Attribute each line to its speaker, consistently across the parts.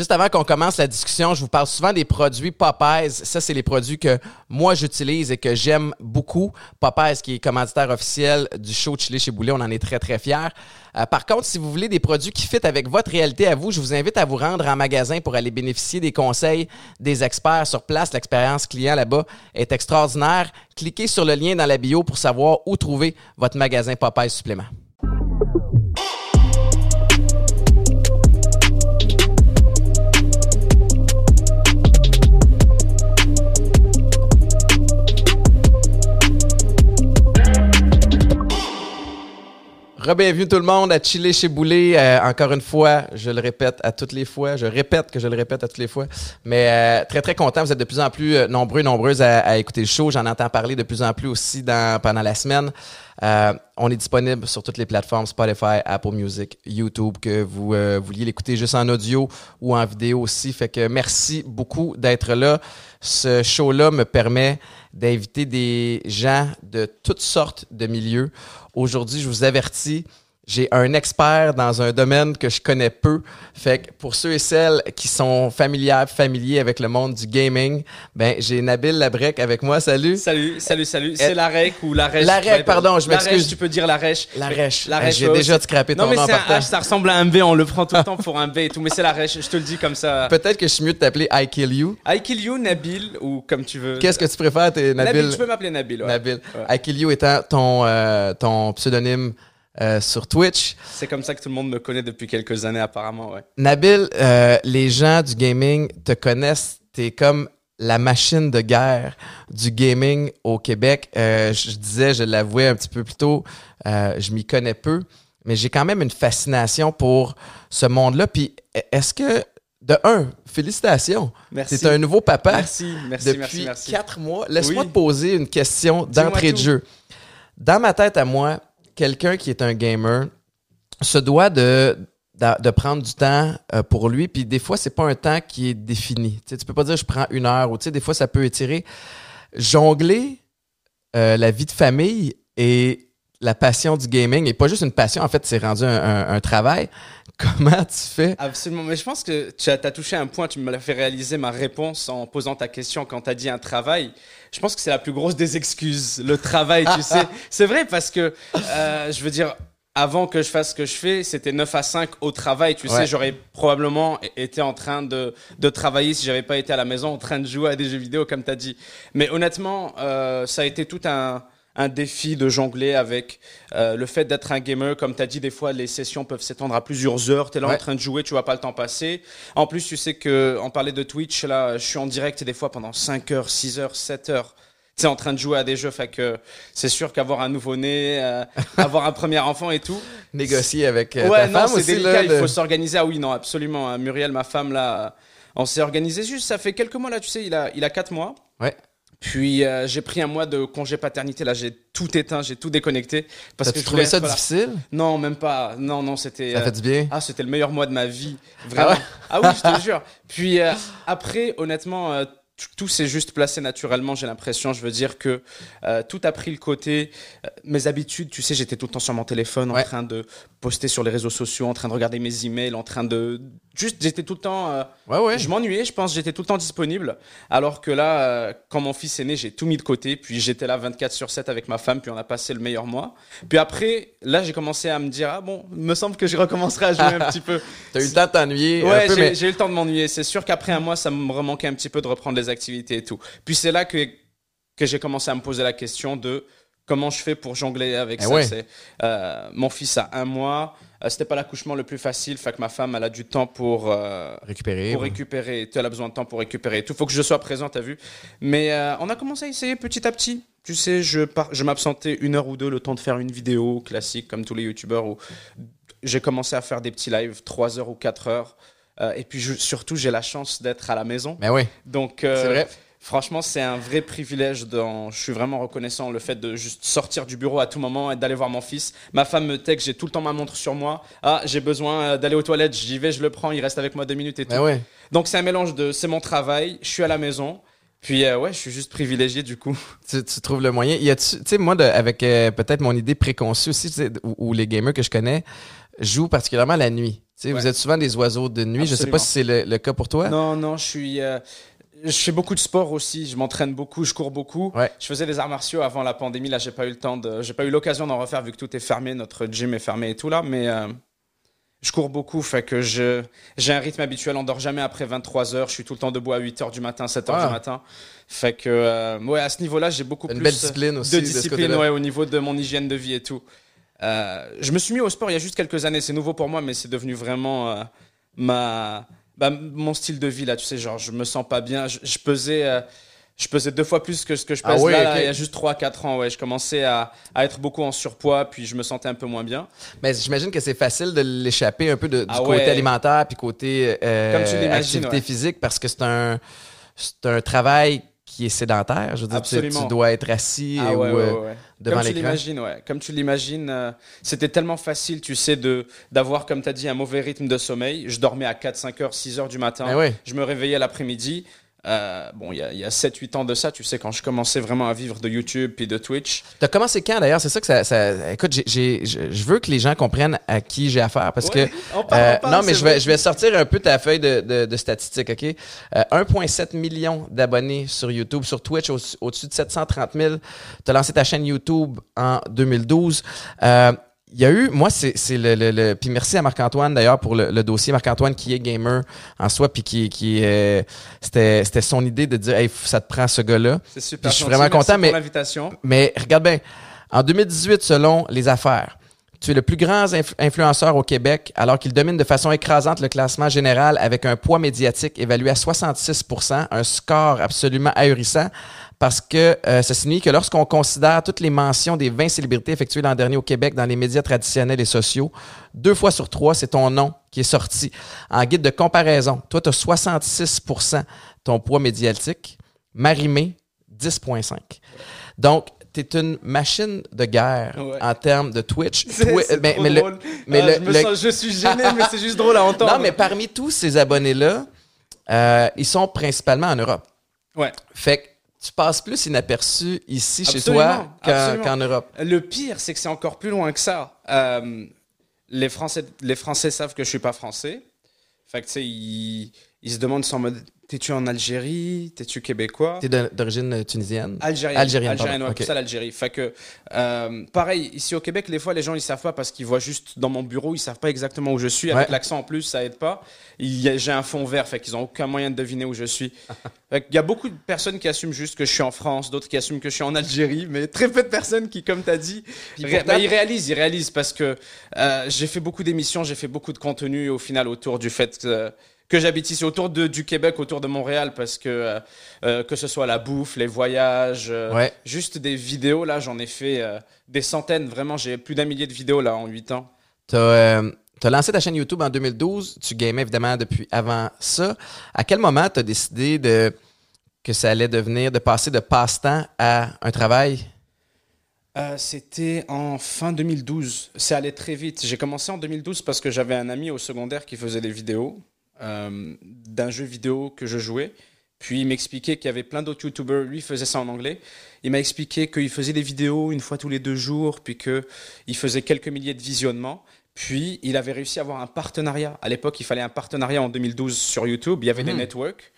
Speaker 1: Juste avant qu'on commence la discussion, je vous parle souvent des produits Popeyes. Ça, c'est les produits que moi, j'utilise et que j'aime beaucoup. Popeyes, qui est commanditaire officiel du show Chili chez Boulet, on en est très, très fiers. Euh, par contre, si vous voulez des produits qui fit avec votre réalité à vous, je vous invite à vous rendre en magasin pour aller bénéficier des conseils des experts sur place. L'expérience client là-bas est extraordinaire. Cliquez sur le lien dans la bio pour savoir où trouver votre magasin Popeyes supplément. Bienvenue tout le monde à Chiller chez Boulet. Euh, encore une fois, je le répète à toutes les fois. Je répète que je le répète à toutes les fois. Mais euh, très, très content. Vous êtes de plus en plus euh, nombreux nombreuses à, écouter le show. J'en entends parler de plus en plus aussi dans, pendant la semaine. On est disponible sur toutes les plateformes Spotify, Apple Music, YouTube, que vous vouliez l'écouter juste en audio ou en vidéo aussi. Fait que merci beaucoup d'être là. Ce show-là me permet d'inviter des gens de toutes sortes de milieux. Aujourd'hui, je vous avertis, j'ai un expert dans un domaine que je connais peu. Fait que pour ceux et celles qui sont familiers, familiers avec le monde du gaming, ben j'ai Nabil Labrec avec moi. Salut.
Speaker 2: Salut, salut, salut. C'est la rec ou la rèche.
Speaker 1: La rec, pardon, je m'excuse.
Speaker 2: Tu peux dire la rèche.
Speaker 1: La rèche. La rèche. J'ai déjà scrappé ton
Speaker 2: nom. Non
Speaker 1: mais
Speaker 2: c'est un H, ça ressemble à un B. On le prend tout le temps pour un B et tout. Mais c'est la rèche. Je te le dis comme ça.
Speaker 1: Peut-être que je suis mieux de t'appeler I Kill You.
Speaker 2: I Kill You, Nabil ou comme tu veux.
Speaker 1: Qu'est-ce que tu préfères, Nabil?
Speaker 2: Nabil, tu peux m'appeler Nabil.
Speaker 1: Nabil. I Kill You étant ton euh, ton pseudonyme euh, sur Twitch.
Speaker 2: C'est comme ça que tout le monde me connaît depuis quelques années, apparemment, ouais.
Speaker 1: Nabil, euh, les gens du gaming te connaissent. T'es comme la machine de guerre du gaming au Québec. Euh, je disais, je l'avouais un petit peu plus tôt, je m'y connais peu, mais j'ai quand même une fascination pour ce monde-là. Puis, est-ce que, de un, félicitations.
Speaker 2: Merci.
Speaker 1: C'est un nouveau papa.
Speaker 2: Merci, merci,
Speaker 1: depuis
Speaker 2: merci,
Speaker 1: quatre mois. Laisse-moi te poser une question d'entrée de jeu. Dans ma tête à moi, quelqu'un qui est un gamer se doit de, prendre du temps euh, pour lui. Puis des fois, c'est pas un temps qui est défini. Tu, tu peux pas dire je prends une heure ou des fois, ça peut étirer. Jongler euh, la vie de famille et la passion du gaming, et pas juste une passion, en fait, c'est rendu un, travail. Comment tu fais?
Speaker 2: Absolument. Mais je pense que tu as, touché un point, tu me l'as fait réaliser ma réponse en posant ta question quand tu as dit un travail. Je pense que c'est la plus grosse des excuses, le travail, tu sais. C'est vrai parce que, euh, je veux dire, avant que je fasse ce que je fais, c'était 9 à 5 au travail. Tu sais, j'aurais probablement été en train de, de travailler si j'avais pas été à la maison en train de jouer à des jeux vidéo, comme tu as dit. Mais honnêtement, euh, ça a été tout un un défi de jongler avec euh, le fait d'être un gamer. Comme tu as dit, des fois, les sessions peuvent s'étendre à plusieurs heures. Tu es là en train de jouer, tu vois pas le temps passer. En plus, tu sais que, on parlait de Twitch, là, je suis en direct des fois pendant 5 heures, 6 heures, 7 heures. Tu sais, en train de jouer à des jeux. Fait que c'est sûr qu'avoir un nouveau-né, euh, avoir un premier enfant et tout.
Speaker 1: Négocier avec euh, ouais, ta non, c'est délicat.
Speaker 2: il faut s'organiser. Ah oui, non, absolument. Muriel, ma femme, là, on s'est organisé juste. Ça fait quelques mois, là, tu sais, il a, il a 4 mois.
Speaker 1: Ouais.
Speaker 2: Puis euh, j'ai pris un mois de congé paternité. Là, j'ai tout éteint, j'ai tout déconnecté.
Speaker 1: Parce que tu trouvais ça difficile?
Speaker 2: Non, même pas. Non, non, c'était.
Speaker 1: Ça fait du bien.
Speaker 2: Ah, c'était le meilleur mois de ma vie, vraiment. Ah, ah oui, je te jure. Puis euh, après, honnêtement, tout s'est juste placé naturellement, j'ai l'impression. Je veux dire que euh, tout a pris le côté. Euh, mes habitudes, tu sais, j'étais tout le temps sur mon téléphone en train de poster sur les réseaux sociaux, en train de regarder mes emails, en train de. Juste, j'étais tout le temps. Euh,
Speaker 1: ouais, ouais.
Speaker 2: Je m'ennuyais, je pense, j'étais tout le temps disponible. Alors que là, quand mon fils est né, j'ai tout mis de côté. Puis j'étais là 24 sur 7 avec ma femme, puis on a passé le meilleur mois. Puis après, là, j'ai commencé à me dire, ah bon, il me semble que je recommencerai à jouer un petit peu.
Speaker 1: T'as eu le temps de t'ennuyer.
Speaker 2: Ouais, j'ai eu le temps de m'ennuyer. C'est sûr qu'après un mois, ça me remanquait un petit peu de reprendre les activités et tout. Puis c'est là que, que j'ai commencé à me poser la question de comment je fais pour jongler avec eh ça. Euh, mon fils a un mois. Euh, c'était pas l'accouchement le plus facile, fait que ma femme elle a du temps pour
Speaker 1: euh, récupérer.
Speaker 2: Pour récupérer, elle a besoin de temps pour récupérer. Tout faut que je sois présent, t'as vu. Mais on a commencé à essayer petit à petit. Tu sais, je, je m'absentais une heure ou deux le temps de faire une vidéo classique comme tous les youtubeurs où j'ai commencé à faire des petits lives, 3 heures ou 4 heures. et puis surtout, j'ai la chance d'être à la maison.
Speaker 1: Mais oui.
Speaker 2: Donc, c'est vrai. Franchement, c'est un vrai privilège. Dans... Je suis vraiment reconnaissant le fait de juste sortir du bureau à tout moment et d'aller voir mon fils. Ma femme me texte, j'ai tout le temps ma montre sur moi. Ah, j'ai besoin euh, d'aller aux toilettes, j'y vais, je le prends, il reste avec moi deux minutes et tout. Donc c'est un mélange de c'est mon travail, je suis à la maison. Puis euh, ouais, je suis juste privilégié du coup.
Speaker 1: Tu, trouves le moyen. tu sais, moi, avec euh, peut-être mon idée préconçue aussi, où, où, les gamers que je connais jouent particulièrement la nuit sais,
Speaker 2: Ouais.
Speaker 1: Vous êtes souvent des oiseaux de nuit. Je sais pas
Speaker 2: Absolument.
Speaker 1: si c'est le, le cas pour toi.
Speaker 2: Non, non, je suis. euh, je fais beaucoup de sport aussi. Je m'entraîne beaucoup, je cours beaucoup.
Speaker 1: Ouais.
Speaker 2: Je faisais des arts martiaux avant la pandémie. Là, j'ai pas eu le temps de. J'ai pas eu l'occasion d'en refaire vu que tout est fermé. Notre gym est fermé et tout là. Mais euh, je cours beaucoup. Fait que je j'ai un rythme habituel. On dort jamais après 23 heures. Je suis tout le temps debout à 8 heures du matin, 7 heures
Speaker 1: Ah.
Speaker 2: du matin. Fait que euh, ouais, à ce niveau-là, j'ai beaucoup
Speaker 1: Une
Speaker 2: plus
Speaker 1: belle discipline aussi.
Speaker 2: de discipline ouais, au niveau de mon hygiène de vie et tout. Euh, je me suis mis au sport il y a juste quelques années. C'est nouveau pour moi, mais c'est devenu vraiment ma, bah, mon style de vie là. Tu sais, genre, je me sens pas bien. Je, je pesais, euh, je pesais deux fois plus que ce que je
Speaker 1: Ah
Speaker 2: pèse
Speaker 1: ouais,
Speaker 2: là, il y a juste 3-4 ans. Ouais, je commençais à, à être beaucoup en surpoids, puis je me sentais un peu moins bien.
Speaker 1: Mais j'imagine que c'est facile de l'échapper un peu de- du
Speaker 2: Ah
Speaker 1: côté alimentaire puis côté euh,
Speaker 2: Comme tu
Speaker 1: activité
Speaker 2: ouais.
Speaker 1: physique parce que c'est un, c'est un travail qui est sédentaire. Je veux dire, tu, dois être assis
Speaker 2: Ah
Speaker 1: ou
Speaker 2: ouais, ouais,
Speaker 1: euh,
Speaker 2: ouais,
Speaker 1: devant
Speaker 2: Comme tu l'imagines, ouais. Comme tu l'imagines, euh, c'était tellement facile, tu sais, de d'avoir, comme tu as dit, un mauvais rythme de sommeil. Je dormais à 4, 5 heures, 6 heures du matin.
Speaker 1: Ouais.
Speaker 2: Je me réveillais l'après-midi. Euh, bon, il y a, y a 7-8 ans de ça, tu sais, quand je commençais vraiment à vivre de YouTube puis de Twitch.
Speaker 1: T'as commencé quand d'ailleurs? C'est ça que ça. ça- écoute, j'ai- j'ai- je veux que les gens comprennent à qui j'ai affaire parce
Speaker 2: Ouais,
Speaker 1: que.
Speaker 2: on parle,
Speaker 1: euh,
Speaker 2: on parle,
Speaker 1: non, mais je vais, je vais sortir un peu ta feuille de, de- de statistiques, OK? Euh, 1,7 million d'abonnés sur YouTube, sur Twitch, au- au-dessus de 730 000. Tu as lancé ta chaîne YouTube en 2012. Il y a eu, moi, c'est c'est le, le, le- Puis merci à Marc-Antoine d'ailleurs pour le, le dossier. Marc-Antoine qui est gamer en soi, puis qui, qui euh, c'était c'était son idée de dire, hey, ça te prend ce gars-là.
Speaker 2: C'est super.
Speaker 1: je suis vraiment content, mais-. Mais regarde bien, en 2018, selon les affaires, tu es le plus grand inf- influenceur au Québec alors qu'il domine de façon écrasante le classement général avec un poids médiatique évalué à 66% un score absolument ahurissant parce que euh, ça signifie que lorsqu'on considère toutes les mentions des 20 célébrités effectuées l'an dernier au Québec dans les médias traditionnels et sociaux, deux fois sur trois, c'est ton nom qui est sorti. En guide de comparaison, toi, tu as 66% ton poids médiatique. Marimé, 10,5. Donc, tu es une machine de guerre
Speaker 2: Ouais.
Speaker 1: en termes de Twitch. Twi- mais- le- mais
Speaker 2: Ah,
Speaker 1: le-
Speaker 2: je, me
Speaker 1: le-
Speaker 2: sens- je suis gêné, mais c'est juste drôle à entendre.
Speaker 1: non, mais parmi tous ces abonnés-là, euh, ils sont principalement en Europe.
Speaker 2: Ouais.
Speaker 1: Fait que tu passes plus inaperçu ici chez toi qu'en Europe.
Speaker 2: Le pire, c'est que c'est encore plus loin que ça. Euh, les, Français, les Français savent que je suis pas français. Fait que, ils se demandent sans mode T'es-tu en Algérie? T'es-tu québécois?
Speaker 1: Tu es d'origine tunisienne?
Speaker 2: Algérienne.
Speaker 1: Algérienne,
Speaker 2: Algérienne, ouais,
Speaker 1: Ok.
Speaker 2: pour ça l'Algérie. Fait que, euh, pareil, ici au Québec, des fois, les gens, ils savent pas parce qu'ils voient juste dans mon bureau, ils savent pas exactement où je suis. Avec
Speaker 1: Ouais.
Speaker 2: l'accent en plus, ça aide pas. Il J'ai un fond vert, fait qu'ils ont aucun moyen de deviner où je suis. Qu'il y a beaucoup de personnes qui assument juste que je suis en France, d'autres qui assument que je suis en Algérie, mais très peu de personnes qui, comme tu as dit, ré- bah, ils réalisent, ils réalisent parce que euh, j'ai fait beaucoup d'émissions, j'ai fait beaucoup de contenu au final autour du fait que, que j'habite ici, autour de, du Québec, autour de Montréal, parce que euh, euh, que ce soit la bouffe, les voyages, euh,
Speaker 1: Ouais.
Speaker 2: juste des vidéos, là, j'en ai fait euh, des centaines, vraiment, j'ai plus d'un millier de vidéos là en 8 ans.
Speaker 1: Tu as, lancé ta chaîne YouTube en 2012. Tu gamais évidemment depuis avant ça. À quel moment tu as décidé de, que ça allait devenir, de passer de passe-temps à un travail?
Speaker 2: Euh, C'était en fin 2012. C'est allé très vite. J'ai commencé en 2012 parce que j'avais un ami au secondaire qui faisait des vidéos euh, d'un jeu vidéo que je jouais. Puis il m'expliquait qu'il y avait plein d'autres youtubeurs. Lui faisait ça en anglais. Il m'a expliqué qu'il faisait des vidéos une fois tous les deux jours, puis qu'il faisait quelques milliers de visionnements. Puis il avait réussi à avoir un partenariat. À l'époque, il fallait un partenariat en 2012 sur YouTube. Il y avait des
Speaker 1: Mhm.
Speaker 2: networks.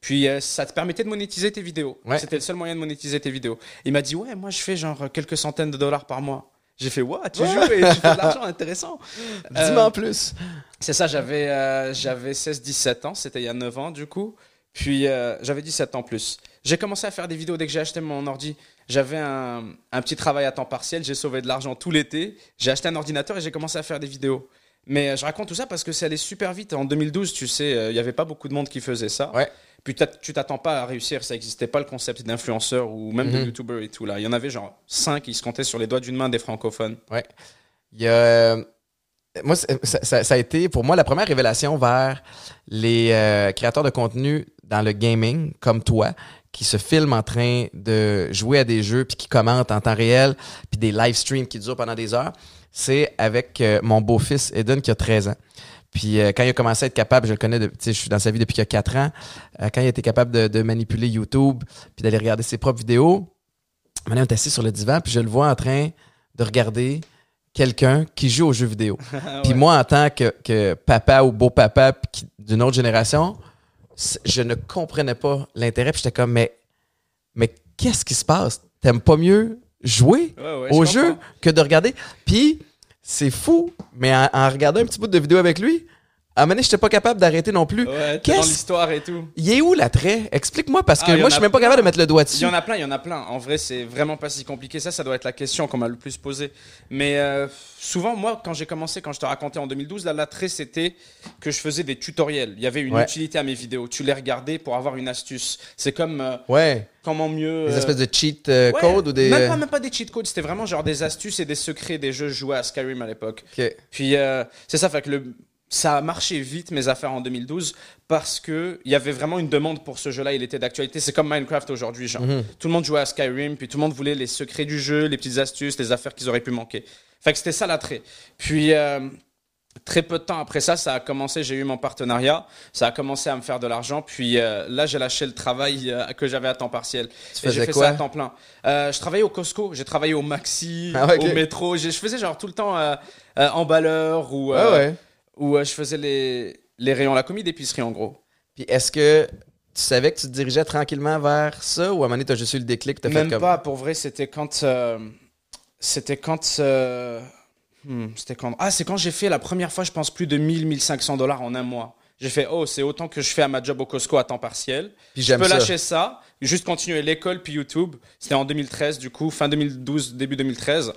Speaker 2: Puis euh, ça te permettait de monétiser tes vidéos.
Speaker 1: Ouais.
Speaker 2: C'était le seul moyen de monétiser tes vidéos. Il m'a dit ouais, moi je fais genre quelques centaines de dollars par mois. J'ai fait what? Tu joues et tu fais de l'argent intéressant.
Speaker 1: Dis-moi
Speaker 2: Euh,
Speaker 1: en plus.
Speaker 2: C'est ça, j'avais euh, j'avais 16-17 ans, c'était il y a 9 ans du coup. Puis euh, j'avais 17 ans plus. J'ai commencé à faire des vidéos dès que j'ai acheté mon ordi. J'avais un, un petit travail à temps partiel, j'ai sauvé de l'argent tout l'été. J'ai acheté un ordinateur et j'ai commencé à faire des vidéos. Mais euh, je raconte tout ça parce que c'est allé super vite. En 2012, tu sais, euh, il n'y avait pas beaucoup de monde qui faisait ça.
Speaker 1: Ouais.
Speaker 2: Puis tu t'attends pas à réussir, ça n'existait pas le concept d'influenceur ou même de
Speaker 1: Mhm.
Speaker 2: youtubeur et tout là. Il y en avait genre 5 qui se comptaient sur les doigts d'une main des francophones.
Speaker 1: Il y a, euh, moi, ça, ça- ça a été pour moi la première révélation vers les euh, créateurs de contenu dans le gaming, comme toi, qui se filment en train de jouer à des jeux, puis qui commentent en temps réel, puis des live streams qui durent pendant des heures. C'est avec euh, mon beau-fils Eden qui a 13 ans. Puis euh, quand il a commencé à être capable, je le connais, de- tu sais, je suis dans sa vie depuis qu'il a 4 ans, euh, quand il a été capable de, de manipuler YouTube, puis d'aller regarder ses propres vidéos, maintenant on est assis sur le divan, puis je le vois en train de regarder quelqu'un qui joue aux jeux vidéo.
Speaker 2: Ah
Speaker 1: Puis moi, en tant que, que papa ou beau-papa d'une autre génération, je ne comprenais pas l'intérêt. Puis j'étais comme, mais, mais qu'est-ce qui se passe? T'aimes pas mieux jouer
Speaker 2: Ouais, ouais,
Speaker 1: au
Speaker 2: je
Speaker 1: jeu
Speaker 2: comprends.
Speaker 1: que de regarder? Puis c'est fou, mais en, en regardant un petit bout de vidéo avec lui, à un moment donné, j'étais pas capable d'arrêter non plus.
Speaker 2: Ouais, t'es dans
Speaker 1: Qu'est-ce-
Speaker 2: l'histoire et tout.
Speaker 1: Il est où l'attrait? Explique-moi, parce que
Speaker 2: Ah, il
Speaker 1: moi, je suis même pas capable de mettre le doigt
Speaker 2: Il
Speaker 1: dessus.
Speaker 2: y en a plein, il y en a plein. En vrai, c'est vraiment pas si compliqué. Ça, ça doit être la question qu'on m'a le plus posée. Mais euh, souvent, moi, quand j'ai commencé, quand je te racontais en 2012, là, l'attrait, c'était que je faisais des tutoriels. Il y avait une
Speaker 1: Ouais.
Speaker 2: utilité à mes vidéos. Tu les regardais pour avoir une astuce. C'est comme euh,
Speaker 1: Ouais.
Speaker 2: comment mieux.
Speaker 1: Des
Speaker 2: euh,
Speaker 1: espèces de cheat euh,
Speaker 2: ouais,
Speaker 1: codes ou des.
Speaker 2: Même pas, même pas des cheat codes, c'était vraiment genre des astuces et des secrets des jeux joués à Skyrim à l'époque.
Speaker 1: Ok.
Speaker 2: Puis euh, c'est ça, fait que le, ça a marché vite mes affaires en 2012 parce que il y avait vraiment une demande pour ce jeu-là. Il était d'actualité. C'est comme Minecraft aujourd'hui, genre
Speaker 1: Mhm.
Speaker 2: tout le monde jouait à Skyrim, puis tout le monde voulait les secrets du jeu, les petites astuces, les affaires qu'ils auraient pu manquer. Fait que c'était ça l'attrait. Puis euh, très peu de temps après ça, ça a commencé. J'ai eu mon partenariat, ça a commencé à me faire de l'argent. Puis euh, là, j'ai lâché le travail euh, que j'avais à temps partiel.
Speaker 1: Tu
Speaker 2: Et j'ai fait
Speaker 1: quoi?
Speaker 2: ça à temps plein. Je travaillais au Costco, j'ai travaillé au Maxi,
Speaker 1: Ah ouais, ok.
Speaker 2: au métro. Je faisais genre tout le temps emballeur ou, euh,
Speaker 1: ouais.
Speaker 2: Ou euh, je faisais les, les rayons, la commis d'épicerie en gros.
Speaker 1: Puis est-ce que tu savais que tu te dirigeais tranquillement vers ça ou à un moment donné, t'as juste eu le déclic, fait
Speaker 2: Même
Speaker 1: comme.
Speaker 2: pas, pour vrai, c'était quand. euh, c'était quand. euh, hmm, c'était quand. Ah, c'est quand j'ai fait la première fois, je pense, plus de 1000, 1500 dollars en un mois. J'ai fait, oh, c'est autant que je fais à ma job au Costco à temps partiel.
Speaker 1: Puis
Speaker 2: Je peux
Speaker 1: ça.
Speaker 2: lâcher ça, juste continuer l'école puis YouTube. C'était en 2013, du coup, fin 2012, début 2013.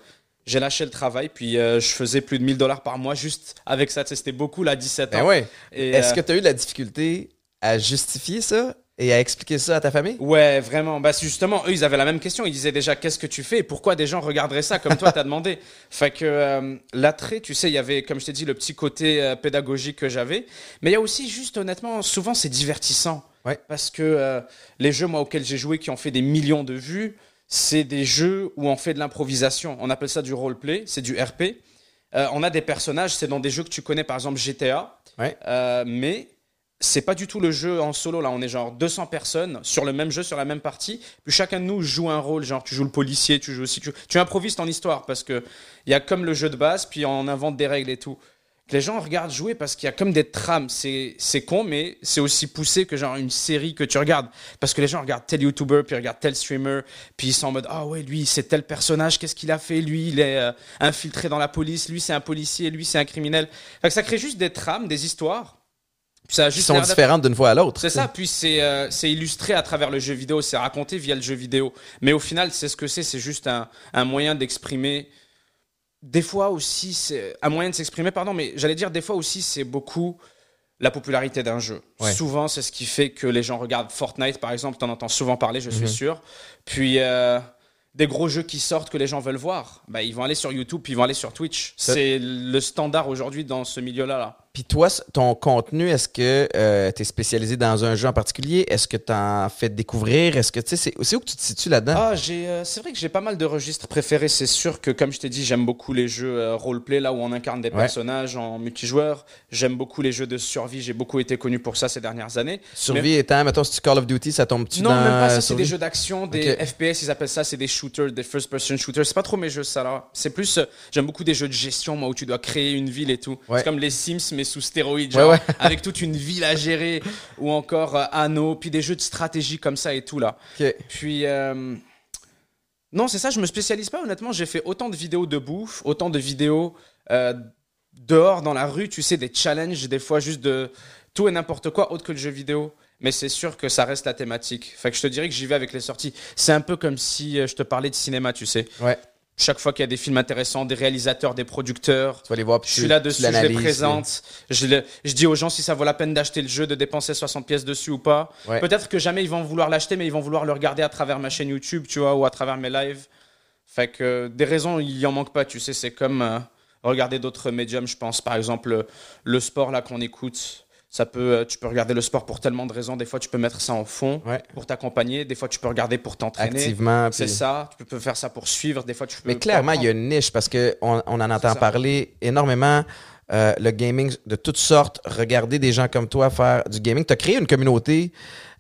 Speaker 2: J'ai lâché le travail, puis euh, je faisais plus de 1000 dollars par mois juste avec ça. C'était beaucoup, là, 17 ans.
Speaker 1: Ben ouais.
Speaker 2: Et,
Speaker 1: Est-ce
Speaker 2: euh,
Speaker 1: que tu as eu de la difficulté à justifier ça et à expliquer ça à ta famille?
Speaker 2: Ouais, vraiment. Bah, justement, eux, ils avaient la même question. Ils disaient déjà, qu'est-ce que tu fais et pourquoi des gens regarderaient ça comme toi, t'as demandé? Fait que euh, l'attrait, tu sais, il y avait, comme je t'ai dit, le petit côté pédagogique que j'avais. Mais il y a aussi, juste honnêtement, souvent, c'est divertissant.
Speaker 1: Ouais.
Speaker 2: Parce que les jeux, moi, auxquels j'ai joué, qui ont fait des millions de vues, c'est des jeux où on fait de l'improvisation. On appelle ça du roleplay, c'est du RP. Euh, on a des personnages, c'est dans des jeux que tu connais, par exemple GTA.
Speaker 1: Ouais.
Speaker 2: Euh, mais c'est pas du tout le jeu en solo. Là, on est genre 200 personnes sur le même jeu, sur la même partie. Puis chacun de nous joue un rôle. Genre, tu joues le policier, tu joues aussi. Tu, tu improvises ton histoire parce que il y a comme le jeu de base, puis on invente des règles et tout. Les gens regardent jouer parce qu'il y a comme des trames. C'est c'est con, mais c'est aussi poussé que genre une série que tu regardes. Parce que les gens regardent tel YouTuber, puis regardent tel streamer, puis ils sont en mode Ah ouais, lui, c'est tel personnage, qu'est-ce qu'il a fait? Lui, il est euh, infiltré dans la police, lui, c'est un policier, lui, c'est un criminel. Fait que ça crée juste des trames, des histoires. Puis ça a
Speaker 1: Qui
Speaker 2: juste
Speaker 1: sont différentes d'une fois à l'autre.
Speaker 2: c'est ça, puis c'est euh, c'est illustré à travers le jeu vidéo, c'est raconté via le jeu vidéo. Mais au final, c'est ce que c'est, c'est juste un, un moyen d'exprimer. Des fois aussi, c'est un moyen de s'exprimer, pardon, mais j'allais dire des fois aussi, c'est beaucoup la popularité d'un jeu.
Speaker 1: Ouais.
Speaker 2: Souvent, c'est ce qui fait que les gens regardent Fortnite, par exemple, t'en entends souvent parler, je suis
Speaker 1: Mhm.
Speaker 2: sûr. Puis euh, des gros jeux qui sortent que les gens veulent voir, bah, ils vont aller sur YouTube, puis ils vont aller sur Twitch. C'est le standard aujourd'hui dans ce milieu-là. Là.
Speaker 1: Puis toi, ton contenu, est-ce que tu es spécialisé dans un jeu en particulier? Est-ce que tu en fais découvrir? Est-ce que tu sais, c'est c'est où que tu te situes là-dedans?
Speaker 2: Ah, j'ai, euh, c'est vrai que j'ai pas mal de registres préférés. C'est sûr que, comme je t'ai dit, j'aime beaucoup les jeux euh, roleplay, là où on incarne des
Speaker 1: Ouais.
Speaker 2: personnages en multijoueur. J'aime beaucoup les jeux de survie. J'ai beaucoup été connu pour ça ces dernières années.
Speaker 1: Survie étant, mettons, si tu Call of Duty, ça tombe-tu
Speaker 2: non,
Speaker 1: dans
Speaker 2: même pas ça. C'est des jeux d'action, des. FPS, ils appellent ça. C'est des shooters, des first-person shooters. C'est pas trop mes jeux, ça là. C'est plus, euh, j'aime beaucoup des jeux de gestion, moi, où tu dois créer une ville et tout.
Speaker 1: Ouais.
Speaker 2: C'est comme les Sims, mais sous stéroïdes,
Speaker 1: Ouais,
Speaker 2: genre,
Speaker 1: ouais.
Speaker 2: avec toute une ville à gérer, ou encore euh, Anno, puis des jeux de stratégie comme ça et tout là. Puis. euh, Non, c'est ça, je me spécialise pas, honnêtement. J'ai fait autant de vidéos de bouffe, autant de vidéos euh, dehors, dans la rue, tu sais, des challenges, des fois juste de tout et n'importe quoi autre que le jeu vidéo. Mais c'est sûr que ça reste la thématique. Fait que je te dirais que j'y vais avec les sorties. C'est un peu comme si euh, je te parlais de cinéma, tu sais.
Speaker 1: Ouais.
Speaker 2: Chaque fois qu'il y a des films intéressants, des réalisateurs, des producteurs,
Speaker 1: Tu vas les voir,
Speaker 2: je suis là-dessus, je les présente. Je, le- je dis aux gens si ça vaut la peine d'acheter le jeu, de dépenser 60 pièces dessus ou pas.
Speaker 1: Ouais.
Speaker 2: Peut-être que jamais ils vont vouloir l'acheter, mais ils vont vouloir le regarder à travers ma chaîne YouTube, tu vois, ou à travers mes lives. Fait que euh, des raisons, il y en manque pas, tu sais. C'est comme euh, regarder d'autres médiums, je pense. Par exemple, le sport là qu'on écoute. Ça peut, euh, tu peux regarder le sport pour tellement de raisons. Des fois, tu peux mettre ça en fond
Speaker 1: Ouais.
Speaker 2: pour t'accompagner. Des fois, tu peux regarder pour t'entraîner.
Speaker 1: Activement.
Speaker 2: C'est
Speaker 1: puis-
Speaker 2: ça. Tu peux faire ça pour suivre. Des fois, tu peux.
Speaker 1: Mais clairement, il y a une niche parce qu'on on en entend parler énormément. euh, le gaming de toutes sortes, regarder des gens comme toi faire du gaming. Tu as créé une communauté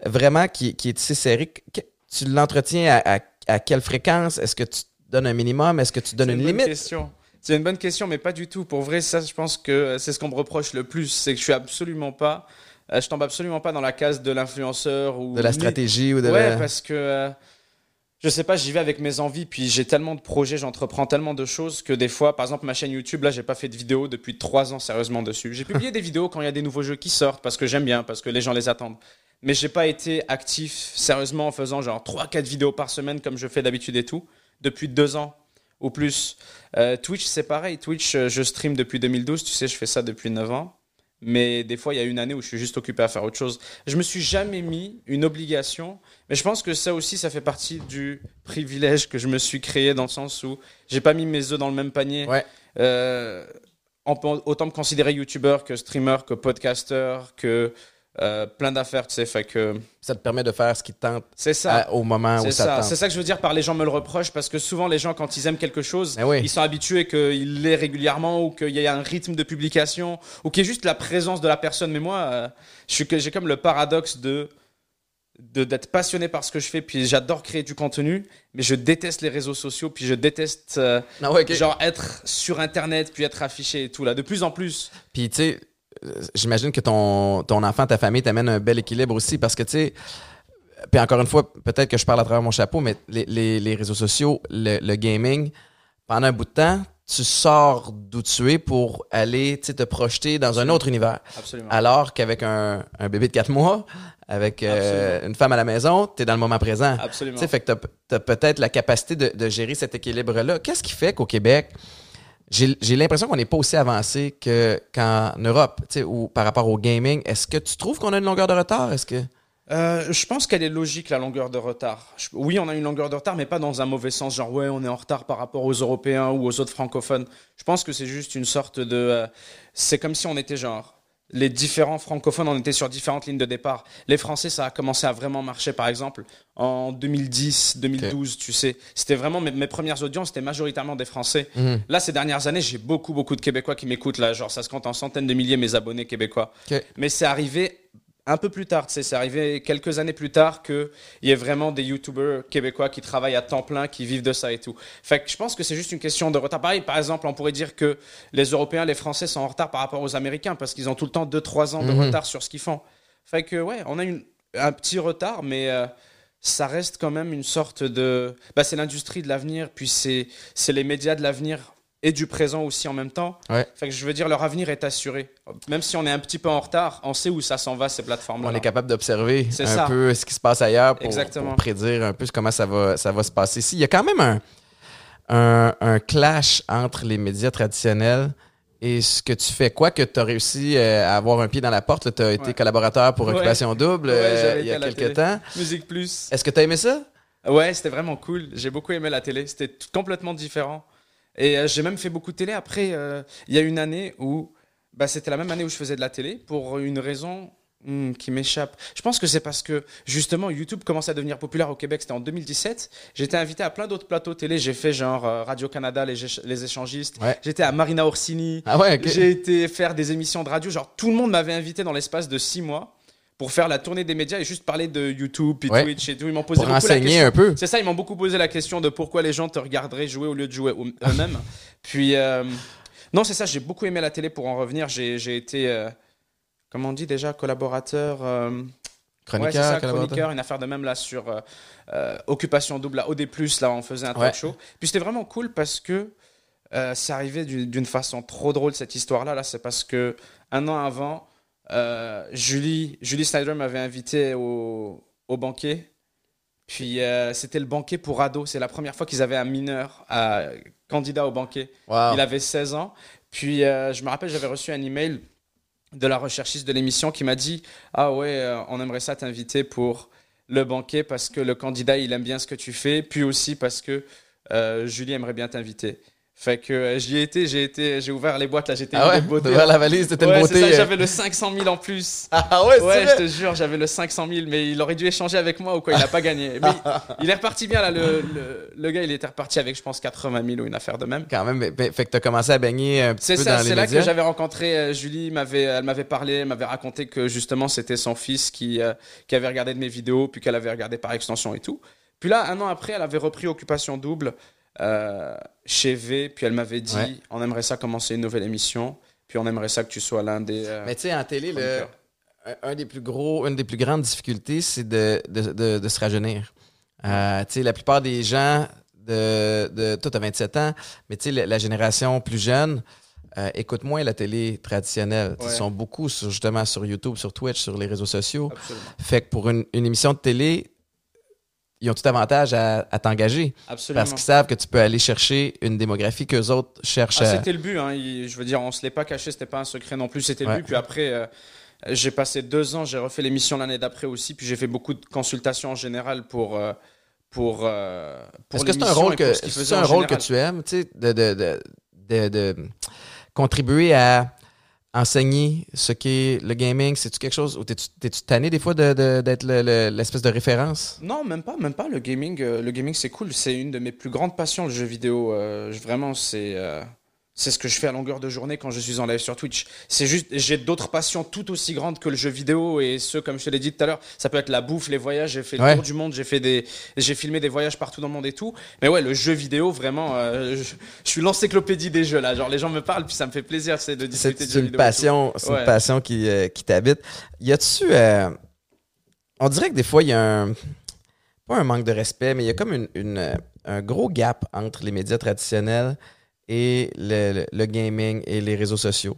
Speaker 1: vraiment qui, qui est serrée. Que- Tu l'entretiens à, à- à quelle fréquence? Est-ce que tu donnes un minimum? Est-ce que tu donnes
Speaker 2: C'est
Speaker 1: une
Speaker 2: bonne
Speaker 1: limite?
Speaker 2: question. C'est une bonne question, mais pas du tout. Pour vrai, ça, je pense que c'est ce qu'on me reproche le plus. C'est que je suis absolument pas. euh, je tombe absolument pas dans la case de l'influenceur ou.
Speaker 1: De la stratégie ou de
Speaker 2: Ouais,
Speaker 1: la...
Speaker 2: parce que. euh, je sais pas, j'y vais avec mes envies, puis j'ai tellement de projets, j'entreprends tellement de choses que des fois, par exemple, ma chaîne YouTube, là, j'ai pas fait de vidéo depuis trois ans sérieusement dessus. J'ai publié des vidéos quand il y a des nouveaux jeux qui sortent parce que j'aime bien, parce que les gens les attendent. Mais j'ai pas été actif sérieusement en faisant genre 3-4 vidéos par semaine comme je fais d'habitude et tout, depuis deux ans ou plus. Euh, Twitch, c'est pareil. Twitch, euh, je stream depuis 2012, tu sais, je fais ça depuis 9 ans. Mais des fois, il y a une année où je suis juste occupé à faire autre chose. Je me suis jamais mis une obligation, mais je pense que ça aussi, ça fait partie du privilège que je me suis créé dans le sens où j'ai pas mis mes œufs dans le même panier.
Speaker 1: Ouais.
Speaker 2: Euh, on peut autant me considérer youtubeur que streamer, que podcasteur, que euh, plein d'affaires, tu sais. Fait que
Speaker 1: Ça te permet de faire ce qui te tente
Speaker 2: c'est ça.
Speaker 1: à- au moment où
Speaker 2: C'est
Speaker 1: ça,
Speaker 2: ça, c'est ça que je veux dire par les gens me le reprochent parce que souvent les gens quand ils aiment quelque chose,
Speaker 1: Eh oui.
Speaker 2: ils sont habitués qu'il l'ait régulièrement ou qu'il y ait un rythme de publication ou qu'il y ait juste la présence de la personne. Mais moi, euh, je suis que j'ai comme le paradoxe de de- d'être passionné par ce que je fais puis j'adore créer du contenu mais je déteste les réseaux sociaux puis je déteste euh,
Speaker 1: Ah ouais,
Speaker 2: genre être sur internet puis être affiché et tout là de plus en plus
Speaker 1: Puis, tu sais, j'imagine que ton, ton enfant, ta famille t'amène un bel équilibre aussi parce que, tu sais, puis encore une fois, peut-être que je parle à travers mon chapeau, mais les, les- les réseaux sociaux, le, le gaming, pendant un bout de temps, tu sors d'où tu es pour aller te projeter dans un autre univers.
Speaker 2: absolument
Speaker 1: Alors qu'avec un, un bébé de 4 mois, avec euh, une femme à la maison, tu es dans le moment présent.
Speaker 2: absolument
Speaker 1: Tu sais, fait que tu as, peut-être la capacité de, de gérer cet équilibre-là. Qu'est-ce qui fait qu'au Québec, j'ai l'impression qu'on n'est pas aussi avancé que- qu'en Europe, tu sais, ou par rapport au gaming. Est-ce que tu trouves qu'on a une longueur de retard? Est-ce que.
Speaker 2: Euh, je pense qu'elle est logique, la longueur de retard. Oui, on a une longueur de retard, mais pas dans un mauvais sens, genre ouais, on est en retard par rapport aux Européens ou aux autres francophones. Je pense que c'est juste une sorte de... euh, c'est comme si on était genre... Les différents francophones, on était sur différentes lignes de départ. Les Français, ça a commencé à vraiment marcher, par exemple, en 2010, 2012, tu sais. C'était vraiment mes, mes premières audiences, c'était majoritairement des Français. Là, ces dernières années, j'ai beaucoup, beaucoup de Québécois qui m'écoutent. Là, genre, ça se compte en centaines de milliers, mes abonnés québécois. Mais c'est arrivé un peu plus tard, c'est arrivé quelques années plus tard qu'il y ait vraiment des youtubeurs québécois qui travaillent à temps plein, qui vivent de ça et tout. Fait que je pense que c'est juste une question de retard. Pareil, par exemple, on pourrait dire que les Européens, les Français sont en retard par rapport aux Américains parce qu'ils ont tout le temps 2-3 ans de
Speaker 1: Mhm.
Speaker 2: retard sur ce qu'ils font. Fait que, ouais, on a une- un petit retard, mais euh, ça reste quand même une sorte de. Bah, c'est l'industrie de l'avenir, puis c'est les médias de l'avenir et du présent aussi en même temps.
Speaker 1: Ouais.
Speaker 2: Fait que je veux dire, leur avenir est assuré. Même si on est un petit peu en retard, on sait où ça s'en va, ces plateformes-là.
Speaker 1: On est capable d'observer un
Speaker 2: ça.
Speaker 1: peu ce qui se passe ailleurs pour, prédire un peu comment ça va, ça va se passer ici. Il y a quand même un, un, un clash entre les médias traditionnels et ce que tu fais. Quoi que tu as réussi euh, à avoir un pied dans la porte, tu as été
Speaker 2: Ouais.
Speaker 1: collaborateur pour
Speaker 2: Ouais.
Speaker 1: Occupation Double
Speaker 2: Ouais,
Speaker 1: euh,
Speaker 2: j'avais
Speaker 1: il y a quelques temps.
Speaker 2: Musique Plus.
Speaker 1: Est-ce que tu as aimé ça?
Speaker 2: Ouais, c'était vraiment cool. J'ai beaucoup aimé la télé. C'était complètement différent. Et euh, j'ai même fait beaucoup de télé. Après, euh, il y a une année où. Bah, c'était la même année où je faisais de la télé pour une raison hmm, qui m'échappe. Je pense que c'est parce que justement YouTube commençait à devenir populaire au Québec. C'était en 2017. J'étais invité à plein d'autres plateaux télé. J'ai fait genre euh, Radio-Canada, les, Éch- les échangistes.
Speaker 1: Ouais.
Speaker 2: J'étais à Marina Orsini.
Speaker 1: Ah ouais.
Speaker 2: J'ai été faire des émissions de radio. Genre, tout le monde m'avait invité dans l'espace de six mois pour faire la tournée des médias et juste parler de YouTube, puis
Speaker 1: Ouais.
Speaker 2: Twitch et tout. Ils m'ont posé
Speaker 1: Pour
Speaker 2: beaucoup la question.
Speaker 1: un peu.
Speaker 2: C'est ça, ils m'ont beaucoup posé la question de pourquoi les gens te regarderaient jouer au lieu de jouer eux- eux-mêmes. Puis, euh, non, c'est ça, j'ai beaucoup aimé la télé pour en revenir. J'ai été, euh, comment on dit déjà, collaborateur. euh, ouais,
Speaker 1: Chroniqueur,
Speaker 2: ça, chroniqueur, une affaire de même là sur euh, Occupation Double, là, OD, là, on faisait un talk
Speaker 1: Ouais.
Speaker 2: show. Puis c'était vraiment cool parce que c'est arrivé d'une d'une façon trop drôle cette histoire-là. Là, c'est parce que un an avant, euh, Julie, Julie Snyder m'avait invité au, au banquet. Puis euh, c'était le banquet pour ados. C'est la première fois qu'ils avaient un mineur à, candidat au banquet.
Speaker 1: Wow.
Speaker 2: Il avait 16 ans. Puis euh, je me rappelle, j'avais reçu un email de la recherchiste de l'émission qui m'a dit Ah ouais, euh, on aimerait ça t'inviter pour le banquet parce que le candidat il aime bien ce que tu fais, puis aussi parce que euh, Julie aimerait bien t'inviter. Fait que euh, j'y ai été, j'ai été, j'ai ouvert les boîtes là, j'étais
Speaker 1: Ah ouais,
Speaker 2: beauté.
Speaker 1: devant la valise, c'était
Speaker 2: Ouais,
Speaker 1: beauté.
Speaker 2: ça, j'avais le 500 000 en plus.
Speaker 1: Ah ouais,
Speaker 2: Ouais, je te jure, j'avais le 500 000, mais il aurait dû échanger avec moi ou quoi, il n'a pas gagné. Mais il, il est reparti bien là, le, le, le gars il était reparti avec je pense 80 000 ou une affaire de même.
Speaker 1: Quand même, mais- mais- fait que tu as commencé à baigner un petit peu
Speaker 2: ça,
Speaker 1: dans les
Speaker 2: c'est là
Speaker 1: médias.
Speaker 2: que j'avais rencontré euh, Julie. m'avait- Elle m'avait parlé, elle m'avait raconté que justement c'était son fils qui, euh, qui avait regardé de mes vidéos, puis qu'elle avait regardé par extension et tout. Puis là, un an après, elle avait repris Occupation Double. Euh, chez V, puis elle m'avait dit
Speaker 1: Ouais.
Speaker 2: on aimerait ça commencer une nouvelle émission, puis on aimerait ça que tu sois l'un des. euh,
Speaker 1: Mais tu sais, en télé, le- un, des plus gros, une des plus grandes difficultés, c'est de, de, de- de se rajeunir. Euh, tu sais, la plupart des gens de, de toi, t'as 27 ans, mais tu sais, la, la génération plus jeune euh, écoute moins la télé traditionnelle.
Speaker 2: Ouais.
Speaker 1: Ils sont beaucoup sur, justement sur YouTube, sur Twitch, sur les réseaux sociaux.
Speaker 2: Absolument.
Speaker 1: Fait que pour une, une émission de télé, ils ont tout avantage à, à t'engager
Speaker 2: Absolument.
Speaker 1: parce qu'ils savent que tu peux aller chercher une démographie qu'eux autres cherchent
Speaker 2: Ah,
Speaker 1: à.
Speaker 2: c'était le but, hein. Il- je veux dire, on se l'est pas caché, c'était pas un secret non plus, c'était
Speaker 1: Ouais.
Speaker 2: le but. Puis après, euh, j'ai passé deux ans, j'ai refait l'émission l'année d'après aussi, puis j'ai fait beaucoup de consultations en général pour. euh, pour, euh, pour
Speaker 1: Est-ce que c'est un rôle que
Speaker 2: ce
Speaker 1: un rôle que tu aimes, tu sais, de, de, de, de, de contribuer à enseigner ce qu'est le gaming? C'est-tu quelque chose où t'es-tu tanné des fois de- de- d'être le- l'espèce de référence?
Speaker 2: Non, même pas, même pas. Le gaming, euh, le gaming, c'est cool. C'est une de mes plus grandes passions, le jeu vidéo. Euh, vraiment, c'est euh, c'est ce que je fais à longueur de journée quand je suis en live sur Twitch. C'est juste, j'ai d'autres passions tout aussi grandes que le jeu vidéo et ceux, comme je te l'ai dit tout à l'heure, ça peut être la bouffe, les voyages. J'ai fait le
Speaker 1: Ouais.
Speaker 2: tour du monde, j'ai fait des, j'ai filmé des voyages partout dans le monde et tout. Mais ouais, le jeu vidéo, vraiment, euh, je, je suis l'encyclopédie des jeux là. Genre, les gens me parlent, puis ça me fait plaisir, c'est de discuter de jeux vidéo.
Speaker 1: passion, c'est
Speaker 2: Ouais.
Speaker 1: une passion qui, euh, qui t'habite. Y a-tu. euh, on dirait que des fois, il y a un. Pas un manque de respect, mais il y a comme une, une, euh, un gros gap entre les médias traditionnels et le, gaming et les réseaux sociaux.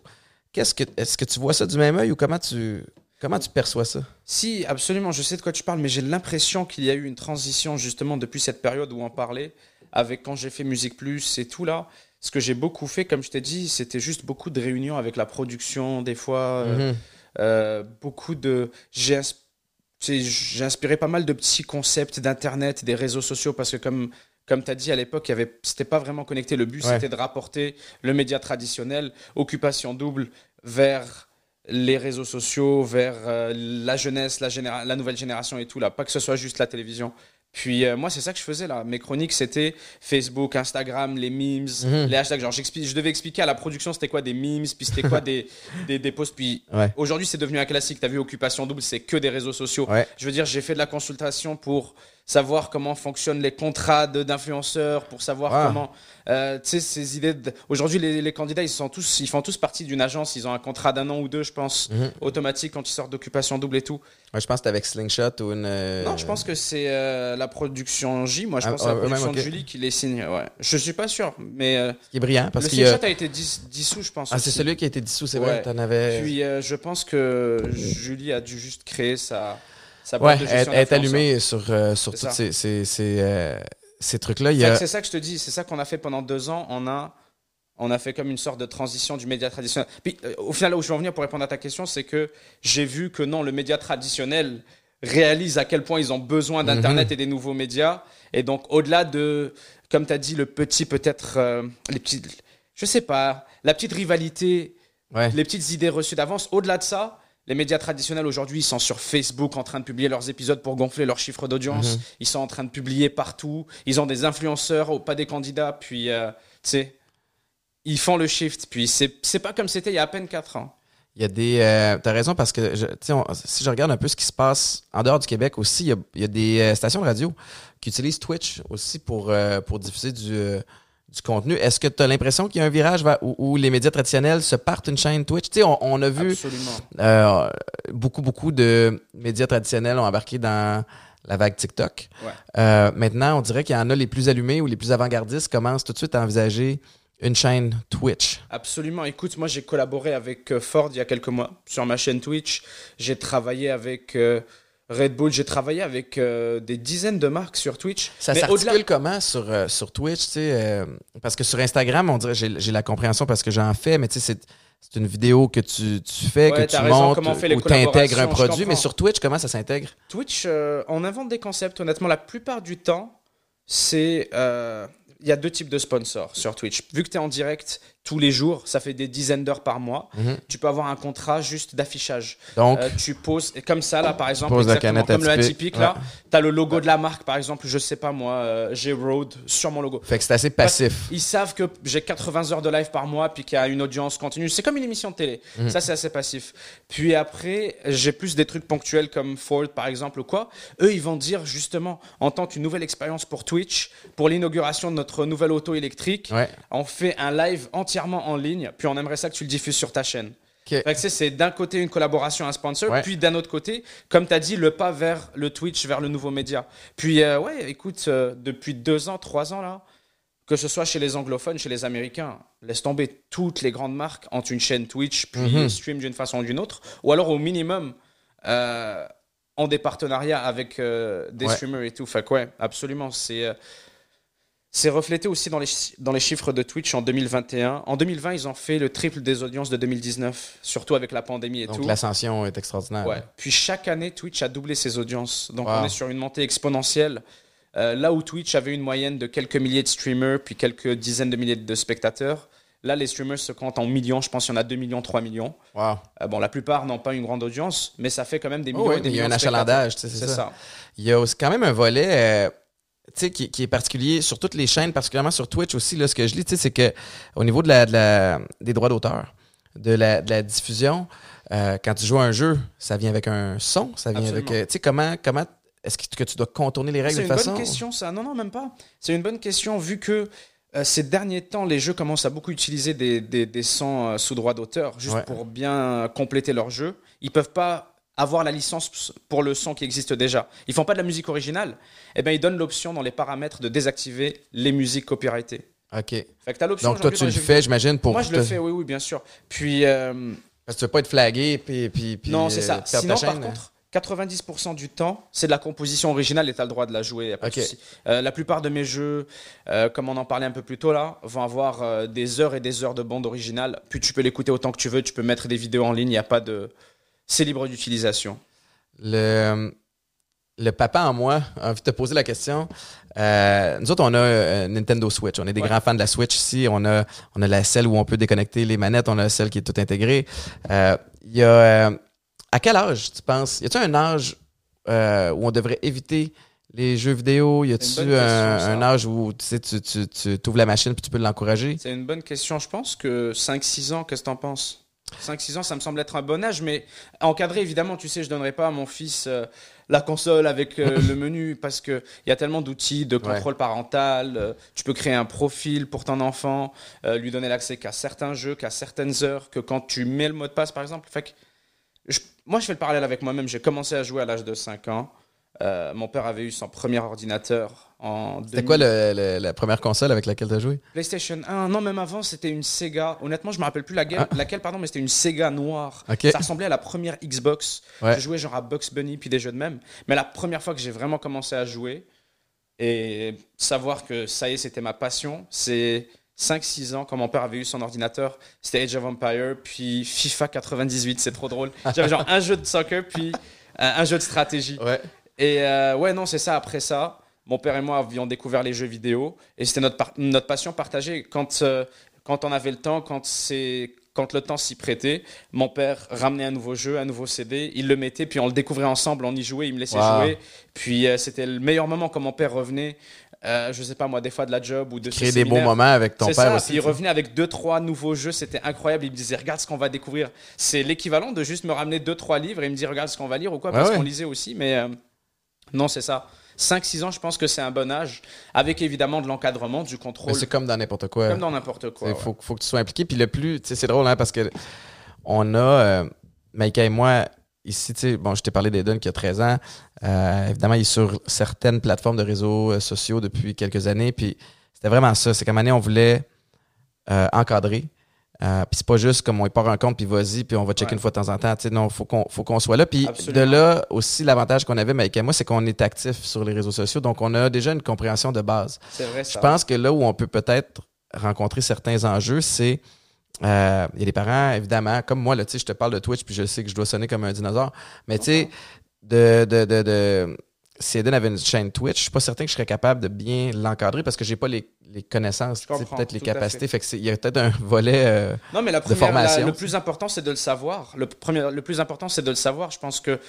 Speaker 1: Qu'est-ce que, est-ce que tu vois ça du même œil ou comment tu, comment tu perçois ça?
Speaker 2: Si, absolument, je sais de quoi tu parles, mais j'ai l'impression qu'il y a eu une transition justement depuis cette période où on parlait, avec quand j'ai fait Musique Plus et tout là. Ce que j'ai beaucoup fait, comme je t'ai dit, c'était juste beaucoup de réunions avec la production, des fois, euh,
Speaker 1: Mhm.
Speaker 2: euh, beaucoup de. Ins- j'ai inspiré pas mal de petits concepts d'internet, des réseaux sociaux, parce que comme. Comme tu as dit à l'époque, avait- c'était pas vraiment connecté. Le but,
Speaker 1: Ouais.
Speaker 2: c'était de rapporter le média traditionnel, occupation double, vers les réseaux sociaux, vers euh, la jeunesse, la, généra- la nouvelle génération et tout, là. Pas que ce soit juste la télévision. Puis euh, moi, c'est ça que je faisais là. Mes chroniques, c'était Facebook, Instagram, les memes,
Speaker 1: Mhm.
Speaker 2: les hashtags. Genre, je devais expliquer à la production c'était quoi des memes, puis c'était quoi des, des, des posts. Puis
Speaker 1: Ouais.
Speaker 2: aujourd'hui, c'est devenu un classique. T'as vu, Occupation Double, c'est que des réseaux sociaux.
Speaker 1: Ouais.
Speaker 2: Je veux dire, j'ai fait de la consultation pour savoir comment fonctionnent les contrats d'influenceurs, pour savoir
Speaker 1: Ah.
Speaker 2: comment. euh, tu sais, ces idées. de- Aujourd'hui, les, les candidats, ils, sont tous, ils font tous partie d'une agence. Ils ont un contrat d'un an ou deux, je pense,
Speaker 1: Mhm.
Speaker 2: automatique quand ils sortent d'Occupation Double et tout.
Speaker 1: Ouais, je pense que c'était avec Slingshot ou une. euh,
Speaker 2: Non, je pense que c'est euh, la production J. Moi, je
Speaker 1: Ah,
Speaker 2: pense à la
Speaker 1: ah,
Speaker 2: production de. Julie qui les signe. Ouais. Je suis pas sûr, mais euh,
Speaker 1: qui est brillant parce
Speaker 2: le
Speaker 1: a.
Speaker 2: Slingshot a été dis- dissous, je pense.
Speaker 1: Ah, c'est celui qui a été dissous, c'est
Speaker 2: Ouais.
Speaker 1: vrai. T'en avais.
Speaker 2: Puis je pense que Julie a dû juste créer sa, sa
Speaker 1: ouais,
Speaker 2: boîte de
Speaker 1: elle,
Speaker 2: gestion
Speaker 1: elle est
Speaker 2: d'influenceurs.
Speaker 1: allumée sur, euh, sur tous ces, ces, ces, euh, ces trucs-là. A...
Speaker 2: C'est ça que je te dis, c'est ça qu'on a fait pendant deux ans. On a, on a fait comme une sorte de transition du média traditionnel. Puis euh, au final, là où je veux en venir pour répondre à ta question, c'est que j'ai vu que non, le média traditionnel réalise à quel point ils ont besoin d'Internet
Speaker 1: Mhm.
Speaker 2: et des nouveaux médias. Et donc, au-delà de, comme tu as dit, le petit, peut-être, euh, les petits, je sais pas, la petite rivalité,
Speaker 1: Ouais.
Speaker 2: les petites idées reçues d'avance, au-delà de ça, les médias traditionnels aujourd'hui, ils sont sur Facebook en train de publier leurs épisodes pour gonfler leurs chiffres d'audience.
Speaker 1: Mhm.
Speaker 2: Ils sont en train de publier partout. Ils ont des influenceurs, oh, pas des candidats. Puis, euh, tu sais, ils font le shift. Puis, c'est pas comme c'était il y a à peine 4 ans.
Speaker 1: Il y a des. euh, T'as raison parce que je, on- si je regarde un peu ce qui se passe en dehors du Québec aussi, il y a, il y a des euh, stations de radio qui utilisent Twitch aussi pour, euh, pour diffuser du, du contenu. Est-ce que tu as l'impression qu'il y a un virage vers- où, où les médias traditionnels se partent une chaîne Twitch? Tu sais, on, on a vu euh, beaucoup, beaucoup de médias traditionnels ont embarqué dans la vague TikTok.
Speaker 2: Ouais.
Speaker 1: Euh, maintenant, on dirait qu'il y en a les plus allumés ou les plus avant-gardistes commencent tout de suite à envisager une chaîne Twitch.
Speaker 2: Absolument. Écoute, moi, j'ai collaboré avec euh, Ford il y a quelques mois sur ma chaîne Twitch. J'ai travaillé avec euh, Red Bull. J'ai travaillé avec euh, des dizaines de marques sur Twitch.
Speaker 1: Ça s'articule
Speaker 2: au-delà-
Speaker 1: comment sur, euh, sur Twitch, tu sais, euh, parce que sur Instagram, on dirait, j'ai j'ai la compréhension parce que j'en fais, mais tu sais, c'est une vidéo que tu, tu fais,
Speaker 2: Ouais,
Speaker 1: que tu montes ou t'intègres un
Speaker 2: collaborations, je
Speaker 1: produit, mais sur Twitch, comment ça s'intègre?
Speaker 2: Twitch, euh, on invente des concepts. Honnêtement, la plupart du temps, c'est. Il y a deux types de sponsors sur Twitch. Vu que tu es en direct, tous les jours, ça fait des dizaines d'heures par mois.
Speaker 1: Mhm.
Speaker 2: Tu peux avoir un contrat juste d'affichage.
Speaker 1: Donc,
Speaker 2: Euh, tu poses, et comme ça, là, par exemple, exactement, comme le
Speaker 1: atypique,
Speaker 2: là,
Speaker 1: ouais.
Speaker 2: tu as le logo de la marque, par exemple, je sais pas moi, euh, j'ai Road sur mon logo.
Speaker 1: fait que c'est assez passif.
Speaker 2: Ils savent que j'ai 80 heures de live par mois, puis qu'il y a une audience continue. C'est comme une émission de télé.
Speaker 1: Mhm.
Speaker 2: Ça, c'est assez passif. Puis après, j'ai plus des trucs ponctuels comme Ford, par exemple, ou quoi. Eux, ils vont dire justement, en tant qu'une nouvelle expérience pour Twitch, pour l'inauguration de notre nouvelle auto électrique,
Speaker 1: Ouais.
Speaker 2: on fait un live entièrement en ligne, puis on aimerait ça que tu le diffuses sur ta chaîne.
Speaker 1: Ok.
Speaker 2: Fait que, tu sais, c'est d'un côté une collaboration, un sponsor,
Speaker 1: Ouais.
Speaker 2: puis d'un autre côté, comme tu as dit, le pas vers le Twitch, vers le nouveau média. Puis, euh, ouais, écoute, euh, depuis deux ans, trois ans, là, que ce soit chez les anglophones, chez les américains, laisse tomber, toutes les grandes marques ont une chaîne Twitch, puis
Speaker 1: Mhm.
Speaker 2: stream d'une façon ou d'une autre, ou alors au minimum, euh, ont des partenariats avec euh, des
Speaker 1: Ouais.
Speaker 2: streamers et tout. Fait que, ouais, absolument, c'est. C'est reflété aussi dans les, dans les chiffres de Twitch en 2021. En 2020, ils ont fait le triple des audiences de 2019, surtout avec la pandémie et
Speaker 1: Donc,
Speaker 2: tout.
Speaker 1: l'ascension est extraordinaire.
Speaker 2: Ouais. Puis chaque année, Twitch a doublé ses audiences. Donc
Speaker 1: Wow.
Speaker 2: on est sur une montée exponentielle. Euh, là où Twitch avait une moyenne de quelques milliers de streamers, puis quelques dizaines de milliers de spectateurs, là les streamers se comptent en millions. Je pense qu'il y en a 2 millions, 3 millions.
Speaker 1: Wow.
Speaker 2: Euh, bon, la plupart n'ont pas une grande audience, mais ça fait quand même des
Speaker 1: Oh
Speaker 2: millions
Speaker 1: ouais,
Speaker 2: et des
Speaker 1: mais il y a un achalandage, c'est ça.
Speaker 2: ça.
Speaker 1: Il y a aussi quand même un volet euh, qui, qui est particulier sur toutes les chaînes, particulièrement sur Twitch aussi. Là, ce que je lis, c'est que au niveau de la, de la- des droits d'auteur, de la, de la diffusion, euh, quand tu joues à un jeu, ça vient avec un son, ça vient
Speaker 2: Absolument.
Speaker 1: avec. euh, Tu sais, comment, comment est-ce que, que tu dois contourner les règles
Speaker 2: C'est
Speaker 1: de
Speaker 2: une
Speaker 1: façon?
Speaker 2: bonne question, ça. Non, non, même pas. C'est une bonne question vu que euh, ces derniers temps, les jeux commencent à beaucoup utiliser des, des, des sons euh, sous droit d'auteur, juste
Speaker 1: Ouais.
Speaker 2: pour bien compléter leur jeu. Ils peuvent pas avoir la licence pour le son qui existe déjà. Ils font pas de la musique originale. Eh ben, ils donnent l'option dans les paramètres de désactiver les musiques copyrightées.
Speaker 1: OK.
Speaker 2: Fait que t'as l'option.
Speaker 1: Donc, toi, tu le fais, j'imagine, pour.
Speaker 2: Moi, je
Speaker 1: te-
Speaker 2: le fais, oui, oui, bien sûr. Puis, euh,
Speaker 1: Parce que tu veux pas être flagué, puis. puis, puis,
Speaker 2: non, c'est
Speaker 1: euh,
Speaker 2: ça. Sinon, par
Speaker 1: chaîne.
Speaker 2: contre, 90% du temps, c'est de la composition originale et tu as le droit de la jouer. pas de
Speaker 1: Ok.
Speaker 2: souci. Euh, la plupart de mes jeux, euh, comme on en parlait un peu plus tôt là, vont avoir euh, des heures et des heures de bande originale. Puis tu peux l'écouter autant que tu veux. Tu peux mettre des vidéos en ligne. Il n'y a pas de. C'est libre d'utilisation.
Speaker 1: Le, le papa en moi a envie de te poser la question. Euh, nous autres, on a euh, Nintendo Switch. On est des
Speaker 2: Ouais.
Speaker 1: grands fans de la Switch ici. On a, on a la celle où on peut déconnecter les manettes. On a celle qui est toute intégrée. Euh, y a, euh, à quel âge, tu penses? Y a-t-il un âge où on devrait éviter les jeux vidéo? Y a-t-il un, âge où tu sais, tu, tu, tu ouvres la machine puis tu peux l'encourager?
Speaker 2: C'est une bonne question. Je pense que 5-6 ans, qu'est-ce que tu en penses? 5-6 ans, ça me semble être un bon âge, mais encadré, évidemment, tu sais, je donnerai pas à mon fils euh, la console avec euh, le menu parce qu'il y a tellement d'outils de contrôle parental. euh, tu peux créer un profil pour ton enfant, lui donner l'accès qu'à certains jeux, qu'à certaines heures, que quand tu mets le mot de passe, par exemple. Fait que je- moi, je fais le parallèle avec moi-même. J'ai commencé à jouer à l'âge de 5 ans. Euh, mon père avait eu son premier ordinateur en.
Speaker 1: C'était quoi le- le- la première console avec laquelle tu as joué?
Speaker 2: PlayStation 1, non, même avant, c'était une Sega. Honnêtement, je me rappelle plus laquelle,
Speaker 1: Ah.
Speaker 2: laquelle pardon, mais c'était une Sega noire. Ça ressemblait à la première Xbox.
Speaker 1: Ouais.
Speaker 2: Je jouais genre à Bugs Bunny puis des jeux de même. Mais la première fois que j'ai vraiment commencé à jouer et savoir que ça y est, c'était ma passion, c'est 5-6 ans quand mon père avait eu son ordinateur. C'était Age of Empire puis FIFA 98. C'est trop drôle. J'avais genre un jeu de soccer puis un, un jeu de stratégie.
Speaker 1: Ouais.
Speaker 2: Et euh, ouais, non, c'est ça. Après ça, mon père et moi avions découvert les jeux vidéo et c'était notre, par- notre passion partagée. Quand, euh, quand on avait le temps, quand, quand le temps s'y prêtait, mon père ramenait un nouveau jeu, un nouveau CD, il le mettait, puis on le découvrait ensemble, on y jouait, il me laissait
Speaker 1: Wow.
Speaker 2: jouer. Puis euh, c'était le meilleur moment quand mon père revenait, euh, je sais pas moi, des fois de la job ou de
Speaker 1: Créer des
Speaker 2: séminaires.
Speaker 1: moments avec ton père
Speaker 2: ça,
Speaker 1: aussi.
Speaker 2: puis il revenait avec deux, trois nouveaux jeux, c'était incroyable. Il me disait, regarde ce qu'on va découvrir. C'est l'équivalent de juste me ramener deux, trois livres et me dire, regarde ce qu'on va lire ou quoi,
Speaker 1: Ouais,
Speaker 2: parce
Speaker 1: ouais.
Speaker 2: qu'on lisait aussi. Mais non, c'est ça. 5-6 ans, je pense que c'est un bon âge, avec évidemment de l'encadrement, du contrôle,
Speaker 1: c'est comme dans n'importe quoi.
Speaker 2: comme dans n'importe quoi.
Speaker 1: Il
Speaker 2: ouais.
Speaker 1: faut, faut que tu sois impliqué. Puis le plus, tu sais, c'est drôle, hein, parce que on a, euh, Maïka et moi, ici, tu sais, bon, je t'ai parlé d'Eden qui a 13 ans. Euh, évidemment, il est sur certaines plateformes de réseaux euh, sociaux depuis quelques années. Puis c'était vraiment ça. C'est qu'à un moment donné, on voulait euh, encadrer. Euh, puis c'est pas juste comme on part un compte, puis vas-y, puis on va checker
Speaker 2: Ouais.
Speaker 1: une fois de temps en temps. Tu sais, non, faut qu'on faut qu'on soit là. Puis de là aussi, l'avantage qu'on avait, et moi, c'est qu'on est actif sur les réseaux sociaux. Donc, on a déjà une compréhension de base.
Speaker 2: C'est vrai,
Speaker 1: Je pense que là où on peut peut-être rencontrer certains enjeux, c'est euh, il y a des parents, évidemment, comme moi, là, tu sais, je te parle de Twitch, puis je sais que je dois sonner comme un dinosaure, mais tu sais, de, de, de, de- si Eden avait une chaîne Twitch, je suis pas certain que je serais capable de bien l'encadrer parce que j'ai pas les, les connaissances, peut-être les capacités. Fait que c'est- il y a peut-être un volet. euh,
Speaker 2: Non, mais la
Speaker 1: de
Speaker 2: première,
Speaker 1: formation.
Speaker 2: la- le plus important, c'est de le savoir. Le, premier, le plus important, c'est de le savoir. Je pense que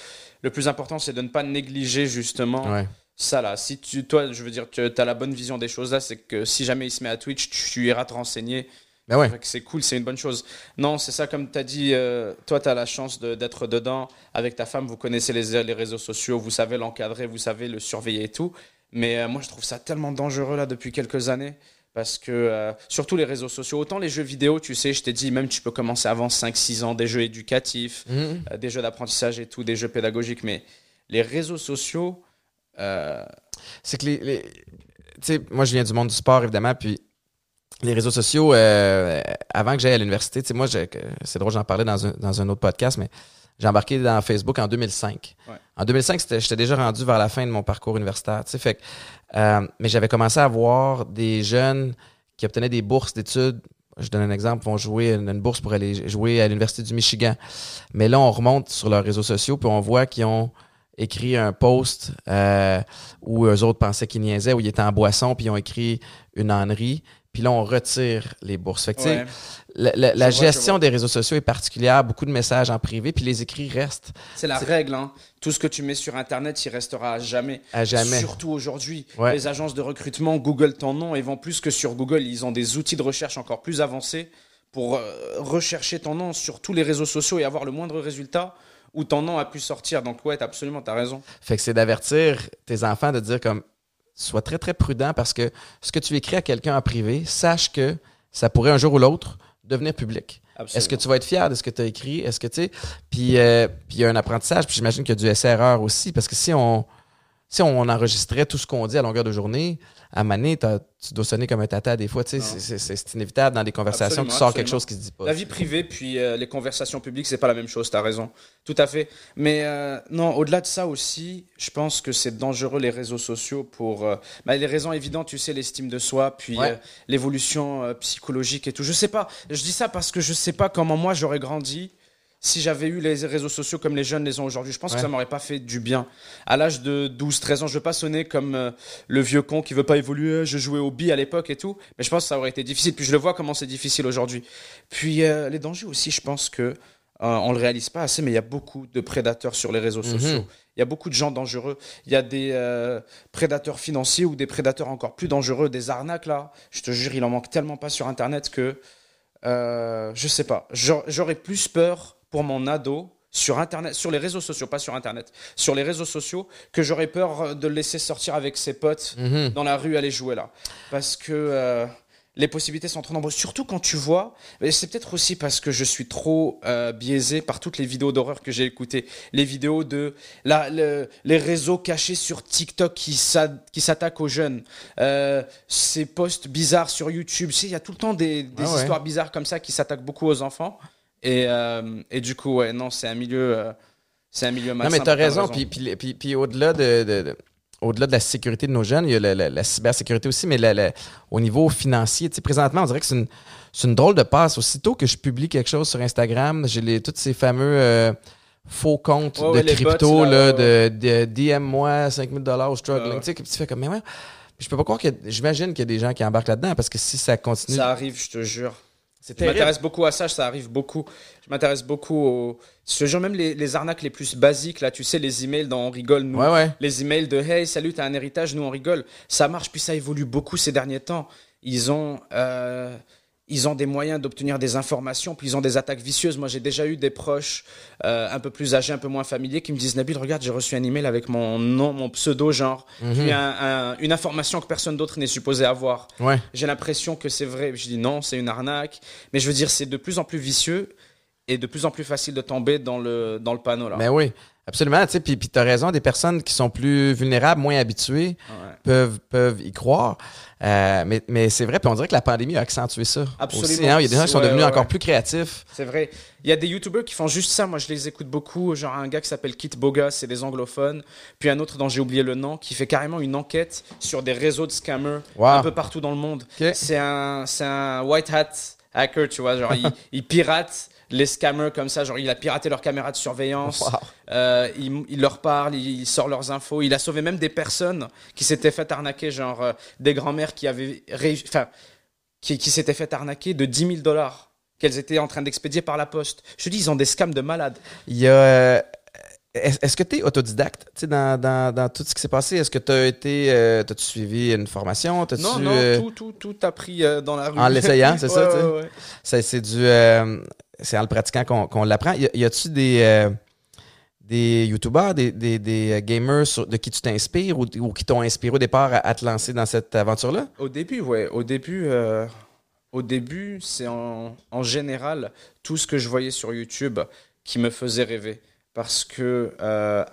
Speaker 2: le plus important, c'est de ne pas négliger justement
Speaker 1: ouais.
Speaker 2: ça là. Si tu, toi, je veux dire, tu as la bonne vision des choses là, c'est que si jamais il se met à Twitch, tu, tu iras te renseigner.
Speaker 1: Ben ouais.
Speaker 2: C'est cool, c'est une bonne chose. Non, c'est ça, comme tu as dit, euh, toi, tu as la chance de- d'être dedans. Avec ta femme, vous connaissez les, les réseaux sociaux, vous savez l'encadrer, vous savez le surveiller et tout. Mais euh, moi, je trouve ça tellement dangereux là depuis quelques années. Parce que, euh, surtout les réseaux sociaux, autant les jeux vidéo, tu sais, je t'ai dit, même tu peux commencer avant 5-6 ans, des jeux éducatifs, euh, des jeux d'apprentissage et tout, des jeux pédagogiques. Mais les réseaux sociaux,
Speaker 1: C'est que les. les- tu sais, moi, je viens du monde du sport, évidemment, puis les réseaux sociaux, euh, avant que j'aille à l'université, tu sais, moi, c'est drôle, j'en parlais dans un, dans un autre podcast, mais j'ai embarqué dans Facebook en 2005.
Speaker 2: Ouais.
Speaker 1: En 2005, c'était- j'étais déjà rendu vers la fin de mon parcours universitaire, tu sais, fait que, euh, mais j'avais commencé à voir des jeunes qui obtenaient des bourses d'études. Je donne un exemple, vont jouer une, une bourse pour aller jouer à l'Université du Michigan. Mais là, on remonte sur leurs réseaux sociaux, puis on voit qu'ils ont écrit un post euh, où eux autres pensaient qu'ils niaisaient, où ils étaient en boisson, puis ils ont écrit une ânerie. Puis là, on retire les bourses. Fait que, tu
Speaker 2: ouais.
Speaker 1: la, gestion des réseaux sociaux est particulière, beaucoup de messages en privé, puis les écrits restent
Speaker 2: c'est la règle. Hein. Tout ce que tu mets sur Internet, il restera à jamais.
Speaker 1: à jamais.
Speaker 2: Surtout aujourd'hui,
Speaker 1: Ouais.
Speaker 2: les agences de recrutement Google ton nom et vont plus que sur Google. Ils ont des outils de recherche encore plus avancés pour euh, rechercher ton nom sur tous les réseaux sociaux et avoir le moindre résultat où ton nom a pu sortir. Donc ouais, t'as absolument, t'as raison.
Speaker 1: Fait que c'est d'avertir tes enfants de dire comme sois très très prudent parce que ce que tu écris à quelqu'un en privé, sache que ça pourrait un jour ou l'autre devenir public. Est-ce que tu vas être fier de ce que tu as écrit? Est-ce que tu sais? Puis euh, puis il y a un apprentissage, puis j'imagine qu'il y a du essai-erreur aussi, parce que si on si on enregistrait tout ce qu'on dit à longueur de journée, à Mané, tu dois sonner comme un tata des fois. tu. C'est- inévitable dans des conversations
Speaker 2: Absolument,
Speaker 1: qui sort quelque chose qui se dit pas.
Speaker 2: La vie privée, puis euh, les conversations publiques, c'est pas la même chose, t'as raison. Tout à fait. Mais euh, non, au-delà de ça aussi, je pense que c'est dangereux les réseaux sociaux pour euh, bah, les raisons évidentes, tu sais, l'estime de soi, puis
Speaker 1: Ouais.
Speaker 2: l'évolution psychologique et tout. Je sais pas, je dis ça parce que je sais pas comment moi j'aurais grandi si j'avais eu les réseaux sociaux comme les jeunes les ont aujourd'hui. Je pense
Speaker 1: Ouais.
Speaker 2: que ça m'aurait pas fait du bien. À l'âge de 12-13 ans, je veux pas sonner comme euh, le vieux con qui veut pas évoluer, je jouais au bi à l'époque et tout, mais je pense que ça aurait été difficile. Puis je le vois comment c'est difficile aujourd'hui. Puis euh, les dangers aussi, je pense que euh, on le réalise pas assez, mais il y a beaucoup de prédateurs sur les réseaux
Speaker 1: Mhm.
Speaker 2: sociaux. Il y a beaucoup de gens dangereux. Il y a des euh, prédateurs financiers ou des prédateurs encore plus dangereux, des arnaques là. Je te jure, il en manque tellement pas sur Internet que euh, je sais pas. J'aurais plus peur pour mon ado sur Internet, sur les réseaux sociaux, pas sur Internet, sur les réseaux sociaux, que j'aurais peur de le laisser sortir avec ses potes
Speaker 1: Mhm.
Speaker 2: dans la rue aller jouer là. Parce que euh, les possibilités sont trop nombreuses. Surtout quand tu vois, mais c'est peut-être aussi parce que je suis trop euh, biaisé par toutes les vidéos d'horreur que j'ai écoutées. Les vidéos de la, le- les réseaux cachés sur TikTok qui s'a- qui s'attaquent aux jeunes. Euh, ces posts bizarres sur YouTube. Tu sais, il y a tout le temps des, des
Speaker 1: Ah ouais.
Speaker 2: histoires bizarres comme ça qui s'attaquent beaucoup aux enfants. Et, euh, et du coup, ouais, non, c'est un milieu. euh, c'est un milieu
Speaker 1: Non, mais
Speaker 2: t'as
Speaker 1: raison. Puis, puis, puis- puis au-delà de, de- de- au-delà de la sécurité de nos jeunes, il y a la, la- la cybersécurité aussi, mais la- au niveau financier, tu sais, présentement, on dirait que c'est une, c'est une drôle de passe. Aussitôt que je publie quelque chose sur Instagram, j'ai les, tous ces fameux euh, faux comptes
Speaker 2: Ouais,
Speaker 1: de
Speaker 2: ouais,
Speaker 1: crypto,
Speaker 2: bots,
Speaker 1: là, de, de DM-moi 5000 dollars struggling. Tu sais, que tu fais comme, mais ouais. Je peux pas croire que j'imagine qu'il y a des gens qui embarquent là-dedans parce que si ça continue,
Speaker 2: Ça arrive, je te jure. Je m'intéresse beaucoup à ça, ça arrive beaucoup. Je m'intéresse beaucoup aux. Je te jure, même les, les arnaques les plus basiques, là, tu sais, les emails dont on rigole, nous.
Speaker 1: Ouais, ouais.
Speaker 2: Les emails de Hey, salut, t'as un héritage, nous on rigole. Ça marche, puis ça évolue beaucoup ces derniers temps. Ils ont. euh, Ils ont des moyens d'obtenir des informations, puis ils ont des attaques vicieuses. Moi, j'ai déjà eu des proches euh, un peu plus âgés, un peu moins familiers, qui me disent Nabil, regarde, j'ai reçu un email avec mon nom, mon pseudo, genre,
Speaker 1: Mhm.
Speaker 2: puis un- un- une information que personne d'autre n'est supposé avoir
Speaker 1: Ouais.
Speaker 2: j'ai l'impression que c'est vrai. Je dis non, c'est une arnaque. Mais je veux dire, c'est de plus en plus vicieux et de plus en plus facile de tomber dans le, dans le panneau. Là.
Speaker 1: Mais oui, absolument. Tu sais, puis, puis tu as raison, des personnes qui sont plus vulnérables, moins habituées,
Speaker 2: Ouais.
Speaker 1: peuvent, peuvent y croire. Euh, mais mais c'est vrai, puis on dirait que la pandémie a accentué ça.
Speaker 2: Absolument.
Speaker 1: Aussi, hein. Il y a des gens qui sont
Speaker 2: Ouais,
Speaker 1: devenus
Speaker 2: ouais,
Speaker 1: encore plus créatifs.
Speaker 2: C'est vrai. Il y a des youtubeurs qui font juste ça. Moi, je les écoute beaucoup. Genre un gars qui s'appelle Kit Boga, c'est des anglophones. Puis un autre dont j'ai oublié le nom, qui fait carrément une enquête sur des réseaux de scammers
Speaker 1: Wow.
Speaker 2: un peu partout dans le monde. C'est un, un white hat hacker, tu vois. Genre, il, il pirate les scammers comme ça, genre il a piraté leur caméra de surveillance,
Speaker 1: Wow.
Speaker 2: euh, il, il leur parle, il, il sort leurs infos, il a sauvé même des personnes qui s'étaient fait arnaquer, genre euh, des grands-mères qui avaient enfin, qui, qui s'étaient fait arnaquer de 10 000 dollars qu'elles étaient en train d'expédier par la poste. Je te dis, ils ont des scams de malades.
Speaker 1: Il y a. euh, Est-ce que tu es autodidacte dans, dans, dans tout ce qui s'est passé? Est-ce que tu as été. euh, T'as-tu suivi une formation? T'as-tu,
Speaker 2: Non, non,
Speaker 1: euh,
Speaker 2: tout, tout, tout appris euh, dans la rue.
Speaker 1: en l'essayant, c'est ça,
Speaker 2: Ouais,
Speaker 1: c'est, c'est du. C'est en le pratiquant qu'on, qu'on l'apprend. Y, a-tu des. euh, des youtubeurs, des, des, des gamers sur- de qui tu t'inspires ou, ou qui t'ont inspiré au départ à, à te lancer dans cette aventure-là?
Speaker 2: Au début, ouais. Au début, euh, au début, c'est en, en général tout ce que je voyais sur YouTube qui me faisait rêver. Parce que euh,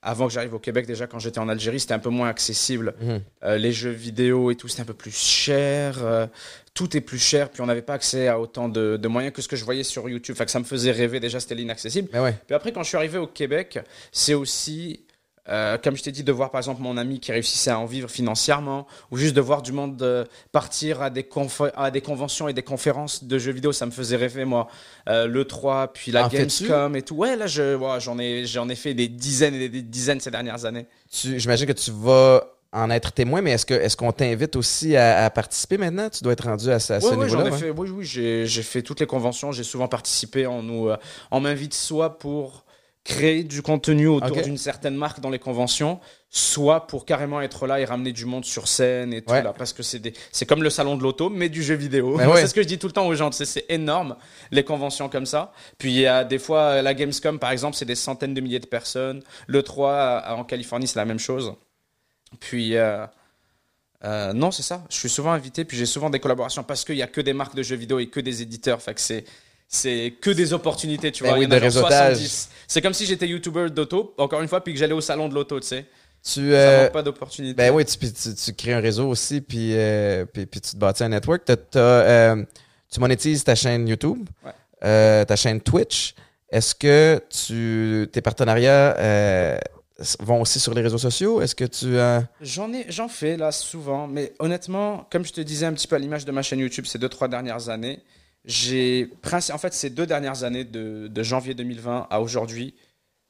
Speaker 2: avant que j'arrive au Québec, déjà quand j'étais en Algérie, c'était un peu moins accessible.
Speaker 1: Mhm.
Speaker 2: Euh, les jeux vidéo et tout, c'était un peu plus cher. euh, tout est plus cher, puis on n'avait pas accès à autant de, de moyens que ce que je voyais sur YouTube. Fait que ça me faisait rêver. Déjà, c'était l'inaccessible.
Speaker 1: Mais ouais.
Speaker 2: Puis après, quand je suis arrivé au Québec, c'est aussi, euh, comme je t'ai dit, de voir par exemple mon ami qui réussissait à en vivre financièrement, ou juste de voir du monde euh, partir à des, à des conventions et des conférences de jeux vidéo, ça me faisait rêver, moi. Euh, le 3, puis la
Speaker 1: En fais-tu?
Speaker 2: Gamescom et tout. Ouais, là, je, ouais, j'en ai, j'en ai fait des dizaines et des dizaines ces dernières années.
Speaker 1: J'imagine que tu vas en être témoin, mais est-ce, que, est-ce qu'on t'invite aussi à, à participer maintenant? Tu dois être rendu à, ce- à niveau-là.
Speaker 2: fait, oui, oui, j'ai, fait toutes les conventions, j'ai souvent participé. On, nous, euh, on m'invite soit pour créer du contenu autour d'une certaine marque dans les conventions, soit pour carrément être là et ramener du monde sur scène et tout
Speaker 1: Ouais.
Speaker 2: là, parce que c'est des, c'est comme le salon de l'auto, mais du jeu vidéo.
Speaker 1: Ben ouais.
Speaker 2: C'est ce que je dis tout le temps aux gens, c'est énorme les conventions comme ça. Puis il y a des fois euh, la Gamescom par exemple, c'est des centaines de milliers de personnes. Le 3 à- en Californie, c'est la même chose. Puis euh, euh, non, c'est ça. Je suis souvent invité, puis j'ai souvent des collaborations parce qu'il y a que des marques de jeux vidéo et que des éditeurs. Fait que c'est c'est que des opportunités, tu
Speaker 1: Ben
Speaker 2: vois.
Speaker 1: oui, de réseautage.
Speaker 2: 70. C'est comme si j'étais YouTuber d'auto, encore une fois, puis que j'allais au salon de l'auto, tu sais.
Speaker 1: Tu,
Speaker 2: Ça
Speaker 1: euh,
Speaker 2: pas d'opportunités.
Speaker 1: ben oui, tu, tu, tu crées un réseau aussi, puis, euh, puis, puis tu te bâtis un network. Euh, tu monétises ta chaîne YouTube,
Speaker 2: Ouais.
Speaker 1: ta chaîne Twitch. Est-ce que tu, tes partenariats vont aussi sur les réseaux sociaux? Est-ce que tu... euh,
Speaker 2: J'en ai, j'en fais là souvent, mais honnêtement, comme je te disais un petit peu à l'image de ma chaîne YouTube ces deux trois dernières années, j'ai en fait ces deux dernières années de, de janvier 2020 à aujourd'hui,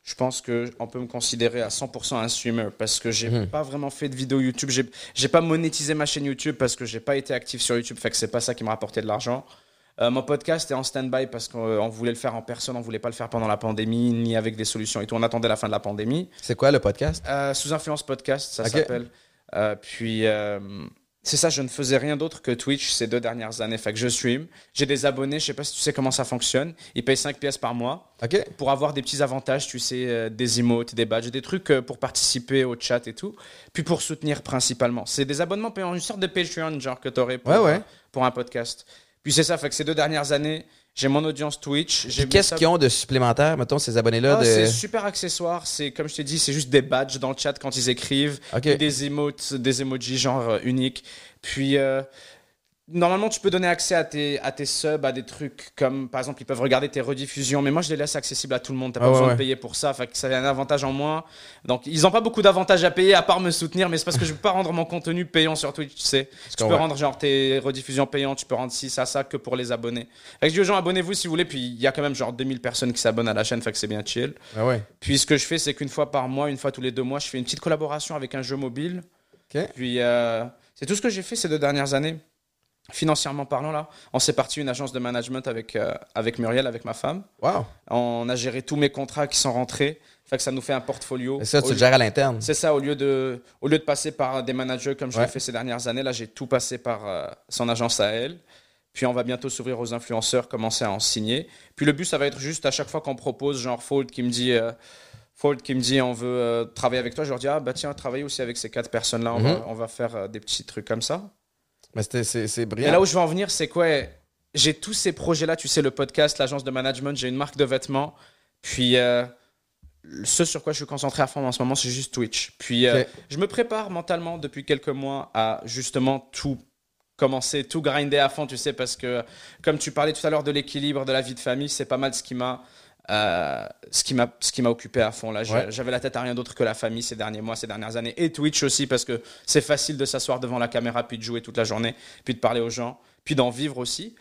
Speaker 2: je pense que on peut me considérer à 100% un streamer parce que j'ai
Speaker 1: Mhm.
Speaker 2: pas vraiment fait de vidéo YouTube, j'ai j'ai pas monétisé ma chaîne YouTube parce que j'ai pas été actif sur YouTube, fait que c'est pas ça qui me rapportait de l'argent. Euh, mon podcast est en stand-by parce qu'on on voulait le faire en personne, on voulait pas le faire pendant la pandémie ni avec des solutions et tout. On attendait la fin de la pandémie.
Speaker 1: c'est quoi le podcast?
Speaker 2: Euh, sous influence podcast, ça s'appelle. Euh, puis euh, c'est ça, je ne faisais rien d'autre que Twitch ces deux dernières années. Fait que je stream. J'ai des abonnés, je sais pas si tu sais comment ça fonctionne. Ils payent 5 pièces par mois pour avoir des petits avantages, tu sais, euh, des emotes, des badges, des trucs euh, pour participer au chat et tout. Puis pour soutenir principalement. C'est des abonnements payants, une sorte de Patreon, genre que tu aurais pour,
Speaker 1: Ouais, ouais.
Speaker 2: euh, pour un podcast. Puis c'est ça, fait que ces deux dernières années, j'ai mon audience Twitch.
Speaker 1: qu'est-ce
Speaker 2: ça-
Speaker 1: qu'ils ont de supplémentaire, mettons, ces abonnés-là?
Speaker 2: ah,
Speaker 1: de...
Speaker 2: C'est super accessoire. C'est comme je t'ai dit, c'est juste des badges dans le chat quand ils écrivent,
Speaker 1: OK.
Speaker 2: puis des emotes, des emojis genre euh, uniques. Puis euh, normalement, tu peux donner accès à tes à tes subs, à des trucs comme par exemple, ils peuvent regarder tes rediffusions. Mais moi, je les laisse accessibles à tout le monde. T'as pas
Speaker 1: Ah ouais,
Speaker 2: besoin
Speaker 1: ouais.
Speaker 2: de payer pour ça. Fait que ça a un avantage en moins. Donc, ils ont pas beaucoup d'avantages à payer à part me soutenir. Mais c'est parce que je peux pas rendre mon contenu payant sur Twitch. Tu sais, tu peux rendre genre tes rediffusions payantes. Tu peux rendre ci ça ça que pour les abonnés. Fait que je dis aux gens abonnez-vous si vous voulez. Puis il y a quand même genre 2000 personnes qui s'abonnent à la chaîne. Fait que c'est bien chill.
Speaker 1: Ah ouais.
Speaker 2: Puis ce que je fais, c'est qu'une fois par mois, une fois tous les deux mois, je fais une petite collaboration avec un jeu mobile.
Speaker 1: OK.
Speaker 2: Puis euh, c'est tout ce que j'ai fait ces deux dernières années. Financièrement parlant, là, on s'est parti une agence de management avec, euh, avec Muriel, avec ma femme.
Speaker 1: Wow.
Speaker 2: On a géré tous mes contrats qui sont rentrés. Fait que ça nous fait un portfolio.
Speaker 1: Et ça, tu le
Speaker 2: lieu-
Speaker 1: gères à l'interne.
Speaker 2: c'est ça, au lieu, de, au lieu de passer par des managers comme je
Speaker 1: Ouais.
Speaker 2: l'ai fait ces dernières années, là, j'ai tout passé par euh, son agence à elle. Puis on va bientôt s'ouvrir aux influenceurs, commencer à en signer. Puis le but, ça va être juste à chaque fois qu'on propose, genre Fold qui me dit, euh, Fold qui me dit on veut euh, travailler avec toi, je leur dis, ah bah tiens, travailler aussi avec ces quatre personnes-là, on,
Speaker 1: Mhm.
Speaker 2: va, on va faire euh, des petits trucs comme ça.
Speaker 1: Mais c'est c'est
Speaker 2: Et
Speaker 1: brillant.
Speaker 2: là où je veux en venir, c'est quoi J'ai tous ces projets-là, tu sais, le podcast, l'agence de management, j'ai une marque de vêtements. Puis euh, ce sur quoi je suis concentré à fond en ce moment, c'est juste Twitch. Puis euh, je me prépare mentalement depuis quelques mois à justement tout commencer, tout grinder à fond, tu sais, parce que comme tu parlais tout à l'heure de l'équilibre de la vie de famille, c'est pas mal ce qui m'a. Euh, ce qui m'a ce qui m'a occupé à fond là
Speaker 1: Ouais.
Speaker 2: j'avais la tête à rien d'autre que la famille ces derniers mois ces dernières années et Twitch aussi parce que c'est facile de s'asseoir devant la caméra puis de jouer toute la journée puis de parler aux gens puis d'en vivre aussi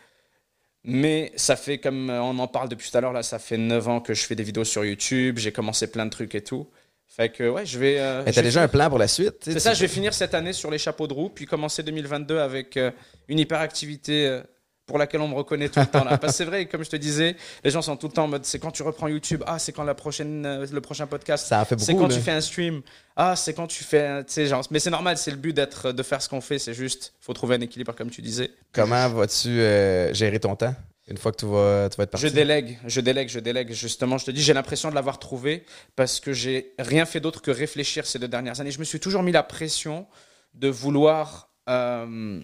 Speaker 2: Mais ça fait, comme on en parle depuis tout à l'heure, là, ça fait 9 ans que je fais des vidéos sur YouTube, j'ai commencé plein de trucs et tout. Fait que, ouais, je vais. euh,
Speaker 1: Mais t'as déjà un plan pour la suite.
Speaker 2: c'est ça, je vais finir cette année sur les chapeaux de roue, puis commencer 2022 avec euh, une hyperactivité euh, pour laquelle on me reconnaît tout le temps. Là. Parce que c'est vrai, comme je te disais, les gens sont tout le temps en mode c'est quand tu reprends YouTube, ah, c'est quand la prochaine, euh, le prochain podcast,
Speaker 1: Ça en fait
Speaker 2: c'est
Speaker 1: beaucoup.
Speaker 2: quand
Speaker 1: là.
Speaker 2: tu fais un stream, ah, c'est quand tu fais. genre, mais c'est normal, c'est le but d'être, de faire ce qu'on fait, c'est juste, faut trouver un équilibre, comme tu disais.
Speaker 1: Comment vas-tu euh, gérer ton temps une fois que tu vas, tu vas être parti?
Speaker 2: Je délègue, je délègue, je délègue. Justement, je te dis, j'ai l'impression de l'avoir trouvé parce que j'ai rien fait d'autre que réfléchir ces deux dernières années. Je me suis toujours mis la pression de vouloir euh,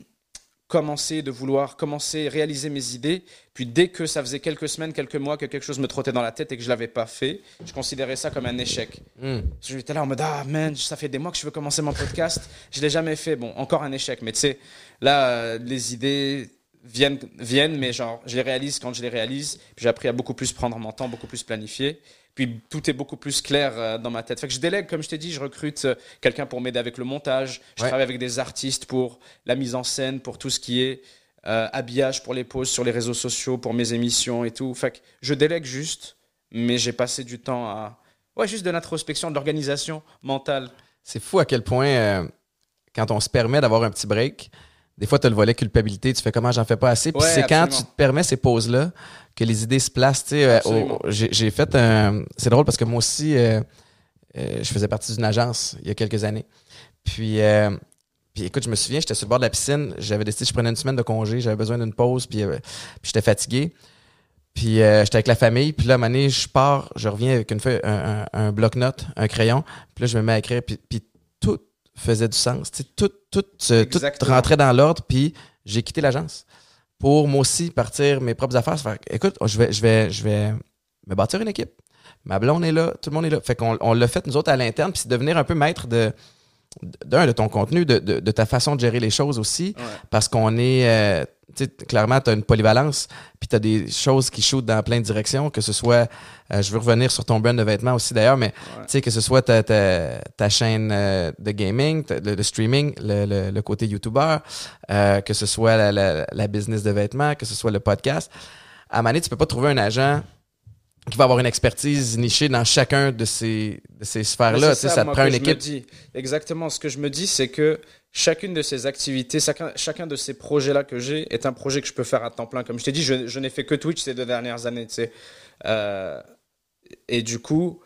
Speaker 2: commencer, de vouloir commencer, réaliser mes idées. Puis dès que ça faisait quelques semaines, quelques mois que quelque chose me trottait dans la tête et que je l'avais pas fait, je considérais ça comme un échec. Je J'étais là en mode ah man, ça fait des mois que je veux commencer mon podcast, je l'ai jamais fait. Bon, encore un échec, mais tu sais, là euh, les idées viennent viennent, mais genre je les réalise quand je les réalise. Puis j'ai appris à beaucoup plus prendre mon temps, beaucoup plus planifier. Puis tout est beaucoup plus clair euh, dans ma tête. Fait que je délègue, comme je t'ai dit, je recrute euh, quelqu'un pour m'aider avec le montage. Je
Speaker 1: Ouais.
Speaker 2: travaille avec des artistes pour la mise en scène, pour tout ce qui est euh, habillage pour les posts sur les réseaux sociaux, pour mes émissions et tout. Fait que je délègue juste, mais j'ai passé du temps à ouais juste de l'introspection, de l'organisation mentale.
Speaker 1: C'est fou à quel point, euh, quand on se permet d'avoir un petit break, des fois, tu as le volet culpabilité, tu fais comment j'en fais pas assez. Puis
Speaker 2: Ouais,
Speaker 1: c'est quand tu te permets ces pauses-là que les idées se placent. tu sais, euh, au- J'ai fait un. C'est drôle parce que moi aussi, euh, euh, je faisais partie d'une agence il y a quelques années. Puis, euh, puis écoute, je me souviens, j'étais sur le bord de la piscine, j'avais décidé que je prenais une semaine de congé, j'avais besoin d'une pause, puis, euh, puis j'étais fatigué. Puis euh, j'étais avec la famille, puis là, à un moment donné, je pars, je reviens avec une feuille, un, un- un bloc-notes, un crayon, puis là, je me mets à écrire, puis, puis tout faisait du sens. Tu sais, tout, tout, euh, tout rentrait dans l'ordre, puis j'ai quitté l'agence pour moi aussi partir mes propres affaires. Faire, écoute, je vais, je vais, je vais me bâtir une équipe. Ma blonde est là, tout le monde est là. Fait qu'on on l'a fait nous autres à l'interne, puis c'est devenir un peu maître de d'un de ton contenu, de, de, de ta façon de gérer les choses aussi,
Speaker 2: Ouais.
Speaker 1: parce qu'on est, euh, tu sais, clairement, tu as une polyvalence, puis tu as des choses qui shootent dans plein de directions, que ce soit, euh, je veux revenir sur ton brand de vêtements aussi d'ailleurs, mais tu sais, que ce soit ta, ta, ta chaîne euh, de gaming, ta- le, le streaming, le, le, le côté YouTuber, euh, que ce soit la, la, la business de vêtements, que ce soit le podcast. À donné, tu peux pas trouver un agent qui va avoir une expertise nichée dans chacun de ces, de ces sphères-là. sais, ça, te prend une équipe.
Speaker 2: dis. Exactement. Ce que je me dis, c'est que chacune de ces activités, chacun, chacun de ces projets-là que j'ai est un projet que je peux faire à temps plein. Comme je t'ai dit, je, je n'ai fait que Twitch ces deux dernières années. Tu sais. Euh, et du coup,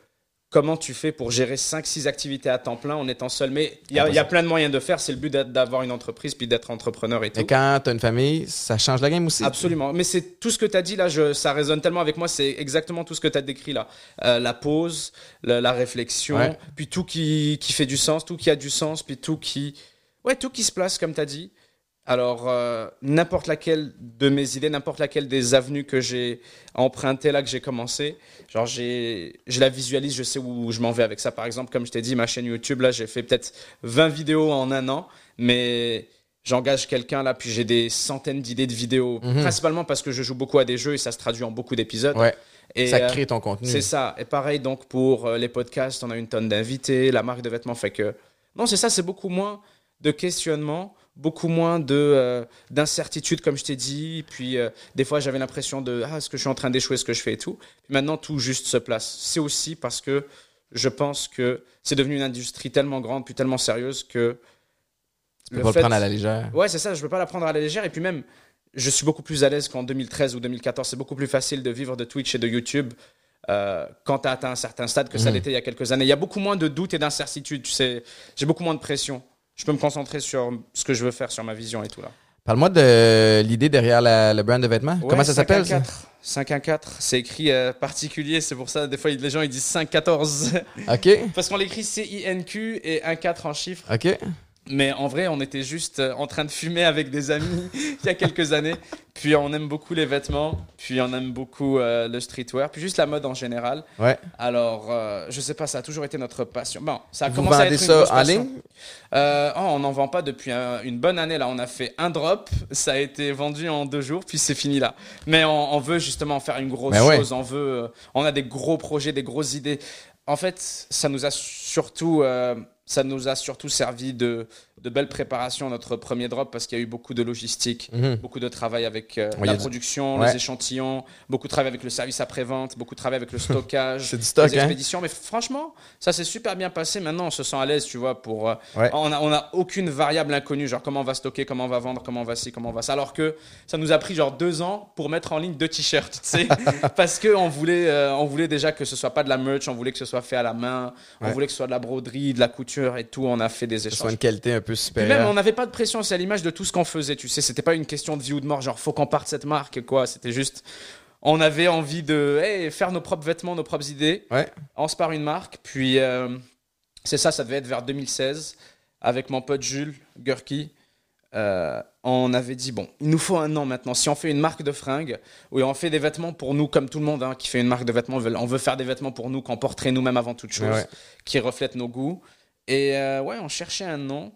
Speaker 2: comment tu fais pour gérer 5-6 activités à temps plein en étant seul? Mais il y, a- il y a plein de moyens de faire. C'est le but d'avoir une entreprise puis d'être entrepreneur et tout.
Speaker 1: Et quand tu as une famille, ça change la game aussi.
Speaker 2: Absolument. Mais c'est tout ce que tu as dit là, je, ça résonne tellement avec moi. C'est exactement tout ce que tu as décrit là. Euh, la pause, la, la réflexion,
Speaker 1: Ouais.
Speaker 2: puis tout qui, qui fait du sens, tout qui a du sens, puis tout qui. Ouais, tout qui se place, comme tu as dit. Alors, euh, n'importe laquelle de mes idées, n'importe laquelle des avenues que j'ai empruntées là, que j'ai commencé, genre, j'ai, je la visualise, je sais où je m'en vais avec ça. Par exemple, comme je t'ai dit, ma chaîne YouTube, là, j'ai fait peut-être 20 vidéos en un an, mais j'engage quelqu'un là, puis j'ai des centaines d'idées de vidéos,
Speaker 1: Mhm.
Speaker 2: principalement parce que je joue beaucoup à des jeux et ça se traduit en beaucoup d'épisodes.
Speaker 1: Ouais,
Speaker 2: Et,
Speaker 1: ça
Speaker 2: euh,
Speaker 1: crée ton contenu.
Speaker 2: c'est ça. Et pareil, donc, pour euh, les podcasts, on a une tonne d'invités, la marque de vêtements fait que. Non, c'est ça, c'est beaucoup moins de questionnements, beaucoup moins de euh, d'incertitude, comme je t'ai dit. Puis, euh, des fois, j'avais l'impression de Ah, est-ce que je suis en train d'échouer, ce que je fais et tout. Puis maintenant, tout juste se place. C'est aussi parce que je pense que c'est devenu une industrie tellement grande, puis tellement sérieuse que.
Speaker 1: tu peux pas le prendre à la légère.
Speaker 2: Ouais, c'est ça, je peux pas la prendre à la légère. Et puis même, je suis beaucoup plus à l'aise qu'en 2013 ou 2014. C'est beaucoup plus facile de vivre de Twitch et de YouTube euh, quand tu as atteint un certain stade que ça
Speaker 1: Mhm.
Speaker 2: l'était il y a quelques années. Il y a beaucoup moins de doutes et d'incertitudes. Tu sais, j'ai beaucoup moins de pression. Je peux me concentrer sur ce que je veux faire, sur ma vision et tout là.
Speaker 1: Parle-moi de l'idée derrière la- le brand de vêtements. Comment ça s'appelle? ça?
Speaker 2: 514. C'est écrit euh, particulier, c'est pour ça, des fois, les gens ils disent 514.
Speaker 1: OK.
Speaker 2: Parce qu'on l'écrit C-I-N-Q et un 4 en chiffres.
Speaker 1: OK.
Speaker 2: Mais en vrai, on était juste euh, en train de fumer avec des amis il y a quelques années. Puis on aime beaucoup les vêtements, puis on aime beaucoup euh, le streetwear, puis juste la mode en général.
Speaker 1: Ouais.
Speaker 2: Alors, euh, je sais pas, ça a toujours été notre passion. Bon, ça a
Speaker 1: Vous
Speaker 2: commencé à être une grosse passion. Euh, oh, on n'en vend pas depuis un- une bonne année. Là, on a fait un drop, ça a été vendu en deux jours, puis c'est fini là. Mais on, on veut justement faire une grosse
Speaker 1: Mais ouais.
Speaker 2: chose. On veut, on a des gros projets, des grosses idées. En fait, ça nous a surtout, ça nous a surtout servi de, de belle préparation à notre premier drop parce qu'il y a eu beaucoup de logistique,
Speaker 1: Mhm.
Speaker 2: beaucoup de travail avec euh,
Speaker 1: a
Speaker 2: la
Speaker 1: du-
Speaker 2: production,
Speaker 1: Ouais.
Speaker 2: les échantillons, beaucoup de travail avec le service après-vente, beaucoup de travail avec le stockage,
Speaker 1: du stock,
Speaker 2: les
Speaker 1: hein?
Speaker 2: expéditions. Mais franchement, ça s'est super bien passé. Maintenant, on se sent à l'aise, tu vois, pour. euh,
Speaker 1: Ouais.
Speaker 2: On n'a on a aucune variable inconnue, genre comment on va stocker, comment on va vendre, comment on va ci, comment on va ça. Alors que ça nous a pris genre deux ans pour mettre en ligne deux t-shirts, tu sais, parce que on voulait, euh, on voulait déjà que ce soit pas de la merch, on voulait que ce soit fait à la main, on
Speaker 1: Ouais.
Speaker 2: voulait que ce soit de la broderie, de la couture et tout. On a fait des
Speaker 1: ce soit
Speaker 2: échanges.
Speaker 1: une qualité un peu
Speaker 2: Puis
Speaker 1: supérieure.
Speaker 2: même, on n'avait pas de pression, c'est à l'image de tout ce qu'on faisait, tu sais. C'était pas une question de vie ou de mort, genre faut qu'on parte cette marque, quoi. C'était juste, on avait envie de hey, faire nos propres vêtements, nos propres idées.
Speaker 1: Ouais.
Speaker 2: On se part une marque, puis euh, c'est ça, ça devait être vers 2016, avec mon pote Jules Gurki. euh, on avait dit, bon, il nous faut un an maintenant. Si on fait une marque de fringues, oui, on fait des vêtements pour nous, comme tout le monde hein, qui fait une marque de vêtements, on veut, on veut faire des vêtements pour nous, qu'on porterait nous-mêmes avant toute chose,
Speaker 1: Ouais.
Speaker 2: qui reflètent nos goûts. Et euh, ouais, on cherchait un nom.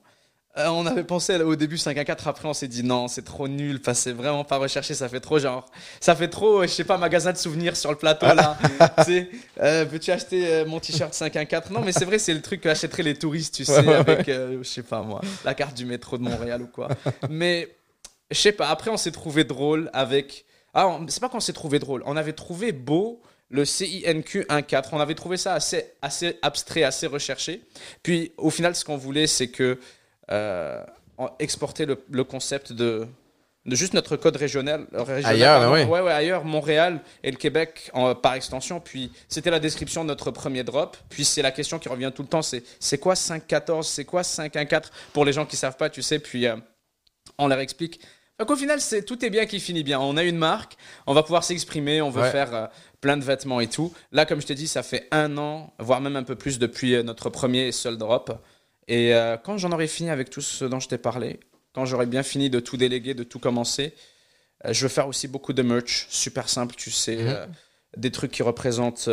Speaker 2: Euh, on avait pensé au début 5 à 4, après on s'est dit non, c'est trop nul, que c'est vraiment pas recherché, ça fait trop genre. Ça fait trop, euh, je sais pas, magasin de souvenirs sur le plateau là. tu sais, euh, veux-tu acheter mon t-shirt 5 à 4 Non, mais c'est vrai, c'est le truc que achèteraient les touristes, tu sais,
Speaker 1: Ouais, ouais,
Speaker 2: avec, euh, je sais pas moi, la carte du métro de Montréal ou quoi. mais je sais pas, après on s'est trouvé drôle avec. Ah, on- c'est pas qu'on s'est trouvé drôle, on avait trouvé beau le CINQ 1.4. On avait trouvé ça assez, assez abstrait, assez recherché. Puis au final, ce qu'on voulait, c'est que euh, exporter le, le concept de, de juste notre code régional. euh, régional,
Speaker 1: Ailleurs, ouais,
Speaker 2: ouais, ailleurs, Montréal et le Québec en- par extension. Puis c'était la description de notre premier drop. Puis c'est la question qui revient tout le temps, c'est c'est quoi 5.14, c'est quoi 5.1.4 pour les gens qui savent pas, tu sais? Puis euh, on leur explique. Donc au final, c'est tout est bien qui finit bien. On a une marque, on va pouvoir s'exprimer, on veut
Speaker 1: Ouais.
Speaker 2: faire euh, plein de vêtements et tout. Là, comme je t'ai dit, ça fait un an, voire même un peu plus depuis euh, notre premier seul drop. Et euh, quand j'en aurai fini avec tout ce dont je t'ai parlé, quand j'aurai bien fini de tout déléguer, de tout commencer, euh, je veux faire aussi beaucoup de merch, super simple, tu sais,
Speaker 1: Mhm.
Speaker 2: euh, des trucs qui représentent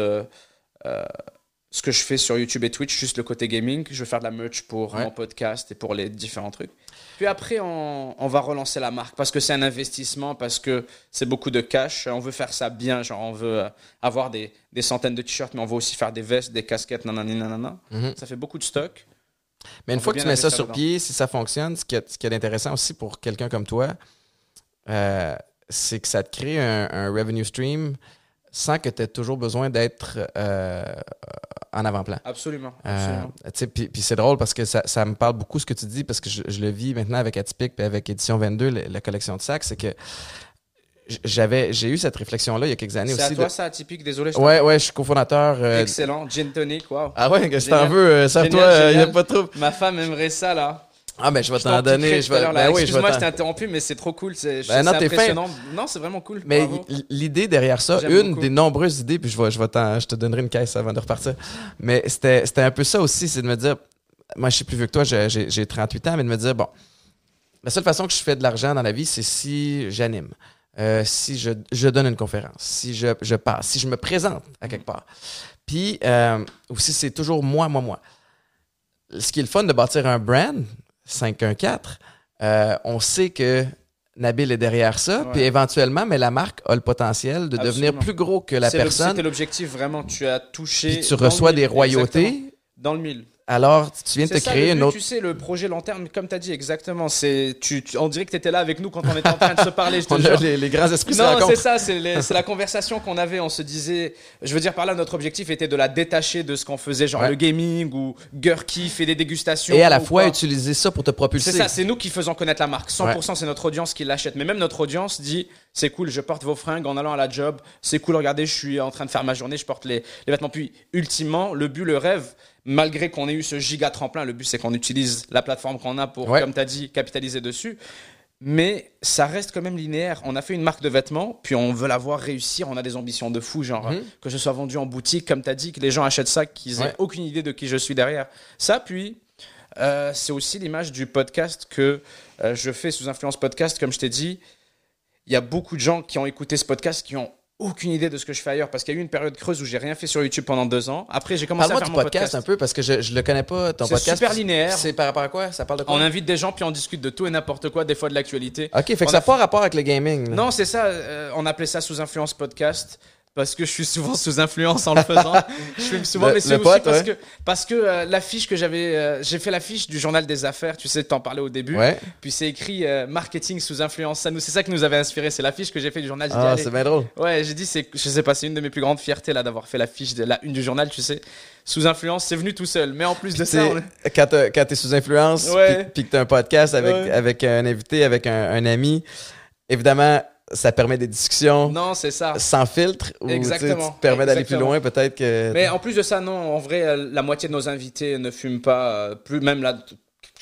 Speaker 2: ce que je fais sur YouTube et Twitch, juste le côté gaming. Je veux faire de la merch pour
Speaker 1: Ouais.
Speaker 2: mon podcast et pour les différents trucs. Puis après, on, on va relancer la marque parce que c'est un investissement, parce que c'est beaucoup de cash. On veut faire ça bien, genre on veut euh, avoir des, des centaines de t-shirts, mais on veut aussi faire des vestes, des casquettes, nanani, nanana.
Speaker 1: Mhm.
Speaker 2: Ça fait beaucoup de stock.
Speaker 1: Mais une
Speaker 2: On
Speaker 1: fois que tu mets ça sur
Speaker 2: dedans.
Speaker 1: pied, si ça fonctionne, ce qui est, ce qui est intéressant aussi pour quelqu'un comme toi, euh, c'est que ça te crée un, un revenue stream sans que tu aies toujours besoin d'être euh, en avant-plan.
Speaker 2: Absolument.
Speaker 1: Euh,
Speaker 2: absolument.
Speaker 1: puis, c'est drôle parce que ça, ça me parle beaucoup ce que tu dis parce que je, je le vis maintenant avec Atypique puis avec Édition 22, le- la collection de sacs, c'est que j'avais j'ai eu cette réflexion là il y a quelques années
Speaker 2: c'est à
Speaker 1: aussi.
Speaker 2: toi
Speaker 1: de-
Speaker 2: ça, atypique, désolé. je
Speaker 1: Ouais, ouais, je suis cofondateur. euh,
Speaker 2: Excellent, gin tonic.
Speaker 1: Ah ouais, que si t'en veux, euh, serre-toi,
Speaker 2: Génial,
Speaker 1: il n'y a
Speaker 2: génial.
Speaker 1: pas de trouble.
Speaker 2: Ma femme aimerait ça là.
Speaker 1: Ah, ben je vais t'en donner.
Speaker 2: piquerai
Speaker 1: Je vais, ben oui,
Speaker 2: Excuse-moi, je t'ai interrompu, mais c'est trop cool. C'est
Speaker 1: Ben non,
Speaker 2: c'est
Speaker 1: t'es fin.
Speaker 2: impressionnant. Non, c'est vraiment cool.
Speaker 1: Mais l'idée derrière ça, une
Speaker 2: beaucoup.
Speaker 1: des nombreuses idées, puis je, vais, je, vais t'en- je te donnerai une caisse avant de repartir, mais c'était c'était un peu ça aussi, c'est de me dire, moi je suis plus vieux que toi, j'ai 38 ans, mais de me dire, bon, la seule façon que je fais de l'argent dans la vie, c'est si j'anime, euh, si je, je donne une conférence, si je, je passe, si je me présente à quelque part. Puis, euh, aussi, c'est toujours moi, moi, moi. Ce qui est le fun de bâtir un brand, 514, euh, on sait que Nabil est derrière ça, puis éventuellement, mais la marque a le potentiel de devenir plus gros que la personne,
Speaker 2: C'était l'objectif vraiment. Tu as touché.
Speaker 1: puis tu reçois des royautés.
Speaker 2: Exactement. Dans le mille.
Speaker 1: Alors, tu viens de te
Speaker 2: ça,
Speaker 1: créer
Speaker 2: le
Speaker 1: une autre.
Speaker 2: Tu sais, le projet long terme, comme tu as dit exactement, c'est, tu, tu- on dirait que tu étais là avec nous quand on était en train de se parler. Je te
Speaker 1: On a les, les grands esprits
Speaker 2: Non, c'est ça, c'est, la conversation qu'on avait. On se disait, je veux dire par là, notre objectif était de la détacher de ce qu'on faisait, genre
Speaker 1: Ouais.
Speaker 2: le gaming ou Gurky fait des dégustations.
Speaker 1: Et à la fois
Speaker 2: quoi.
Speaker 1: utiliser ça pour te propulser.
Speaker 2: C'est ça, c'est nous qui faisons connaître la marque. 100% c'est notre audience qui l'achète. Mais même notre audience dit c'est cool, je porte vos fringues en allant à la job. C'est cool, regardez, je suis en train de faire ma journée, je porte les, les vêtements. Puis, ultimement, le but, le rêve, malgré qu'on ait eu ce giga tremplin, le but c'est qu'on utilise la plateforme qu'on a pour,
Speaker 1: Ouais.
Speaker 2: comme tu as dit, capitaliser dessus. Mais ça reste quand même linéaire. On a fait une marque de vêtements, puis on veut la voir réussir. On a des ambitions de fou, genre
Speaker 1: Mhm.
Speaker 2: que je sois vendu en boutique, comme tu as dit, que les gens achètent ça, qu'ils aient
Speaker 1: Ouais.
Speaker 2: aucune idée de qui je suis derrière. Ça, puis euh, c'est aussi l'image du podcast que euh, je fais sous influence podcast, comme je t'ai dit. Il y a beaucoup de gens qui ont écouté ce podcast qui ont aucune idée de ce que je fais ailleurs parce qu'il y a eu une période creuse où j'ai rien fait sur YouTube pendant deux ans. Après, j'ai commencé à faire mon
Speaker 1: podcast,
Speaker 2: podcast.
Speaker 1: un peu parce que je, je le connais pas, ton
Speaker 2: C'est
Speaker 1: podcast.
Speaker 2: super linéaire.
Speaker 1: C'est par rapport à quoi? Ça parle de quoi?
Speaker 2: On invite des gens puis on discute de tout et n'importe quoi, des fois de l'actualité.
Speaker 1: Ok, fait que ça
Speaker 2: a
Speaker 1: n'a pas rapport avec le gaming. là.
Speaker 2: Non, c'est ça. euh, on appelait ça sous influence podcast. Parce que je suis souvent sous influence en le faisant. je fume souvent,
Speaker 1: Le-
Speaker 2: mais c'est aussi
Speaker 1: pote,
Speaker 2: parce
Speaker 1: ouais.
Speaker 2: que parce que euh, l'affiche que j'avais, euh, j'ai fait l'affiche du journal des affaires. Tu sais, t'en parlais au début.
Speaker 1: Ouais.
Speaker 2: Puis c'est écrit euh, marketing sous influence. Ça nous, c'est ça qui nous avait inspiré. C'est l'affiche que j'ai fait du journal.
Speaker 1: Ah, c'est bien drôle.
Speaker 2: Ouais, j'ai dit, c'est, je sais pas, c'est une de mes plus grandes fiertés là d'avoir fait l'affiche de la une du journal. Tu sais, sous influence, c'est venu tout seul. Mais en plus de ça, on
Speaker 1: quand quand t'es sous influence, puis, puis que t'as un podcast avec,
Speaker 2: Ouais.
Speaker 1: avec un invité, avec un, un ami, évidemment, ça permet des discussions
Speaker 2: non, c'est ça.
Speaker 1: sans filtre. Ou, tu sais,
Speaker 2: Exactement.
Speaker 1: Tu te permets d'aller plus loin, peut-être que.
Speaker 2: Mais en plus de ça, non, en vrai, euh, la moitié de nos invités ne fument pas. euh, plus même là,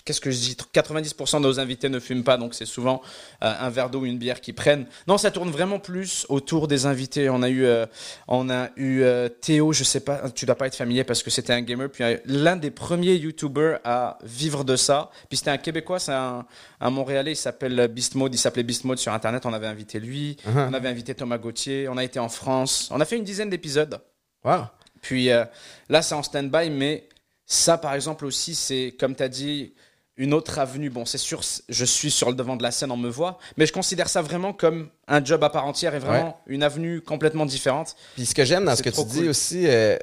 Speaker 2: qu'est-ce que je dis? 90% de nos invités ne fument pas, donc c'est souvent euh, un verre d'eau ou une bière qu'ils prennent. Non, ça tourne vraiment plus autour des invités. On a eu, euh, on a eu euh, Théo, je sais pas, tu dois pas être familier parce que c'était un gamer, puis l'un des premiers YouTubers à vivre de ça. Puis c'était un Québécois, c'est un, un Montréalais, il s'appelle Beast Mode, il s'appelait Beast Mode sur Internet. On avait invité lui,
Speaker 1: Uh-huh.
Speaker 2: on avait invité Thomas Gauthier, on a été en France, on a fait une dizaine d'épisodes.
Speaker 1: Wow.
Speaker 2: Puis là, c'est en stand-by, mais ça, par exemple, aussi, c'est, comme tu as dit, une autre avenue. Bon, c'est sûr, je suis sur le devant de la scène, on me voit, mais je considère ça vraiment comme un job à part entière et vraiment une avenue complètement différente.
Speaker 1: Puis ce que j'aime dans ce que tu dis aussi, euh,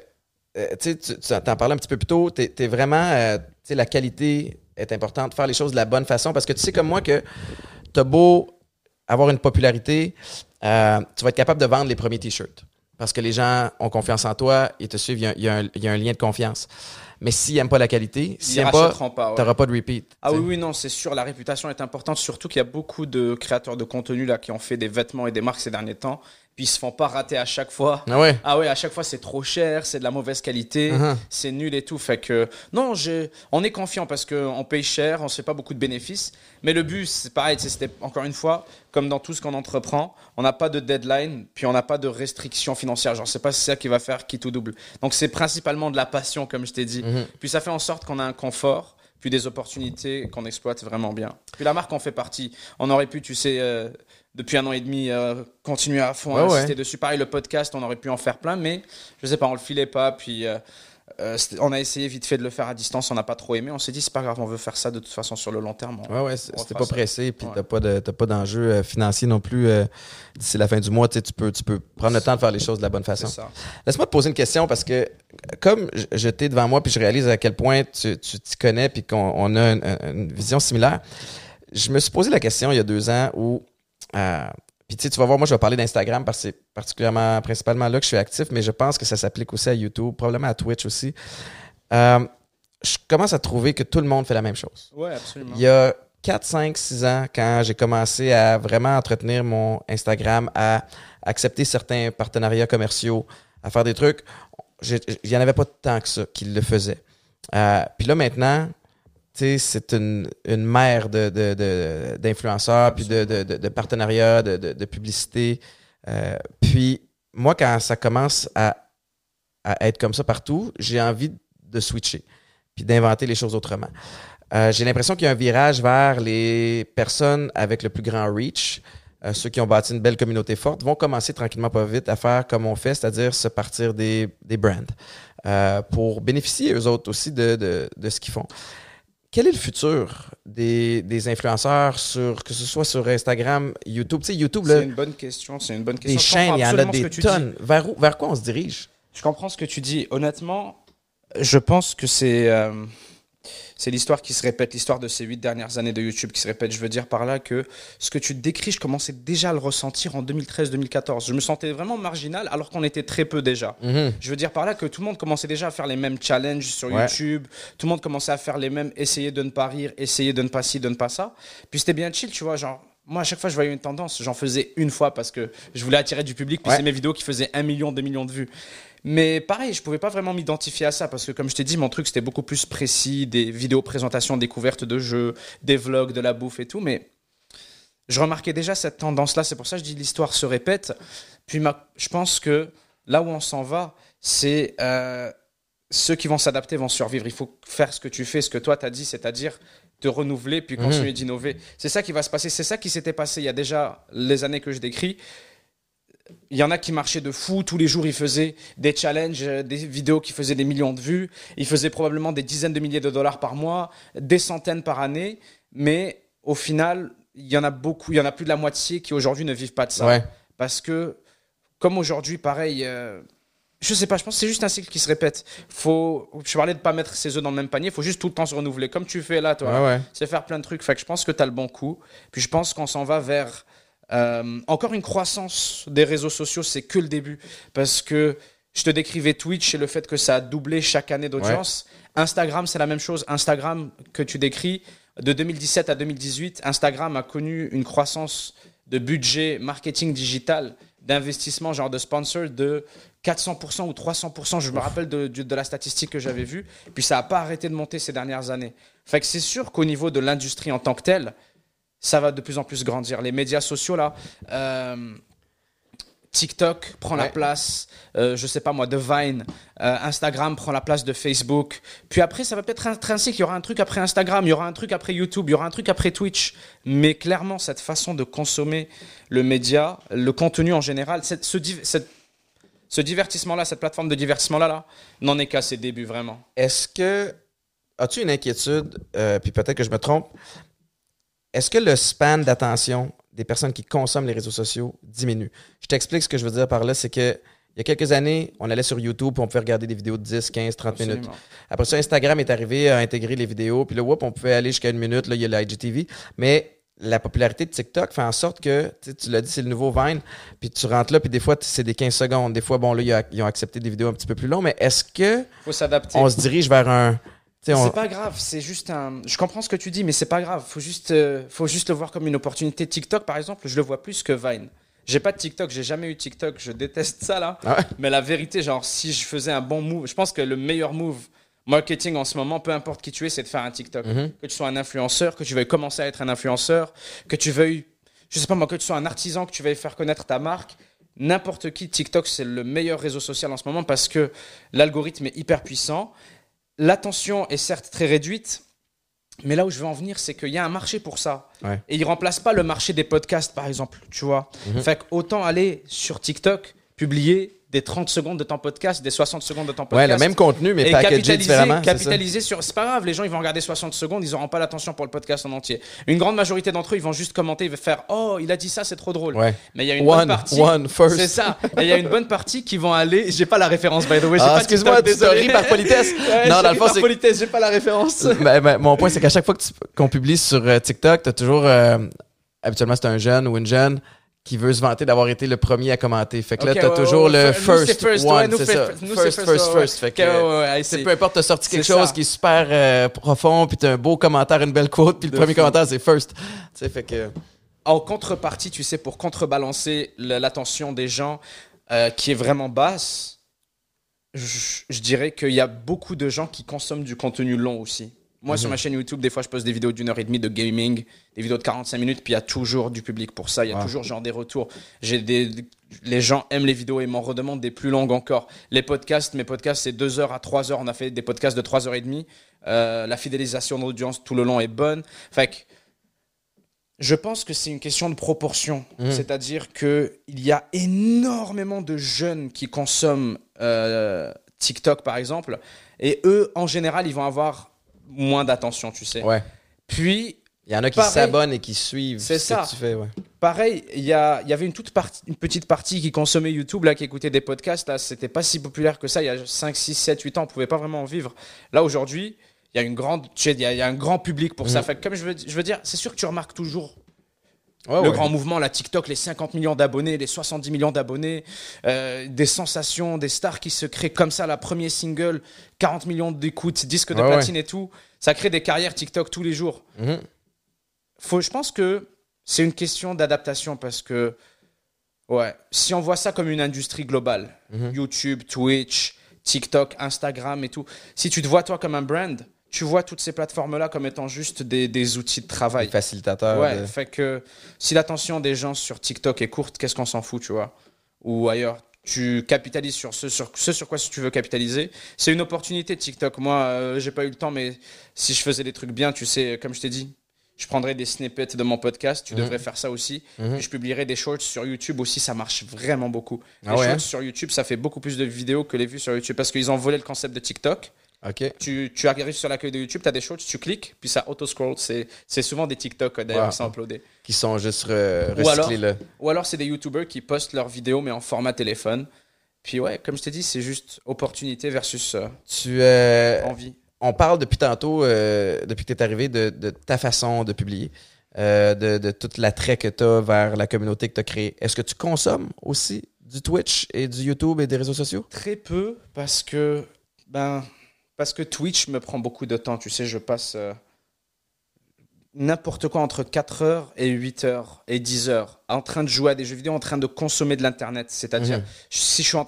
Speaker 1: euh, tu sais, tu tu en parlais un petit peu plus tôt, t'es es vraiment, euh, tu sais, la qualité est importante, faire les choses de la bonne façon, parce que tu sais comme moi que t'as beau avoir une popularité, euh, tu vas être capable de vendre les premiers t-shirts. Parce que les gens ont confiance en toi, ils te suivent, y y il y a un lien de confiance. Mais s'ils n'aiment pas la qualité, s'ils
Speaker 2: Ils
Speaker 1: n'aiment pas,
Speaker 2: pas. ouais.
Speaker 1: t'auras pas de repeat.
Speaker 2: Ah
Speaker 1: tu
Speaker 2: oui, oui, non, c'est sûr, la réputation est importante, surtout qu'il y a beaucoup de créateurs de contenu là qui ont fait des vêtements et des marques ces derniers temps, puis ils se font pas rater à chaque fois.
Speaker 1: Ah ouais.
Speaker 2: Ah ouais, à chaque fois c'est trop cher, c'est de la mauvaise qualité,
Speaker 1: Uh-huh.
Speaker 2: c'est nul et tout. Fait que non, on est confiant parce qu'on paye cher, on se fait pas beaucoup de bénéfices. Mais le but, c'est pareil, c'était encore une fois, comme dans tout ce qu'on entreprend, on n'a pas de deadline, puis on n'a pas de restrictions financières. Genre, c'est pas ça qui va faire qui tout double. Donc c'est principalement de la passion, comme je t'ai dit.
Speaker 1: Mhm.
Speaker 2: Puis ça fait en sorte qu'on a un confort, puis des opportunités qu'on exploite vraiment bien. Puis la marque en fait partie. On aurait pu, tu sais, euh, depuis un an et demi, euh, continuer à fond à
Speaker 1: Ouais, ouais.
Speaker 2: insister dessus. Pareil, le podcast, on aurait pu en faire plein, mais je sais pas, on le filait pas. Puis euh, euh, on a essayé vite fait de le faire à distance, on n'a pas trop aimé. On s'est dit, c'est pas grave, on veut faire ça de toute façon sur le long terme. On-
Speaker 1: Ouais, ouais, c'était pas
Speaker 2: ça.
Speaker 1: pressé, puis t'as pas de- pas d'enjeu euh, financier non plus d'ici la fin du mois. Tu peux, tu peux prendre le temps de faire les choses de la bonne
Speaker 2: C'est
Speaker 1: façon.
Speaker 2: ça.
Speaker 1: Laisse-moi te poser une question parce que, comme je- t'ai devant moi, puis je réalise à quel point tu t'y connais, puis qu'on on a une, une vision similaire, je me suis posé la question il y a deux ans où. Euh, puis tu sais, tu vas voir, moi je vais parler d'Instagram parce que c'est particulièrement, principalement là que je suis actif, mais je pense que ça s'applique aussi à YouTube, probablement à Twitch aussi. Euh, je commence à trouver que tout le monde fait la même chose.
Speaker 2: Ouais, absolument.
Speaker 1: Il y a 4, 5, 6 ans, quand j'ai commencé à vraiment entretenir mon Instagram, à accepter certains partenariats commerciaux, à faire des trucs, il n'y en avait pas tant que ça qui le faisaient. Euh, Puis là, maintenant, c'est une, une mer de, de- de- d'influenceurs, puis de, partenariats, de, publicité. Euh, puis moi, quand ça commence à, être comme ça partout, j'ai envie de switcher, puis d'inventer les choses autrement. Euh, j'ai l'impression qu'il y a un virage vers les personnes avec le plus grand reach. Euh, ceux qui ont bâti une belle communauté forte vont commencer tranquillement pas vite à faire comme on fait, c'est-à-dire se partir des, des brands pour bénéficier eux autres aussi de ce qu'ils font. Quel est le futur des, des influenceurs sur que ce soit sur Instagram, YouTube, tu sais YouTube là,
Speaker 2: C'est une bonne question. C'est une bonne question. Je
Speaker 1: chaînes, il y en a des
Speaker 2: dis.
Speaker 1: tonnes. Vers où, vers quoi on se dirige?
Speaker 2: Je comprends ce que tu dis. Honnêtement, je pense que c'est euh, c'est l'histoire qui se répète, l'histoire de ces huit dernières années de YouTube qui se répète. Je veux dire par là que ce que tu décris, je commençais déjà à le ressentir en 2013-2014. Je me sentais vraiment marginal alors qu'on était très peu déjà. Je veux dire par là que tout le monde commençait déjà à faire les mêmes challenges sur
Speaker 1: Ouais.
Speaker 2: YouTube. Tout le monde commençait à faire les mêmes, essayer de ne pas rire, essayer de ne pas ci, de ne pas ça. Puis c'était bien chill, tu vois, genre. Moi, à chaque fois, je voyais une tendance. J'en faisais une fois parce que je voulais attirer du public. Puis
Speaker 1: Ouais.
Speaker 2: c'est mes vidéos qui faisaient un million, deux millions de vues. Mais pareil, je pouvais pas vraiment m'identifier à ça parce que, comme je t'ai dit, mon truc c'était beaucoup plus précis, des vidéos présentations, découvertes de jeux, des vlogs, de la bouffe et tout. Mais je remarquais déjà cette tendance-là. C'est pour ça que je dis l'histoire se répète. Puis ma- je pense que là où on s'en va, c'est euh, ceux qui vont s'adapter vont survivre. Il faut faire ce que tu fais, ce que toi t'as dit, c'est-à-dire te renouveler puis continuer d'innover. C'est ça qui va se passer. C'est ça qui s'était passé il y a déjà les années que je décris. Il y en a qui marchaient de fou. Tous les jours, ils faisaient des challenges, euh, des vidéos qui faisaient des millions de vues. Ils faisaient probablement des dizaines de milliers de dollars par mois, des centaines par année. Mais au final, il y en a beaucoup, il y en a plus de la moitié qui aujourd'hui ne vivent pas de ça.
Speaker 1: Ouais.
Speaker 2: Parce que comme aujourd'hui, pareil. euh, je sais pas, je pense que c'est juste un cycle qui se répète. Faut, je parlais de pas mettre ses œufs dans le même panier, il faut juste tout le temps se renouveler, comme tu fais là, toi.
Speaker 1: Ouais, ouais.
Speaker 2: C'est faire plein de trucs. Fait que je pense que tu as le bon coup. Puis je pense qu'on s'en va vers euh, encore une croissance des réseaux sociaux. C'est que le début. Parce que je te décrivais Twitch et le fait que ça a doublé chaque année d'audience. Instagram, c'est la même chose. Instagram que tu décris, de 2017 à 2018, Instagram a connu une croissance de budget marketing digital, d'investissement, genre de sponsor, de 400% ou 300%. Je me rappelle de, de- de la statistique que j'avais vue. Puis ça n'a pas arrêté de monter ces dernières années. Fait que c'est sûr qu'au niveau de l'industrie en tant que telle, ça va de plus en plus grandir. Les médias sociaux, là, euh, TikTok prend la place, euh, je sais pas moi, de Vine, euh, Instagram prend la place de Facebook. Puis après, ça va peut-être intrinsèque. Il y aura un truc après Instagram, il y aura un truc après YouTube, il y aura un truc après Twitch. Mais clairement, cette façon de consommer le média, le contenu en général, cette- ce, div- cette- ce divertissement-là, cette plateforme de divertissement-là, là, n'en est qu'à ses débuts, vraiment.
Speaker 1: Est-ce que. As-tu une inquiétude, euh, puis peut-être que je me trompe, est-ce que le span d'attention des personnes qui consomment les réseaux sociaux diminue? Je t'explique ce que je veux dire par là, c'est que. Il y a quelques années, on allait sur YouTube, puis on pouvait regarder des vidéos de 10, 15, 30 minutes. Après ça, Instagram est arrivé à intégrer les vidéos. Puis là, whoop, on pouvait aller jusqu'à une minute. Là, il y a l'IGTV. Mais la popularité de TikTok fait en sorte que, tu l'as dit, c'est le nouveau Vine. Puis tu rentres là, puis des fois, c'est des 15 secondes. Des fois, bon, là, ils ont accepté des vidéos un petit peu plus longues. Mais est-ce que
Speaker 2: Faut
Speaker 1: on se dirige vers un. On-
Speaker 2: C'est pas grave, c'est juste un. Je comprends ce que tu dis, mais c'est pas grave. Faut juste, euh, faut juste le voir comme une opportunité. TikTok, par exemple, je le vois plus que Vine. J'ai pas de TikTok, j'ai jamais eu TikTok, je déteste ça là.
Speaker 1: Ah ouais?
Speaker 2: Mais la vérité, genre, si je faisais un bon move, je pense que le meilleur move marketing en ce moment, peu importe qui tu es, c'est de faire un TikTok.
Speaker 1: Mhm.
Speaker 2: Que tu sois un influenceur, que tu veuilles commencer à être un influenceur, que tu veuilles, je sais pas moi, que tu sois un artisan, que tu veuilles faire connaître ta marque. N'importe qui, TikTok, c'est le meilleur réseau social en ce moment parce que l'algorithme est hyper puissant. L'attention est certes très réduite, mais là où je veux en venir, c'est qu'il y a un marché pour ça.
Speaker 1: Ouais.
Speaker 2: Et il remplace pas le marché des podcasts, par exemple, tu vois.
Speaker 1: Mhm.
Speaker 2: Fait autant aller sur TikTok, publier des 30 secondes de ton podcast, des 60 secondes de ton
Speaker 1: Ouais,
Speaker 2: podcast.
Speaker 1: le même contenu, mais packagé
Speaker 2: capitaliser,
Speaker 1: différemment.
Speaker 2: capitaliser sur. C'est pas grave, les gens ils vont regarder 60 secondes, ils auront pas l'attention pour le podcast en entier. Une grande majorité d'entre eux, ils vont juste commenter, ils vont faire Oh, il a dit ça, c'est trop drôle.
Speaker 1: Ouais.
Speaker 2: Mais il y a une bonne partie.
Speaker 1: one, first.
Speaker 2: C'est ça. Et il y a une bonne partie qui vont aller. J'ai pas la référence, by the way.
Speaker 1: Ah, excuse-moi, tu ris par politesse.
Speaker 2: Ouais,
Speaker 1: non, dans le fond,
Speaker 2: par politesse, j'ai pas la référence.
Speaker 1: Ben, ben, mon point, c'est qu'à chaque fois qu'on publie sur euh, TikTok, tu as toujours. euh, habituellement, c'est un jeune ou une jeune qui veut se vanter d'avoir été le premier à commenter. Fait que là, tu as
Speaker 2: ouais,
Speaker 1: toujours
Speaker 2: ouais,
Speaker 1: le first,
Speaker 2: c'est first,
Speaker 1: one.
Speaker 2: ouais,
Speaker 1: c'est ça.
Speaker 2: nous,
Speaker 1: First,
Speaker 2: first,
Speaker 1: first, first. Fait que,
Speaker 2: Ok, ouais, ouais, I
Speaker 1: tu sais,
Speaker 2: see.
Speaker 1: peu importe, tu as sorti quelque chose
Speaker 2: ça.
Speaker 1: qui est super euh, profond, puis tu as un beau commentaire, une belle quote, puis le
Speaker 2: De
Speaker 1: premier
Speaker 2: fou.
Speaker 1: commentaire, c'est first. Tu sais, fait que.
Speaker 2: En contrepartie, tu sais, pour contrebalancer l'attention des gens euh, qui est vraiment basse, je, je dirais qu'il y a beaucoup de gens qui consomment du contenu long aussi. Moi, sur ma chaîne YouTube, des fois, je poste des vidéos d'une heure et demie de gaming, des vidéos de 45 minutes, puis il y a toujours du public pour ça. Il y a toujours genre des retours. J'ai des, les gens aiment les vidéos et m'en redemandent des plus longues encore. Les podcasts, mes podcasts, c'est 2 heures à 3 heures. On a fait des podcasts de 3 heures et demie. Euh, la fidélisation d'audience tout le long est bonne. Fait que je pense que c'est une question de proportion.
Speaker 1: Mhm.
Speaker 2: C'est-à-dire qu'il y a énormément de jeunes qui consomment euh, TikTok, par exemple, et eux, en général, ils vont avoir moins d'attention, tu sais.
Speaker 1: Ouais.
Speaker 2: Puis,
Speaker 1: Il y en a qui s'abonnent et qui suivent
Speaker 2: C'est
Speaker 1: ce
Speaker 2: ça.
Speaker 1: que tu fais. Ouais.
Speaker 2: pareil, il y, avait une, toute partie, une petite partie qui consommait YouTube, là, qui écoutait des podcasts. Là, c'était pas si populaire que ça. Il y a 5, 6, 7, 8 ans, on pouvait pas vraiment en vivre. Là, aujourd'hui, il y a une grande, il y a, il y a un grand public pour ça. Fait que comme je veux, je veux dire, c'est sûr que tu remarques toujours
Speaker 1: Ouais,
Speaker 2: le
Speaker 1: ouais.
Speaker 2: grand mouvement, la TikTok, les 50 millions d'abonnés, les 70 millions d'abonnés, euh, des sensations, des stars qui se créent comme ça, la première single, 40 millions d'écoutes, disques de
Speaker 1: Ouais,
Speaker 2: platine et tout. Ça crée des carrières TikTok tous les jours.
Speaker 1: Mhm.
Speaker 2: Faut, je pense que c'est une question d'adaptation parce que, ouais, si on voit ça comme une industrie globale,
Speaker 1: Mhm.
Speaker 2: YouTube, Twitch, TikTok, Instagram et tout, si tu te vois toi comme un brand, tu vois toutes ces plateformes-là comme étant juste des, des outils de travail.
Speaker 1: Facilitateurs.
Speaker 2: Ouais,
Speaker 1: de-
Speaker 2: fait que si l'attention des gens sur TikTok est courte, qu'est-ce qu'on s'en fout, tu vois? Ou ailleurs, tu capitalises sur ce sur, ce sur quoi tu veux capitaliser. C'est une opportunité TikTok. Moi, euh, j'ai pas eu le temps, mais si je faisais des trucs bien, tu sais, comme je t'ai dit, je prendrais des snippets de mon podcast. Tu
Speaker 1: Mhm.
Speaker 2: devrais faire ça aussi.
Speaker 1: Mhm.
Speaker 2: Je publierais des shorts sur YouTube aussi. Ça marche vraiment beaucoup.
Speaker 1: Ah
Speaker 2: les
Speaker 1: ouais,
Speaker 2: shorts
Speaker 1: hein?
Speaker 2: sur YouTube, ça fait beaucoup plus de vidéos que les vues sur YouTube parce qu'ils ont volé le concept de TikTok.
Speaker 1: OK.
Speaker 2: Tu, tu arrives sur l'accueil de YouTube, tu as des shorts, tu cliques, puis ça auto-scroll. C'est souvent des TikTok euh, d'ailleurs
Speaker 1: Wow.
Speaker 2: qui sont uploadés.
Speaker 1: Qui sont juste re-
Speaker 2: Ou alors-
Speaker 1: recyclés là.
Speaker 2: Ou alors, c'est des YouTubers qui postent leurs vidéos, mais en format téléphone. Puis ouais, comme je t'ai dit, c'est juste opportunité versus euh,
Speaker 1: Tu, euh,
Speaker 2: envie.
Speaker 1: on parle depuis tantôt, euh, depuis que tu es arrivé, de, de ta façon de publier, euh, de, de toute l'attrait que tu as vers la communauté que tu as créée. Est-ce que tu consommes aussi du Twitch et du YouTube et des réseaux sociaux?
Speaker 2: Très peu parce que ben parce que Twitch me prend beaucoup de temps. Tu sais, je passe euh, n'importe quoi entre 4 heures et 8 heures et 10 heures en train de jouer à des jeux vidéo, en train de consommer de l'internet. C'est-à-dire,
Speaker 1: Mhm.
Speaker 2: si je suis en-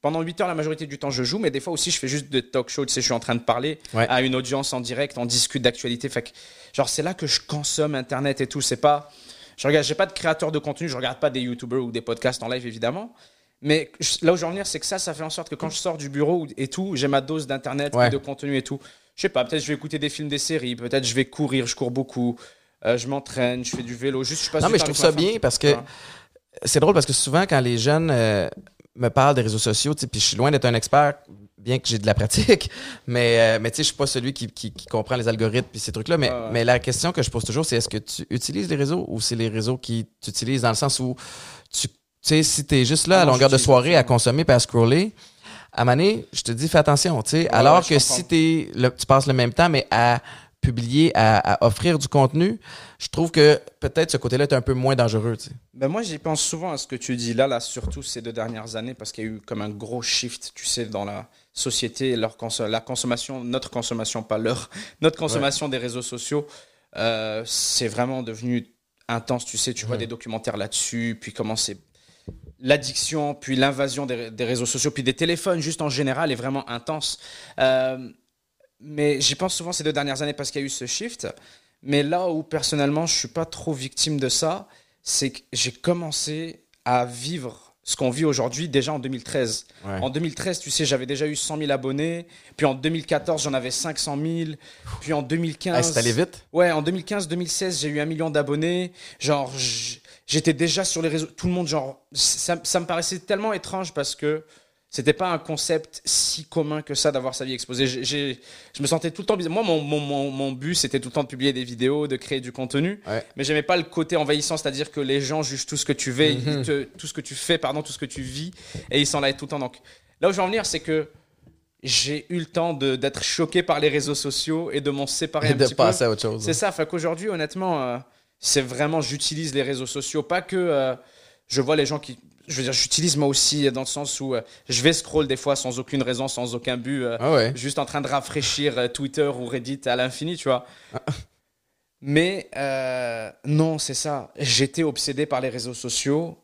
Speaker 2: pendant 8 heures, la majorité du temps, je joue, mais des fois aussi, je fais juste des talk shows. Tu sais, je suis en train de parler
Speaker 1: Ouais.
Speaker 2: à une audience en direct, on discute d'actualité. Fait que, genre, c'est là que je consomme internet et tout. C'est pas, je regarde, j'ai pas de créateur de contenu, je regarde pas des youtubers ou des podcasts en live évidemment. Mais là où je veux en venir, c'est que ça, ça fait en sorte que quand je sors du bureau et tout, j'ai ma dose d'internet,
Speaker 1: Ouais.
Speaker 2: de contenu et tout. Je sais pas, peut-être je vais écouter des films, des séries, peut-être je vais courir, je cours beaucoup, euh, je m'entraîne, je fais du vélo, juste je passe
Speaker 1: Non, mais je trouve ça
Speaker 2: femme.
Speaker 1: bien parce que c'est drôle parce que souvent, quand les jeunes euh, me parlent des réseaux sociaux, tu sais, puis je suis loin d'être un expert, bien que j'ai de la pratique, mais, euh, mais tu sais, je suis pas celui qui, qui, qui comprend les algorithmes puis ces trucs-là. Mais,
Speaker 2: ouais.
Speaker 1: mais la question que je pose toujours, c'est est-ce que tu utilises les réseaux ou c'est les réseaux qui t'utilisent dans le sens où sais, si t'es juste là
Speaker 2: Ah
Speaker 1: à
Speaker 2: non,
Speaker 1: longueur de soirée à consommer puis à scroller, à Mané, je te dis, fais attention, tu sais.
Speaker 2: Ouais,
Speaker 1: Alors
Speaker 2: ouais,
Speaker 1: que si t'es le- tu passes le même temps, mais à publier, à, à offrir du contenu, je trouve que peut-être ce côté-là est un peu moins dangereux, tu sais.
Speaker 2: Ben moi, j'y pense souvent à ce que tu dis là, là, surtout ces deux dernières années, parce qu'il y a eu comme un gros shift, tu sais, dans la société, leur conso- la consommation, notre consommation, pas leur, notre consommation des réseaux sociaux, euh, c'est vraiment devenu intense, tu sais, tu vois des documentaires là-dessus, puis comment c'est l'addiction, puis l'invasion des, des réseaux sociaux, puis des téléphones juste en général est vraiment intense. Euh, mais j'y pense souvent ces deux dernières années parce qu'il y a eu ce shift. Mais là où personnellement je suis pas trop victime de ça, c'est que j'ai commencé à vivre ce qu'on vit aujourd'hui déjà en 2013.
Speaker 1: Ouais.
Speaker 2: En 2013, tu sais, j'avais déjà eu 100 000 abonnés. Puis en 2014, j'en avais 500 000. Puis en 2015.
Speaker 1: Hey, c'est allé vite?
Speaker 2: Ouais, en 2015-2016, j'ai eu un million d'abonnés. Genre, j- j'étais déjà sur les réseaux. Tout le monde, genre, ça, ça me paraissait tellement étrange parce que c'était pas un concept si commun que ça d'avoir sa vie exposée. J'ai- je me sentais tout le temps bizarre. Moi, mon, mon, mon, mon but, c'était tout le temps de publier des vidéos, de créer du contenu.
Speaker 1: Ouais.
Speaker 2: Mais j'aimais pas le côté envahissant, c'est-à-dire que les gens jugent tout ce que tu fais,
Speaker 1: Mhm.
Speaker 2: te- tout ce que tu fais, pardon, tout ce que tu vis, et ils s'en là tout le temps. Donc, là où je veux en venir, c'est que j'ai eu le temps d'être choqué par les réseaux sociaux et de m'en séparer
Speaker 1: Et
Speaker 2: un
Speaker 1: de
Speaker 2: petit peu.
Speaker 1: passer à autre chose.
Speaker 2: C'est ça, fait qu'aujourd'hui, honnêtement, euh, c'est vraiment, j'utilise les réseaux sociaux, pas que euh, je vois les gens qui. Je veux dire, j'utilise moi aussi dans le sens où euh, je vais scroll des fois sans aucune raison, sans aucun but, euh,
Speaker 1: Ah ouais.
Speaker 2: juste en train de rafraîchir euh, Twitter ou Reddit à l'infini, tu vois. Mais euh, non, c'est ça. J'étais obsédé par les réseaux sociaux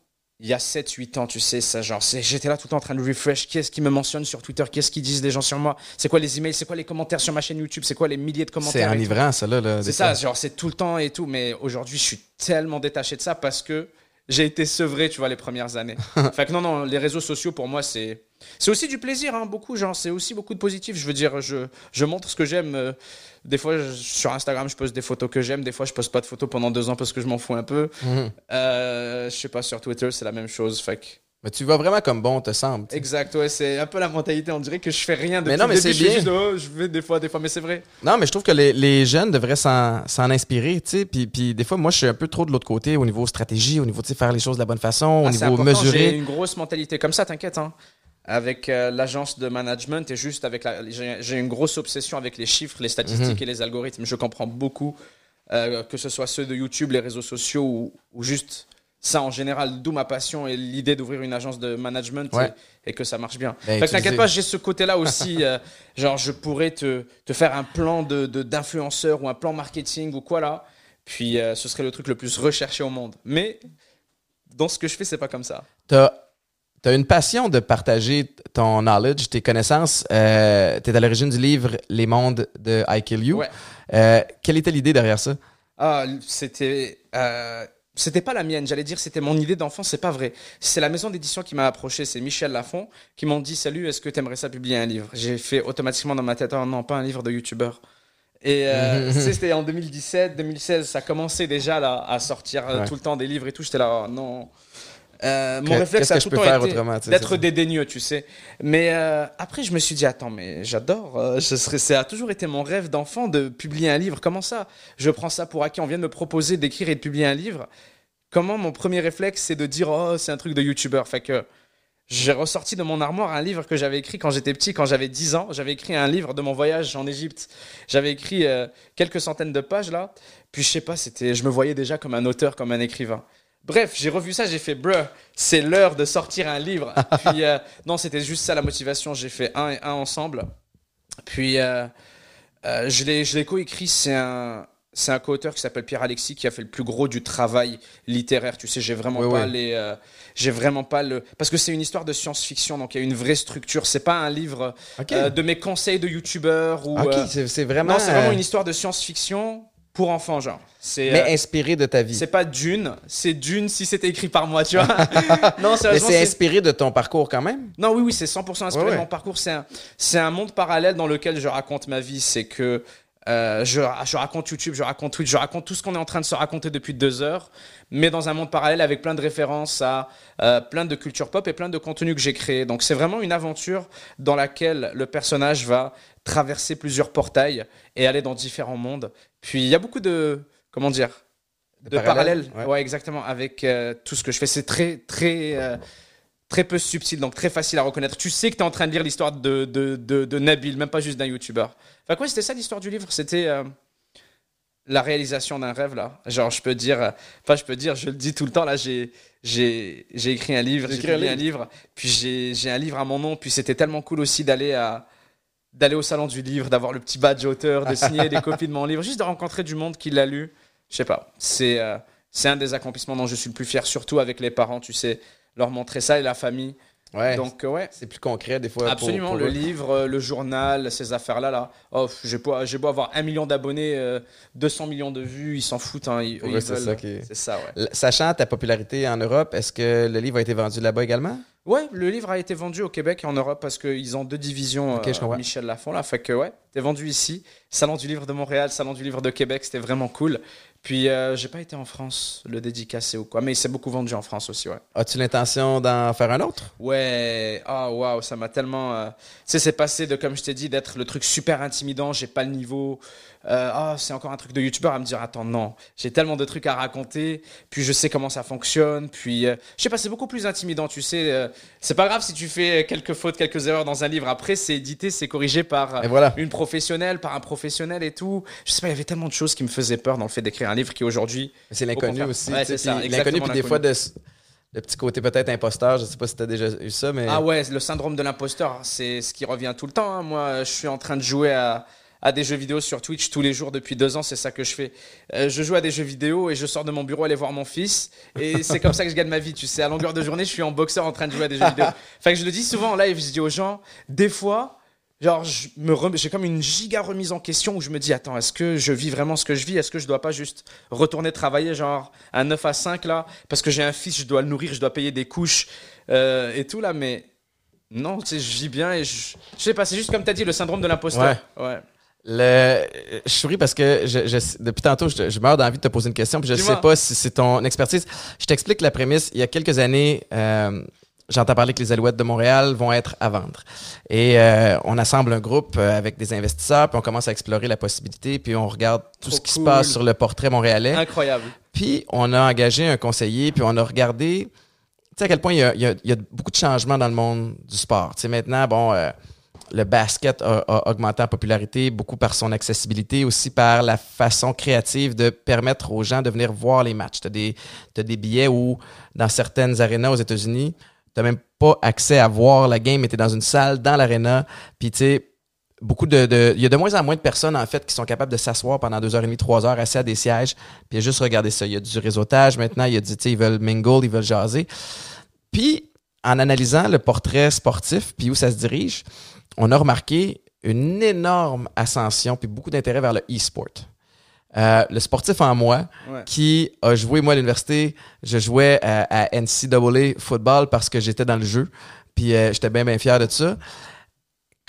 Speaker 2: il y a 7-8 ans, tu sais, ça, genre, c'est- j'étais là tout le temps en train de refresh. Qu'est-ce qui me mentionne sur Twitter? Qu'est-ce qu'ils disent les gens sur moi? C'est quoi les emails? C'est quoi les commentaires sur ma chaîne YouTube? C'est quoi les milliers de
Speaker 1: C'est
Speaker 2: commentaires et tout?
Speaker 1: enivrant, ça, là.
Speaker 2: c'est ça, genre c'est tout le temps et tout, mais aujourd'hui je suis tellement détaché de ça parce que j'ai été sevré, tu vois, les premières années. fait que non, non, les réseaux sociaux pour moi c'est c'est aussi du plaisir, hein, beaucoup, genre c'est aussi beaucoup de positif. Je veux dire, je, je montre ce que j'aime. euh, Des fois je- sur Instagram je poste des photos que j'aime, des fois je poste pas de photos pendant deux ans parce que je m'en fous un peu.
Speaker 1: Mhm.
Speaker 2: Euh, je sais pas sur Twitter c'est la même chose, fait que
Speaker 1: Mais tu vas vraiment comme bon te semble.
Speaker 2: exact, ouais, c'est un peu la mentalité. On dirait que je fais rien depuis
Speaker 1: Mais non, mais c'est bien.
Speaker 2: juste, oh, je vais des fois, des fois, mais c'est vrai.
Speaker 1: Non, mais je trouve que les, les jeunes devraient s'en inspirer, tu sais. Puis, puis des fois, moi, je suis un peu trop de l'autre côté au niveau stratégie, au niveau, sais, faire les choses de la bonne façon, au
Speaker 2: Ah,
Speaker 1: niveau
Speaker 2: important, J'ai
Speaker 1: mesuré.
Speaker 2: une grosse mentalité comme ça, t'inquiète. Hein. Avec euh, l'agence de management et juste avec la. J'ai j'ai une grosse obsession avec les chiffres, les statistiques
Speaker 1: Mhm.
Speaker 2: et les algorithmes. Je comprends beaucoup, euh, que ce soit ceux de YouTube, les réseaux sociaux ou, ou juste ça en général. D'où ma passion et l'idée d'ouvrir une agence de management
Speaker 1: Ouais.
Speaker 2: et, et que ça marche bien.
Speaker 1: Ben,
Speaker 2: Fait que t'inquiète pas, j'ai ce côté-là aussi. euh, genre, je pourrais te, te faire un plan de de- d'influenceur ou un plan marketing ou quoi là. Puis euh, ce serait le truc le plus recherché au monde. Mais dans ce que je fais, c'est pas comme ça.
Speaker 1: T'as as une passion de partager ton knowledge, tes connaissances. Euh, tu es à l'origine du livre Les mondes de I Kill You.
Speaker 2: Ouais.
Speaker 1: Euh, quelle était l'idée derrière ça?
Speaker 2: Ah, c'était. C'était pas la mienne, j'allais dire c'était mon idée d'enfant, c'est pas vrai. C'est la maison d'édition qui m'a approché, c'est Michel Lafont, qui m'ont dit Salut, est-ce que tu aimerais ça publier un livre? J'ai fait automatiquement dans ma tête Oh non, pas un livre de youtubeur. Et euh, c'était en 2017, 2016, ça commençait déjà là, à sortir euh,
Speaker 1: Ouais.
Speaker 2: tout le temps des livres et tout. J'étais là, oh, non. Euh, mon réflexe a tout le temps été d'être dédaigneux, tu sais. Mais euh, après, je me suis dit, attends, mais j'adore. euh, ça a toujours été mon rêve d'enfant de publier un livre. Comment ça? Je prends ça pour acquis. On vient de me proposer d'écrire et de publier un livre. Comment mon premier réflexe, c'est de dire, oh, c'est un truc de youtubeur. Fait que j'ai ressorti de mon armoire un livre que j'avais écrit quand j'étais petit, quand j'avais 10 ans. J'avais écrit un livre de mon voyage en Égypte. J'avais écrit euh, quelques centaines de pages là. Puis je sais pas, c'était, je me voyais déjà comme un auteur, comme un écrivain. Bref, j'ai revu ça, j'ai fait, bruh, c'est l'heure de sortir un livre. Puis euh, non, c'était juste ça la motivation. J'ai fait un et un ensemble. Puis euh, euh, je l'ai, coécrit. C'est un, c'est un co-auteur qui s'appelle Pierre Alexis qui a fait le plus gros du travail littéraire. Tu sais, j'ai vraiment
Speaker 1: Oui,
Speaker 2: pas
Speaker 1: oui.
Speaker 2: les, euh, j'ai vraiment pas le, parce que c'est une histoire de science-fiction, donc il y a une vraie structure. C'est pas un livre euh, de mes conseils de youtubeur ou.
Speaker 1: OK,
Speaker 2: euh,
Speaker 1: c'est vraiment.
Speaker 2: non, c'est vraiment une histoire de science-fiction pour enfants, genre. C'est.
Speaker 1: Mais
Speaker 2: euh,
Speaker 1: inspiré de ta vie.
Speaker 2: c'est pas Dune, c'est Dune si c'était écrit par moi, tu vois. non,
Speaker 1: Mais
Speaker 2: sérieusement,
Speaker 1: c'est
Speaker 2: c'est
Speaker 1: inspiré de ton parcours quand même.
Speaker 2: non, oui, oui, c'est 100% inspiré
Speaker 1: Ouais, ouais.
Speaker 2: de mon parcours. C'est un, c'est un monde parallèle dans lequel je raconte ma vie. C'est que euh, je, je raconte YouTube, je raconte Twitch, je raconte tout ce qu'on est en train de se raconter depuis deux heures, mais dans un monde parallèle avec plein de références à euh, plein de culture pop et plein de contenus que j'ai créés. Donc c'est vraiment une aventure dans laquelle le personnage va traverser plusieurs portails et aller dans différents mondes. Puis il y a beaucoup de, comment dire, de parallèles.
Speaker 1: ouais.
Speaker 2: Ouais. exactement. Avec euh, tout ce que je fais, c'est très, très, très peu subtil, donc très facile à reconnaître. Tu sais que tu es en train de lire l'histoire de, de, de, de Nabil, même pas juste d'un YouTuber. Enfin, quoi, c'était ça l'histoire du livre? C'était euh, la réalisation d'un rêve, là. Genre, je peux dire, euh, enfin, je peux dire, je le dis tout le temps, là, j'ai. Écrit un livre,
Speaker 1: J'ai écrit un
Speaker 2: livre, puis j'ai j'ai un livre à mon nom, puis c'était tellement cool aussi d'aller à d'aller au salon du livre, d'avoir le petit badge auteur, de signer des copies de mon livre, juste de rencontrer du monde qui l'a lu. Je sais pas, c'est euh, c'est un des accomplissements dont je suis le plus fier, surtout avec les parents, tu sais, leur montrer ça et la famille.
Speaker 1: Ouais.
Speaker 2: Donc euh, ouais,
Speaker 1: c'est plus concret des fois.
Speaker 2: absolument,
Speaker 1: pour
Speaker 2: le
Speaker 1: eux.
Speaker 2: livre, euh, le journal, ces affaires-là, là, oh, j'ai beau, j'ai beau avoir un million d'abonnés, euh, 200 millions de vues, ils s'en foutent, hein, ils, ils
Speaker 1: c'est
Speaker 2: veulent-
Speaker 1: ça qui-
Speaker 2: C'est ça, ouais.
Speaker 1: L- Sachant ta popularité en Europe, est-ce que le livre a été vendu là-bas également?
Speaker 2: Ouais, le livre a été vendu au Québec et en Europe parce qu'ils ont deux divisions. Euh. Michel Lafont, là. Fait que, ouais, t'es vendu ici. Salon du livre de Montréal, Salon du livre de Québec, c'était vraiment cool. Puis, euh, j'ai pas été en France le dédicacer ou quoi, mais il s'est beaucoup vendu en France aussi, ouais.
Speaker 1: As-tu l'intention d'en faire un autre?
Speaker 2: Ouais, ah waouh, ça m'a tellement. euh, Tu sais, c'est passé de, comme je t'ai dit, d'être le truc super intimidant, j'ai pas le niveau. Euh, Ah, c'est encore un truc de youtubeur à me dire, attends, non, j'ai tellement de trucs à raconter, puis je sais comment ça fonctionne, puis euh, je sais pas, c'est beaucoup plus intimidant, tu sais. euh, c'est pas grave si tu fais quelques fautes, quelques erreurs dans un livre, après, c'est édité, c'est corrigé par.
Speaker 1: voilà.
Speaker 2: une professionnelle, par un professionnel et tout. Je sais pas, il y avait tellement de choses qui me faisaient peur dans le fait d'écrire un livre qui aujourd'hui.
Speaker 1: C'est l'inconnu aussi.
Speaker 2: Ouais,
Speaker 1: L'inconnu, puis des fois, de, le petit côté peut-être imposteur. Je sais pas si tu as déjà eu ça, mais.
Speaker 2: Ah ouais, le syndrome de l'imposteur, c'est ce qui revient tout le temps. hein. Moi, je suis en train de jouer à, à des jeux vidéo sur Twitch tous les jours depuis deux ans, c'est ça que je fais. Euh, je joue à des jeux vidéo et je sors de mon bureau aller voir mon fils. Et c'est comme ça que je gagne ma vie, tu sais. À longueur de journée, je suis en boxeur en train de jouer à des jeux vidéo. Enfin, je le dis souvent en live, je dis aux gens, des fois, genre, je me rem- j'ai comme une giga remise en question où je me dis, attends, est-ce que je vis vraiment ce que je vis? Est-ce que je dois pas juste retourner travailler, genre, à 9 à 5 là? Parce que j'ai un fils, je dois le nourrir, je dois payer des couches euh, et tout là, mais. Non, tu sais, je vis bien et je. Je sais pas, c'est juste comme t'as dit, le syndrome de l'imposteur. Ouais.
Speaker 1: Le... Je souris parce que je, je- depuis tantôt, je, je meurs d'envie de te poser une question, puis je ne sais pas si c'est ton expertise. Je t'explique la prémisse. Il y a quelques années, euh, j'entends parler que les Alouettes de Montréal vont être à vendre. Et euh, on assemble un groupe euh, avec des investisseurs, puis on commence à explorer la possibilité, puis on regarde tout
Speaker 2: Trop
Speaker 1: ce qui
Speaker 2: cool.
Speaker 1: se passe sur le portrait montréalais.
Speaker 2: Incroyable.
Speaker 1: Puis on a engagé un conseiller, puis on a regardé, tu sais à quel point il y a, il y a- il y a beaucoup de changements dans le monde du sport. Tu sais maintenant, bon, euh, le basket a, augmenté en popularité, beaucoup par son accessibilité, aussi par la façon créative de permettre aux gens de venir voir les matchs. Tu as des, billets où, dans certaines arénas aux États-Unis, tu n'as même pas accès à voir la game, mais tu es dans une salle, dans l'aréna, puis tu beaucoup de, il y a de moins en moins de personnes en fait qui sont capables de s'asseoir pendant deux heures et demie, trois heures assis à des sièges, puis juste regarder ça. Il y a du réseautage maintenant, il y a du, ils veulent mingle, ils veulent jaser. Puis en analysant le portrait sportif, puis où ça se dirige, on a remarqué une énorme ascension puis beaucoup d'intérêt vers le e-sport. Euh, le sportif en moi,
Speaker 2: Ouais.
Speaker 1: qui a joué, moi, à l'université, je jouais à, à NCAA football parce que j'étais dans le jeu, puis euh, j'étais bien, bien fier de ça.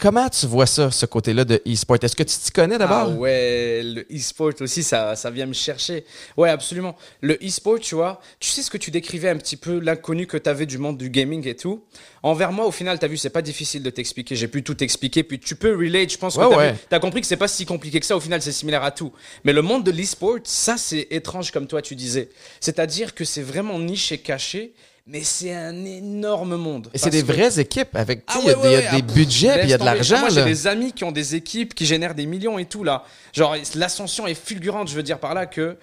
Speaker 1: Comment tu vois ça, ce côté-là de e-sport? Est-ce que tu t'y connais d'abord?
Speaker 2: Ah ouais, le e-sport aussi, ça, ça vient me chercher. Ouais, absolument. Le e-sport, tu vois, tu sais ce que tu décrivais un petit peu, l'inconnu que tu avais du monde du gaming et tout? Envers moi, au final, tu as vu, c'est pas difficile de t'expliquer. J'ai pu tout expliquer, puis tu peux relate. Je pense que
Speaker 1: Ouais,
Speaker 2: tu as,
Speaker 1: ouais.
Speaker 2: compris que c'est pas si compliqué que ça. Au final, c'est similaire à tout. Mais le monde de l'e-sport, ça, c'est étrange comme toi, tu disais. C'est-à-dire que c'est vraiment niche et caché, mais c'est un énorme monde.
Speaker 1: Et c'est des
Speaker 2: que-
Speaker 1: vraies équipes avec,
Speaker 2: ah
Speaker 1: il y a
Speaker 2: ouais,
Speaker 1: des, il y a
Speaker 2: ouais,
Speaker 1: des
Speaker 2: ouais.
Speaker 1: budgets, puis il y a de l'argent.
Speaker 2: Moi, j'ai des amis qui ont des équipes qui génèrent des millions et tout là. Genre l'ascension est fulgurante. Je veux dire par là que.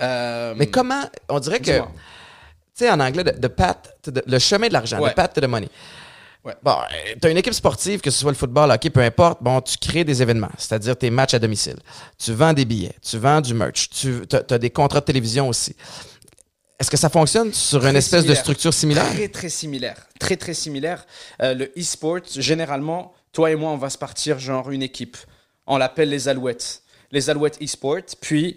Speaker 2: euh,
Speaker 1: Mais comment, on dirait que, tu sais, en anglais, de, path to the- le chemin de l'argent, le path to the money.
Speaker 2: Ouais.
Speaker 1: Bon, tu as une équipe sportive, que ce soit le football, le hockey, peu importe, bon, tu crées des événements, c'est-à-dire tes matchs à domicile. Tu vends des billets, tu vends du merch, tu as, des contrats de télévision aussi. Est-ce que ça fonctionne sur une espèce de structure similaire?
Speaker 2: Très très similaire. Très très similaire. Euh, le e-sport, généralement, toi et moi, on va se partir genre une équipe. On l'appelle les Alouettes. Les Alouettes e-sport. Puis.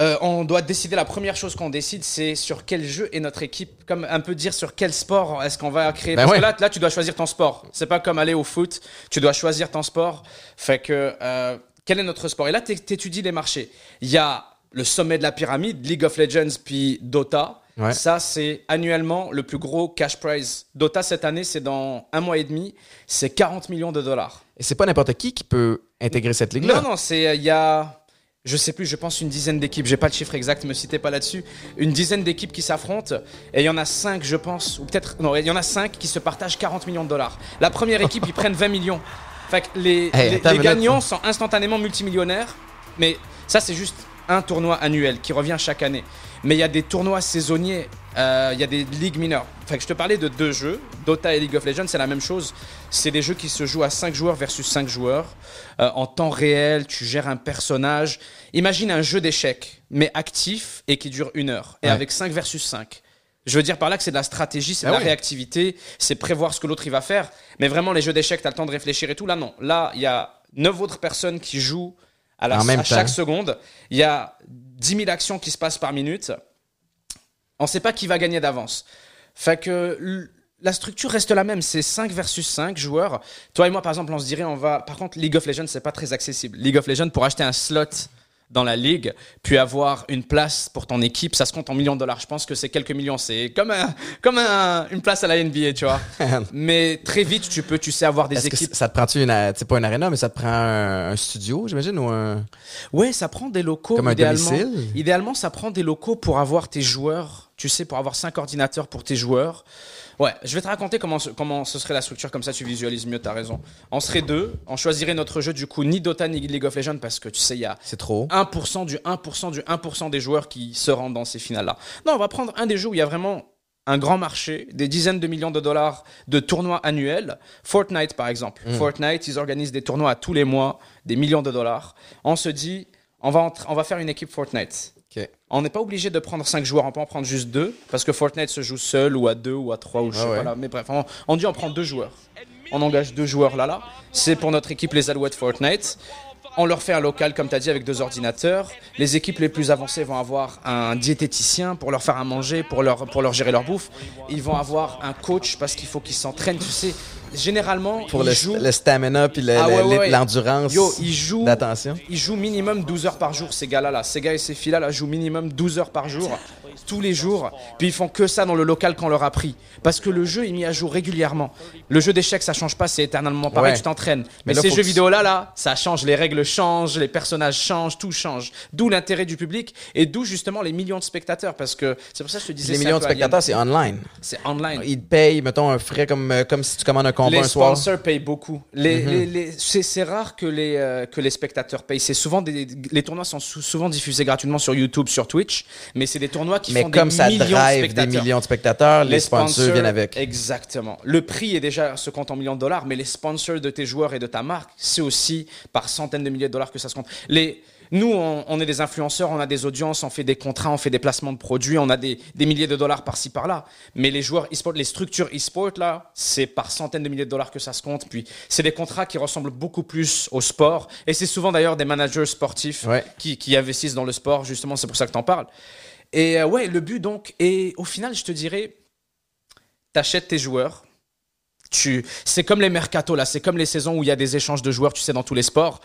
Speaker 2: euh, on doit décider, la première chose qu'on décide, c'est sur quel jeu est notre équipe. Comme un peu dire sur quel sport est-ce qu'on va créer.
Speaker 1: Ben
Speaker 2: Parce
Speaker 1: ouais.
Speaker 2: que là, là, tu dois choisir ton sport. C'est pas comme aller au foot. Tu dois choisir ton sport. Fait que, euh, quel est notre sport? Et là, tu étudies les marchés. Il y a le sommet de la pyramide, League of Legends, puis Dota.
Speaker 1: Ouais.
Speaker 2: Ça, c'est annuellement le plus gros cash prize. Dota, cette année, c'est dans un mois et demi, c'est 40 millions de dollars.
Speaker 1: Et c'est pas n'importe qui qui peut intégrer cette ligue-là.
Speaker 2: Non, non, c'est euh, il y a, je sais plus, je pense une dizaine d'équipes. J'ai pas le chiffre exact, me citez pas là-dessus. Une dizaine d'équipes qui s'affrontent et il y en a cinq, je pense, ou peut-être non, il y en a cinq qui se partagent 40 millions de dollars. La première équipe, ils prennent 20 millions. Fait que les,
Speaker 1: Hey,
Speaker 2: les-
Speaker 1: attends
Speaker 2: les
Speaker 1: une minute.
Speaker 2: gagnants sont instantanément multimillionnaires. Mais ça, c'est juste un tournoi annuel qui revient chaque année. Mais il y a des tournois saisonniers, euh, il y a des ligues mineures. Que je te parlais de deux jeux, Dota et League of Legends, c'est la même chose. C'est des jeux qui se jouent à 5 joueurs versus 5 joueurs. Euh, en temps réel, tu gères un personnage. Imagine un jeu d'échecs, mais actif et qui dure une heure. Et
Speaker 1: Ouais.
Speaker 2: avec 5 versus 5. Je veux dire par là que c'est de la stratégie, c'est
Speaker 1: Ah
Speaker 2: de la
Speaker 1: oui.
Speaker 2: réactivité, c'est prévoir ce que l'autre il va faire. Mais vraiment, les jeux d'échecs, tu as le temps de réfléchir et tout. Là, non. Là, il y a 9 autres personnes qui jouent
Speaker 1: En même
Speaker 2: à chaque
Speaker 1: temps.
Speaker 2: seconde. Il y a 10 000 actions qui se passent par minute. On ne sait pas qui va gagner d'avance. Fait que la structure reste la même, c'est 5 versus 5 joueurs. Toi et moi, par exemple, on se dirait, on va. Par contre, League of Legends, c'est pas très accessible. League of Legends, pour acheter un slot dans la ligue, puis avoir une place pour ton équipe, ça se compte en millions de dollars. Je pense que c'est quelques millions. C'est comme, un, comme un- une place à la NBA, tu vois. Mais très vite, tu peux, tu sais, avoir des
Speaker 1: que
Speaker 2: équipes.
Speaker 1: ça te prend-tu une, sais, pas une arena, mais ça te prend un, un studio, j'imagine, ou un.
Speaker 2: Ouais, ça prend des locaux.
Speaker 1: Comme un
Speaker 2: idéalement.
Speaker 1: domicile?
Speaker 2: Idéalement, ça prend des locaux pour avoir tes joueurs. Tu sais, pour avoir cinq ordinateurs pour tes joueurs. Ouais, je vais te raconter comment, ce- comment ce serait la structure, comme ça tu visualises mieux, t'as raison. On serait deux, on choisirait notre jeu, du coup, ni Dota ni League of Legends, parce que tu sais, il y a
Speaker 1: C'est trop.
Speaker 2: 1% du 1% du 1% des joueurs qui se rendent dans ces finales-là. Non, on va prendre un des jeux où il y a vraiment un grand marché, des dizaines de millions de dollars de tournois annuels. Fortnite, par exemple. Fortnite, ils organisent des tournois à tous les mois, des millions de dollars. On se dit, on va, on va faire une équipe Fortnite. On n'est pas obligé de prendre 5 joueurs, on peut en prendre juste 2, parce que Fortnite se joue seul ou à 2 ou à 3 ou je sais
Speaker 1: Ah ouais.
Speaker 2: pas là. Mais bref, on, on dit on prend 2 joueurs. On engage 2 joueurs là là. C'est pour notre équipe les Alouettes Fortnite. On leur fait un local, comme tu as dit, avec deux ordinateurs. Les équipes les plus avancées vont avoir un diététicien pour leur faire à manger, pour leur, pour leur gérer leur bouffe. Ils vont avoir un coach parce qu'il faut qu'ils s'entraînent. Tu sais, généralement,
Speaker 1: Pour
Speaker 2: ils
Speaker 1: le,
Speaker 2: jouent...
Speaker 1: le stamina puis
Speaker 2: Ah ouais, ouais,
Speaker 1: l'endurance
Speaker 2: Yo, ils jouent,
Speaker 1: d'attention.
Speaker 2: ils jouent minimum 12 heures par jour, ces gars-là. Là. Ces gars et ces filles-là là, jouent minimum 12 heures par jour, tous les jours. Puis ils font que ça dans le local qu'on leur a pris. Parce que le jeu est mis à jour régulièrement. Le jeu d'échecs, ça change pas, c'est éternellement pareil,
Speaker 1: Ouais.
Speaker 2: tu t'entraînes.
Speaker 1: Mais
Speaker 2: Mais,
Speaker 1: là,
Speaker 2: ces jeux vidéo-là, là, ça change, les règles changent, les personnages changent, tout change. D'où l'intérêt du public et d'où justement les millions de spectateurs. Parce que c'est pour ça que je te disais
Speaker 1: Les millions de spectateurs, c'est online.
Speaker 2: C'est online.
Speaker 1: Ils payent, mettons, un frais comme, euh, comme si tu commandes un combat
Speaker 2: Les
Speaker 1: un soir.
Speaker 2: sponsors payent beaucoup. Les, les- les- c'est, rare que les, euh, que les spectateurs payent. Souvent des, les tournois sont sou- souvent diffusés gratuitement sur YouTube, sur Twitch, mais c'est des tournois qui
Speaker 1: Mais
Speaker 2: font
Speaker 1: comme
Speaker 2: des
Speaker 1: ça
Speaker 2: millions de
Speaker 1: drive des millions de spectateurs, les, sponsors, viennent avec.
Speaker 2: Exactement. Le prix est déjà se compte en millions de dollars, mais les sponsors de tes joueurs et de ta marque, c'est aussi par centaines de milliers de dollars que ça se compte. Les, nous, on, on est des influenceurs, on a des audiences, on fait des contrats, on fait des placements de produits, on a des, des milliers de dollars par-ci par-là. Mais les joueurs e-sport, les structures e-sport, là, c'est par centaines de milliers de dollars que ça se compte. Puis c'est des contrats qui ressemblent beaucoup plus au sport. Et c'est souvent d'ailleurs des managers sportifs
Speaker 1: Ouais.
Speaker 2: qui, qui investissent dans le sport, justement, c'est pour ça que t'en parles. Et euh, ouais, le but donc, et au final, je te dirais, t'achètes tes joueurs, tu, c'est comme les mercato là, c'est comme les saisons où il y a des échanges de joueurs, tu sais, dans tous les sports.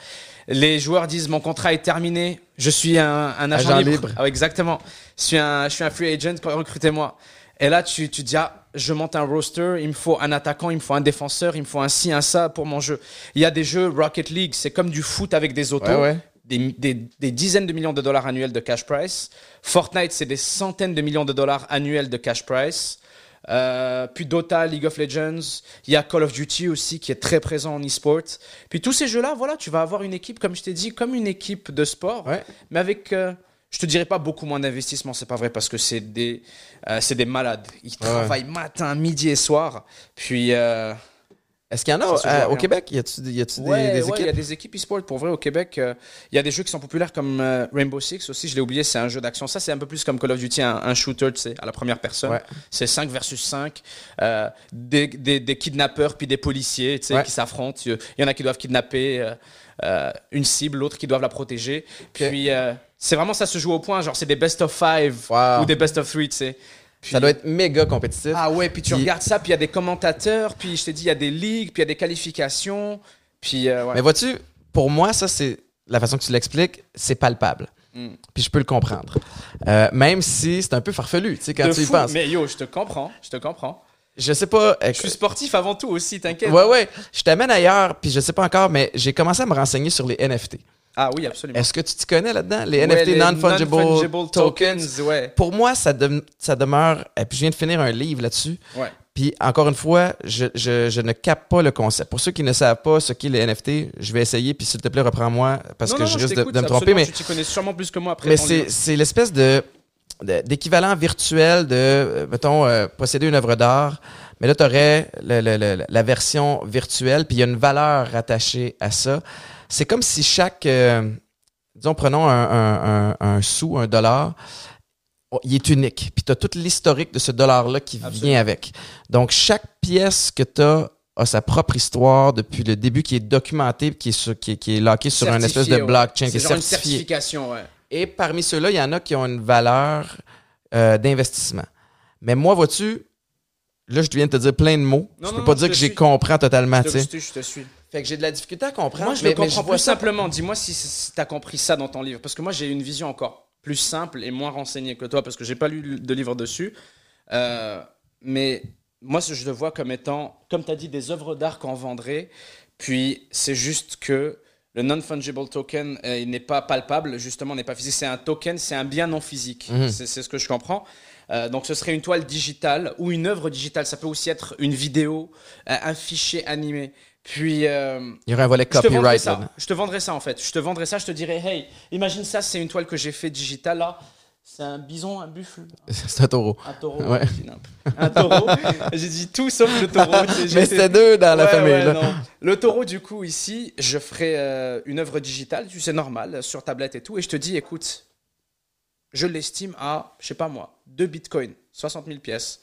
Speaker 2: Les joueurs disent mon contrat est terminé, je suis un, un agent,
Speaker 1: Agent
Speaker 2: libre.
Speaker 1: libre.
Speaker 2: Ah exactement. Je suis un, je suis un free agent, recrutez-moi. Et là, tu, tu dis, ah, je monte un roster, il me faut un attaquant, il me faut un défenseur, il me faut un ci, un ça pour mon jeu. Il y a des jeux Rocket League, c'est comme du foot avec des autos.
Speaker 1: Ouais, ouais.
Speaker 2: Des, des- des dizaines de millions de dollars annuels de cash price. Fortnite, c'est des centaines de millions de dollars annuels de cash price. Euh, puis Dota, League of Legends, il y a Call of Duty aussi qui est très présent en e-sport. Puis tous ces jeux-là, voilà, tu vas avoir une équipe, comme je t'ai dit, comme une équipe de sport,
Speaker 1: Ouais.
Speaker 2: mais avec, euh, je te dirais pas beaucoup moins d'investissement, c'est pas vrai parce que c'est des, euh, c'est des malades. Ils travaillent matin, midi et soir. Puis euh,
Speaker 1: Est-ce qu'il y en a euh, au. Québec? Y a-tu des-
Speaker 2: Ouais,
Speaker 1: des,
Speaker 2: ouais,
Speaker 1: équipes?
Speaker 2: il y a des équipes e-sport pour vrai au Québec. euh, Il y a des jeux qui sont populaires comme euh, Rainbow Six aussi, je l'ai oublié, c'est un jeu d'action. Ça, c'est un peu plus comme Call of Duty, un, un shooter, tu sais, à la première personne.
Speaker 1: Ouais.
Speaker 2: C'est 5 versus 5. euh, des, des, des kidnappeurs puis des policiers, tu sais, qui s'affrontent. Il y en a qui doivent kidnapper euh, euh, une cible, l'autre qui doivent la protéger. Puis euh, c'est vraiment ça se joue au point, genre c'est des best of 5
Speaker 1: Wow.
Speaker 2: ou des best of 3, tu sais. Puis-
Speaker 1: Ça doit être méga compétitif.
Speaker 2: ah ouais, puis tu
Speaker 1: Puis-
Speaker 2: regardes ça, puis il y a des commentateurs, puis je t'ai dit, il y a des ligues, puis il y a des qualifications. Puis euh, ouais.
Speaker 1: Mais vois-tu, pour moi, ça, c'est la façon que tu l'expliques, c'est palpable.
Speaker 2: Mm.
Speaker 1: Puis je peux le comprendre. Euh, même si c'est un peu farfelu, tu sais, quand
Speaker 2: De
Speaker 1: tu y penses.
Speaker 2: Mais yo, je te comprends, je te comprends.
Speaker 1: Je sais pas. euh,
Speaker 2: Je suis sportif avant tout aussi, t'inquiète.
Speaker 1: Ouais, ouais. Je t'amène ailleurs, puis je sais pas encore, mais j'ai commencé à me renseigner sur les NFT.
Speaker 2: Ah oui, absolument.
Speaker 1: Est-ce que tu t'y connais là-dedans? Les
Speaker 2: Ouais,
Speaker 1: NFT non-fungible
Speaker 2: non-fungible
Speaker 1: tokens.
Speaker 2: ouais.
Speaker 1: Pour moi, ça, dem- ça demeure. Et puis je viens de finir un livre là-dessus.
Speaker 2: Ouais.
Speaker 1: Puis encore une fois, je, je, je ne capte pas le concept. Pour ceux qui ne savent pas ce qu'est les NFT, je vais essayer, puis s'il te plaît, reprends-moi, parce
Speaker 2: Non,
Speaker 1: que
Speaker 2: non,
Speaker 1: je
Speaker 2: non,
Speaker 1: risque de, de me tromper. Mais
Speaker 2: Tu connais sûrement plus que moi après
Speaker 1: mais c'est l'espèce de d'équivalent virtuel de, euh, mettons, euh, posséder une œuvre d'art, mais là, tu aurais la version virtuelle, puis il y a une valeur rattachée à ça. C'est comme si chaque, euh, disons, prenons un, un- un- un sou, un dollar, il est unique. Puis tu as tout l'historique de ce dollar-là qui
Speaker 2: Absolument.
Speaker 1: vient avec. Donc, chaque pièce que tu as a sa propre histoire depuis le début qui est documentée, qui est, sur, qui est, qui est lockée sur un espèce de
Speaker 2: Certifié, ouais.
Speaker 1: blockchain, qui est
Speaker 2: genre une
Speaker 1: certifié.
Speaker 2: certification, ouais.
Speaker 1: Et parmi ceux-là, il y en a qui ont une valeur euh, d'investissement. Mais moi, vois-tu, là, je viens de te dire plein de mots.
Speaker 2: Non,
Speaker 1: je
Speaker 2: non,
Speaker 1: peux pas
Speaker 2: non,
Speaker 1: dire que j'ai
Speaker 2: suis.
Speaker 1: compris totalement,
Speaker 2: Je
Speaker 1: tu sais.
Speaker 2: te, je te suis.
Speaker 1: Fait que j'ai de la difficulté à comprendre.
Speaker 2: Moi, je
Speaker 1: mais,
Speaker 2: le
Speaker 1: mais
Speaker 2: comprends
Speaker 1: vois
Speaker 2: plus
Speaker 1: ça-
Speaker 2: simplement. Dis-moi si, si tu as compris ça dans ton livre. Parce que moi, j'ai une vision encore plus simple et moins renseignée que toi, parce que j'ai pas lu de livre dessus. Euh, mais moi, je le vois comme étant, comme tu as dit, des œuvres d'art qu'on vendrait. Puis, c'est juste que le non-fungible token euh, il n'est pas palpable, justement, n'est pas physique. C'est un token, c'est un bien non physique.
Speaker 1: Mhm.
Speaker 2: C'est c'est ce que je comprends. Euh, donc, ce serait une toile digitale ou une œuvre digitale. Ça peut aussi être une vidéo, euh, un fichier animé. Puis, euh,
Speaker 1: Il y aurait un volet
Speaker 2: je te vendrais
Speaker 1: copyright.
Speaker 2: Je te vendrais ça en fait. Je te vendrais ça. Je te dirais, hey, imagine ça, c'est une toile que j'ai fait digitale là. C'est un bison, un buffle,
Speaker 1: C'est un taureau.
Speaker 2: un taureau.
Speaker 1: Ouais.
Speaker 2: j'ai dit n'importe- Un taureau. j'ai dit tout sauf le taureau.
Speaker 1: Mais c'était deux dans la famille.
Speaker 2: ouais,
Speaker 1: là.
Speaker 2: non. Le taureau, du coup, ici, je ferai euh, une œuvre digitale, tu sais, normal, sur tablette et tout, et je te dis, écoute, je l'estime à, je sais pas moi, 2 bitcoins, 60 000 pièces.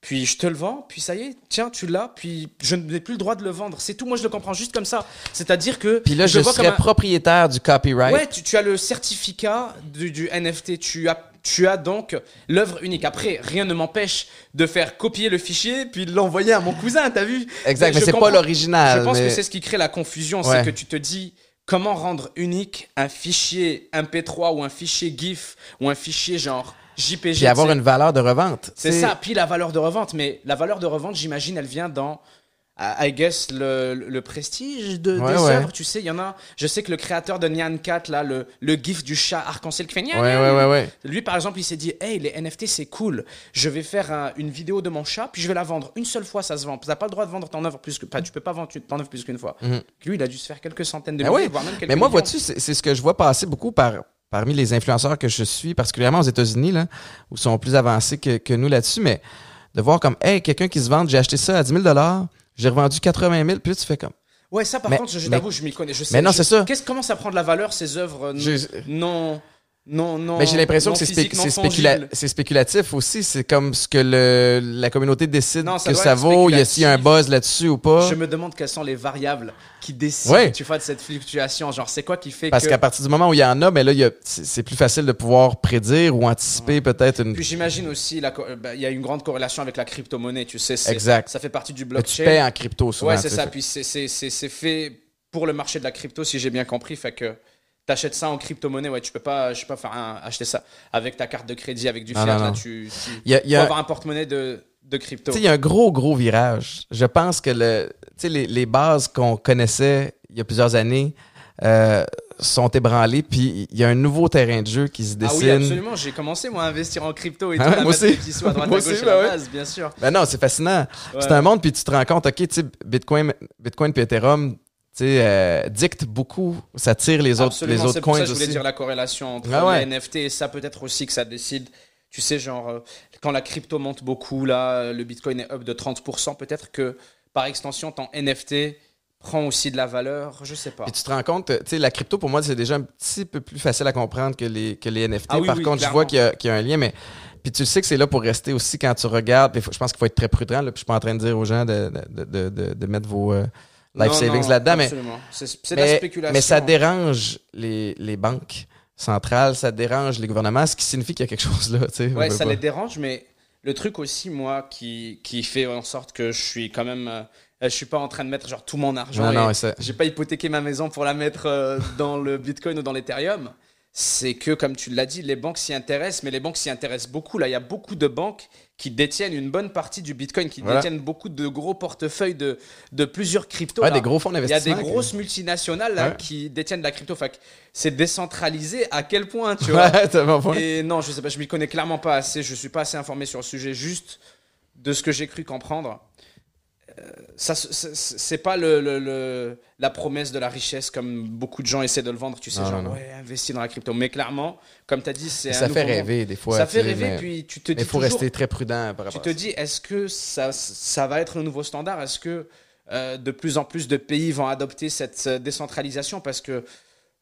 Speaker 2: Puis je te le vends, puis ça y est, tiens, tu l'as, puis je n'ai plus le droit de le vendre. C'est tout, moi je le comprends juste comme ça. C'est-à-dire que.
Speaker 1: Puis là, je,
Speaker 2: le vois
Speaker 1: serais
Speaker 2: comme un-
Speaker 1: propriétaire du copyright.
Speaker 2: Ouais, tu, tu as le certificat du, du NFT. Tu as, tu as donc l'œuvre unique. Après, rien ne m'empêche de faire copier le fichier puis de l'envoyer à mon cousin, t'as vu?
Speaker 1: Exact, mais
Speaker 2: Je
Speaker 1: c'est pas l'original.
Speaker 2: Je pense
Speaker 1: mais-
Speaker 2: que c'est ce qui crée la confusion.
Speaker 1: Ouais.
Speaker 2: C'est que tu te dis comment rendre unique un fichier MP3 ou un fichier GIF ou un fichier genre JPG.
Speaker 1: Puis avoir une valeur de revente.
Speaker 2: C'est ça, puis la valeur de revente. Mais la valeur de revente, j'imagine, elle vient dans, I guess, le, le prestige de,
Speaker 1: Ouais,
Speaker 2: des
Speaker 1: ouais.
Speaker 2: œuvres. Tu sais, il y en a. Je sais que le créateur de Nyan Cat, là, le, le gif du chat arc-en-ciel qui fait Nyan,
Speaker 1: Ouais.
Speaker 2: Lui, par exemple, il s'est dit Hey, les NFT, c'est cool. Je vais faire un- une vidéo de mon chat, puis je vais la vendre. Une seule fois, ça se vend. Tu n'as pas le droit de vendre ton œuvre plus que. Pas, tu peux pas vendre ton œuvre plus qu'une fois.
Speaker 1: Mhm.
Speaker 2: Lui, il a dû se faire quelques centaines de
Speaker 1: Ben
Speaker 2: milliers, voire même quelques
Speaker 1: Mais moi, vois-tu, c'est c'est ce que je vois passer beaucoup par, parmi les influenceurs que je suis, particulièrement aux États-Unis, là, où ils sont plus avancés que, que nous là-dessus, mais de voir comme, hey, quelqu'un qui se vend, j'ai acheté ça à 10 000 j'ai revendu 80 000 puis là, tu fais comme.
Speaker 2: Ouais, ça, par
Speaker 1: Mais-
Speaker 2: contre, je, je t'avoue, je m'y connais. Je sais,
Speaker 1: Mais non, c'est ça.
Speaker 2: Qu'est-ce, comment ça prend de la valeur, ces œuvres euh,
Speaker 1: Je-
Speaker 2: non, non, non.
Speaker 1: Mais j'ai l'impression que c'est spé- spécula- spéculatif aussi. C'est comme ce que le, la communauté décide
Speaker 2: Non, ça
Speaker 1: que ça vaut. Il y a s'il y a un buzz là-dessus ou pas.
Speaker 2: Je me demande quelles sont les variables qui décident,
Speaker 1: Ouais.
Speaker 2: tu vois, de cette fluctuation. Genre, c'est quoi qui fait
Speaker 1: Parce qu'à partir du moment où il y en a, ben là, c'est plus facile de pouvoir prédire ou anticiper peut-être une.
Speaker 2: Puis j'imagine aussi, bah, il y a une grande corrélation avec la crypto-monnaie, tu sais.
Speaker 1: Exact.
Speaker 2: Ça fait partie du
Speaker 1: que tu
Speaker 2: blockchain.
Speaker 1: payes en crypto souvent.
Speaker 2: Ouais, c'est
Speaker 1: tu
Speaker 2: ça.
Speaker 1: fait-
Speaker 2: Puis c'est fait pour le marché de la crypto, si j'ai bien compris. Fait que t'achètes ça en crypto-monnaie, ouais, tu peux pas, je sais pas, faire un- acheter ça avec ta carte de crédit, avec du fiat. là, tu, tu
Speaker 1: y a, y
Speaker 2: faut
Speaker 1: a-
Speaker 2: avoir un porte-monnaie de, de crypto.
Speaker 1: Il y a un gros, gros virage. Je pense que le, tu sais, les, les bases qu'on connaissait il y a plusieurs années euh, sont ébranlées, puis il y a un nouveau terrain de jeu qui se
Speaker 2: Ah
Speaker 1: dessine.
Speaker 2: oui, absolument. J'ai commencé moi à investir en crypto et
Speaker 1: Ah
Speaker 2: tout,
Speaker 1: ouais,
Speaker 2: à
Speaker 1: moi aussi.
Speaker 2: petits sous à droite
Speaker 1: Moi
Speaker 2: à gauche
Speaker 1: aussi,
Speaker 2: à la
Speaker 1: bah ouais.
Speaker 2: base, bien sûr.
Speaker 1: Ben non, c'est fascinant.
Speaker 2: Ouais.
Speaker 1: C'est un monde, puis tu te rends compte, OK, tu sais, Bitcoin, Bitcoin puis Ethereum, euh, dicte beaucoup, ça tire les autres,
Speaker 2: Absolument,
Speaker 1: les autres
Speaker 2: c'est pour
Speaker 1: coins
Speaker 2: ça que je voulais
Speaker 1: aussi.
Speaker 2: dire la corrélation entre
Speaker 1: Ah ouais.
Speaker 2: les NFT et ça peut-être aussi que ça décide. Tu sais, genre, euh, quand la crypto monte beaucoup, là, le Bitcoin est up de 30%, peut-être que par extension, ton NFT prend aussi de la valeur, je sais pas.
Speaker 1: Puis tu te rends compte, tu sais, la crypto, pour moi, c'est déjà un petit peu plus facile à comprendre que les, que les NFT.
Speaker 2: Ah oui,
Speaker 1: Par
Speaker 2: oui,
Speaker 1: contre, je vois qu'il y, a- qu'il y a un lien, mais. Puis tu sais que c'est là pour rester aussi quand tu regardes. Faut- je pense qu'il faut être très prudent. Là, puis je suis pas en train de dire aux gens de, de, de, de, de mettre vos euh, life
Speaker 2: Non,
Speaker 1: savings là-dedans, mais,
Speaker 2: absolument. C'est la spéculation.
Speaker 1: mais ça dérange les, les banques centrales, ça dérange les gouvernements, ce qui signifie qu'il y a quelque chose là. tu sais,
Speaker 2: Ouais,
Speaker 1: veux
Speaker 2: ça
Speaker 1: pas.
Speaker 2: les dérange, mais le truc aussi, moi, qui, qui fait en sorte que je suis quand même. euh, je suis pas en train de mettre genre tout mon argent.
Speaker 1: Non, non,
Speaker 2: J'ai pas hypothéqué ma maison pour la mettre euh, dans le Bitcoin ou dans l'Ethereum. C'est que, comme tu l'as dit, les banques s'y intéressent, mais les banques s'y intéressent beaucoup. Là, il y a beaucoup de banques qui détiennent une bonne partie du Bitcoin, qui
Speaker 1: Voilà.
Speaker 2: détiennent beaucoup de gros portefeuilles de, de plusieurs cryptos.
Speaker 1: Ouais,
Speaker 2: là.
Speaker 1: des gros fonds
Speaker 2: Il y a
Speaker 1: d'investissement.
Speaker 2: des grosses multinationales là,
Speaker 1: Ouais.
Speaker 2: qui détiennent de la crypto. C'est décentralisé à quel point, tu vois?
Speaker 1: Ouais, t'as bon point.
Speaker 2: Et non, je sais pas, je m'y connais clairement pas assez, je suis pas assez informé sur le sujet, juste de ce que j'ai cru comprendre. Euh, ça, c'est- pas le, le- le- la promesse de la richesse comme beaucoup de gens essaient de le vendre, tu sais,
Speaker 1: Non,
Speaker 2: genre,
Speaker 1: non,
Speaker 2: ouais, investis dans la crypto. Mais clairement, comme tu as dit, c'est un
Speaker 1: Ça fait rêver des fois.
Speaker 2: ça
Speaker 1: tu
Speaker 2: fait rêver, puis tu te dis
Speaker 1: il faut
Speaker 2: toujours,
Speaker 1: rester très prudent par
Speaker 2: tu
Speaker 1: rapport
Speaker 2: te
Speaker 1: à ça.
Speaker 2: dis, est-ce que ça, ça va être le nouveau standard? Est-ce que euh, de plus en plus de pays vont adopter cette euh, décentralisation? Parce que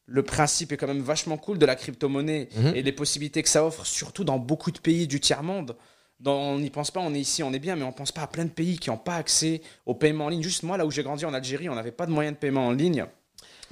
Speaker 2: le principe est quand même vachement cool de la crypto-monnaie
Speaker 1: Mhm.
Speaker 2: et les possibilités que ça offre, surtout dans beaucoup de pays du tiers-monde. Dans- on n'y pense pas, on est ici, on est bien, mais on pense pas à plein de pays qui n'ont pas accès au paiement en ligne. Juste moi, là où j'ai grandi en Algérie, on n'avait pas de moyens de paiement en ligne.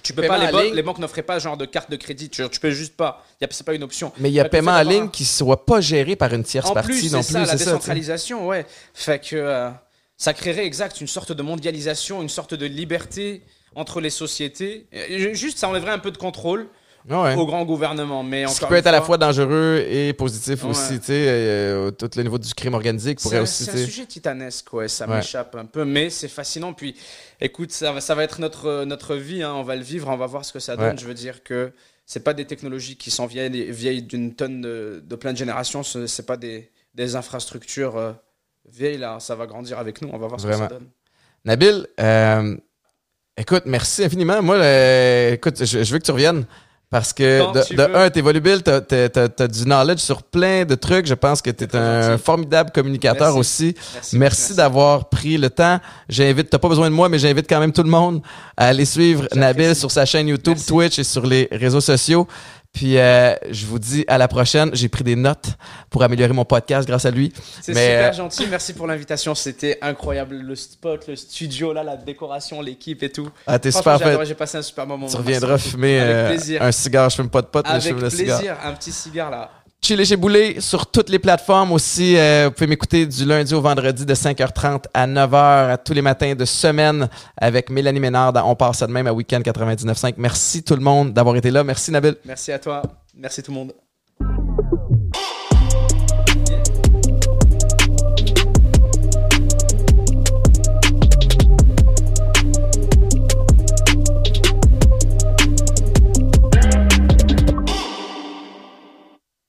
Speaker 2: Tu peux pas, les, banques- les banques n'offraient pas genre de carte de crédit. Tu, tu peux juste pas. C'est pas une option.
Speaker 1: Mais il y a paiement en ligne qui soit pas géré par une tierce
Speaker 2: en
Speaker 1: partie
Speaker 2: plus,
Speaker 1: non
Speaker 2: c'est
Speaker 1: plus.
Speaker 2: ça, la
Speaker 1: c'est ça,
Speaker 2: décentralisation, ouais. Fait que euh, ça créerait exact une sorte de mondialisation, une sorte de liberté entre les sociétés. Juste, ça enlèverait un peu de contrôle
Speaker 1: Ouais.
Speaker 2: au grand gouvernement. Mais
Speaker 1: Ce qui peut être à la
Speaker 2: fois,
Speaker 1: dangereux et positif
Speaker 2: Ouais.
Speaker 1: aussi, tu sais, euh, tout le niveau du crime organisé qui
Speaker 2: C'est
Speaker 1: pourrait
Speaker 2: un,
Speaker 1: aussi,
Speaker 2: c'est un sujet titanesque, ouais, ça m'échappe un peu, mais c'est fascinant. Puis, écoute, ça va, ça va être notre, notre vie, hein, on va le vivre, on va voir ce que ça donne. Je veux dire que c'est pas des technologies qui sont vieilles, vieilles d'une tonne de, de plein de générations, ce c'est pas des, des infrastructures euh, vieilles, là, ça va grandir avec nous, on va voir ce
Speaker 1: Vraiment.
Speaker 2: que ça donne.
Speaker 1: Nabil, euh, écoute, merci infiniment. Moi, euh, écoute, je, je veux que tu reviennes. Parce que
Speaker 2: Quand
Speaker 1: de,
Speaker 2: tu
Speaker 1: de un, t'es volubile, t'as, t'as- t'as- t'as du knowledge sur plein de trucs. Je pense que t'es un
Speaker 2: gentil.
Speaker 1: formidable communicateur
Speaker 2: Merci.
Speaker 1: aussi.
Speaker 2: Merci,
Speaker 1: Merci, d'avoir pris le temps. J'invite, t'as pas besoin de moi, mais j'invite quand même tout le monde à aller suivre. Nabil sur sa chaîne YouTube. Twitch et sur les réseaux sociaux. Puis euh, je vous dis à la prochaine. J'ai pris des notes pour améliorer mon podcast grâce à lui.
Speaker 2: C'est super
Speaker 1: euh,
Speaker 2: gentil, merci pour l'invitation, c'était incroyable. Le spot, le studio, là, la décoration, l'équipe et tout.
Speaker 1: Ah, t'es super
Speaker 2: j'ai
Speaker 1: fait.
Speaker 2: j'ai passé un super moment.
Speaker 1: Tu reviendras fumer euh, un cigare. Je fume pas de pote, mais je fume le cigare.
Speaker 2: plaisir, un petit cigare là.
Speaker 1: Chez Boulet sur toutes les plateformes aussi. euh, vous pouvez m'écouter du lundi au vendredi de 5h30 à 9h à tous les matins de semaine avec Mélanie Ménard On passe ça de même à Weekend 99.5. Merci tout le monde d'avoir été là. Merci Nabil.
Speaker 2: Merci à toi, merci tout le monde.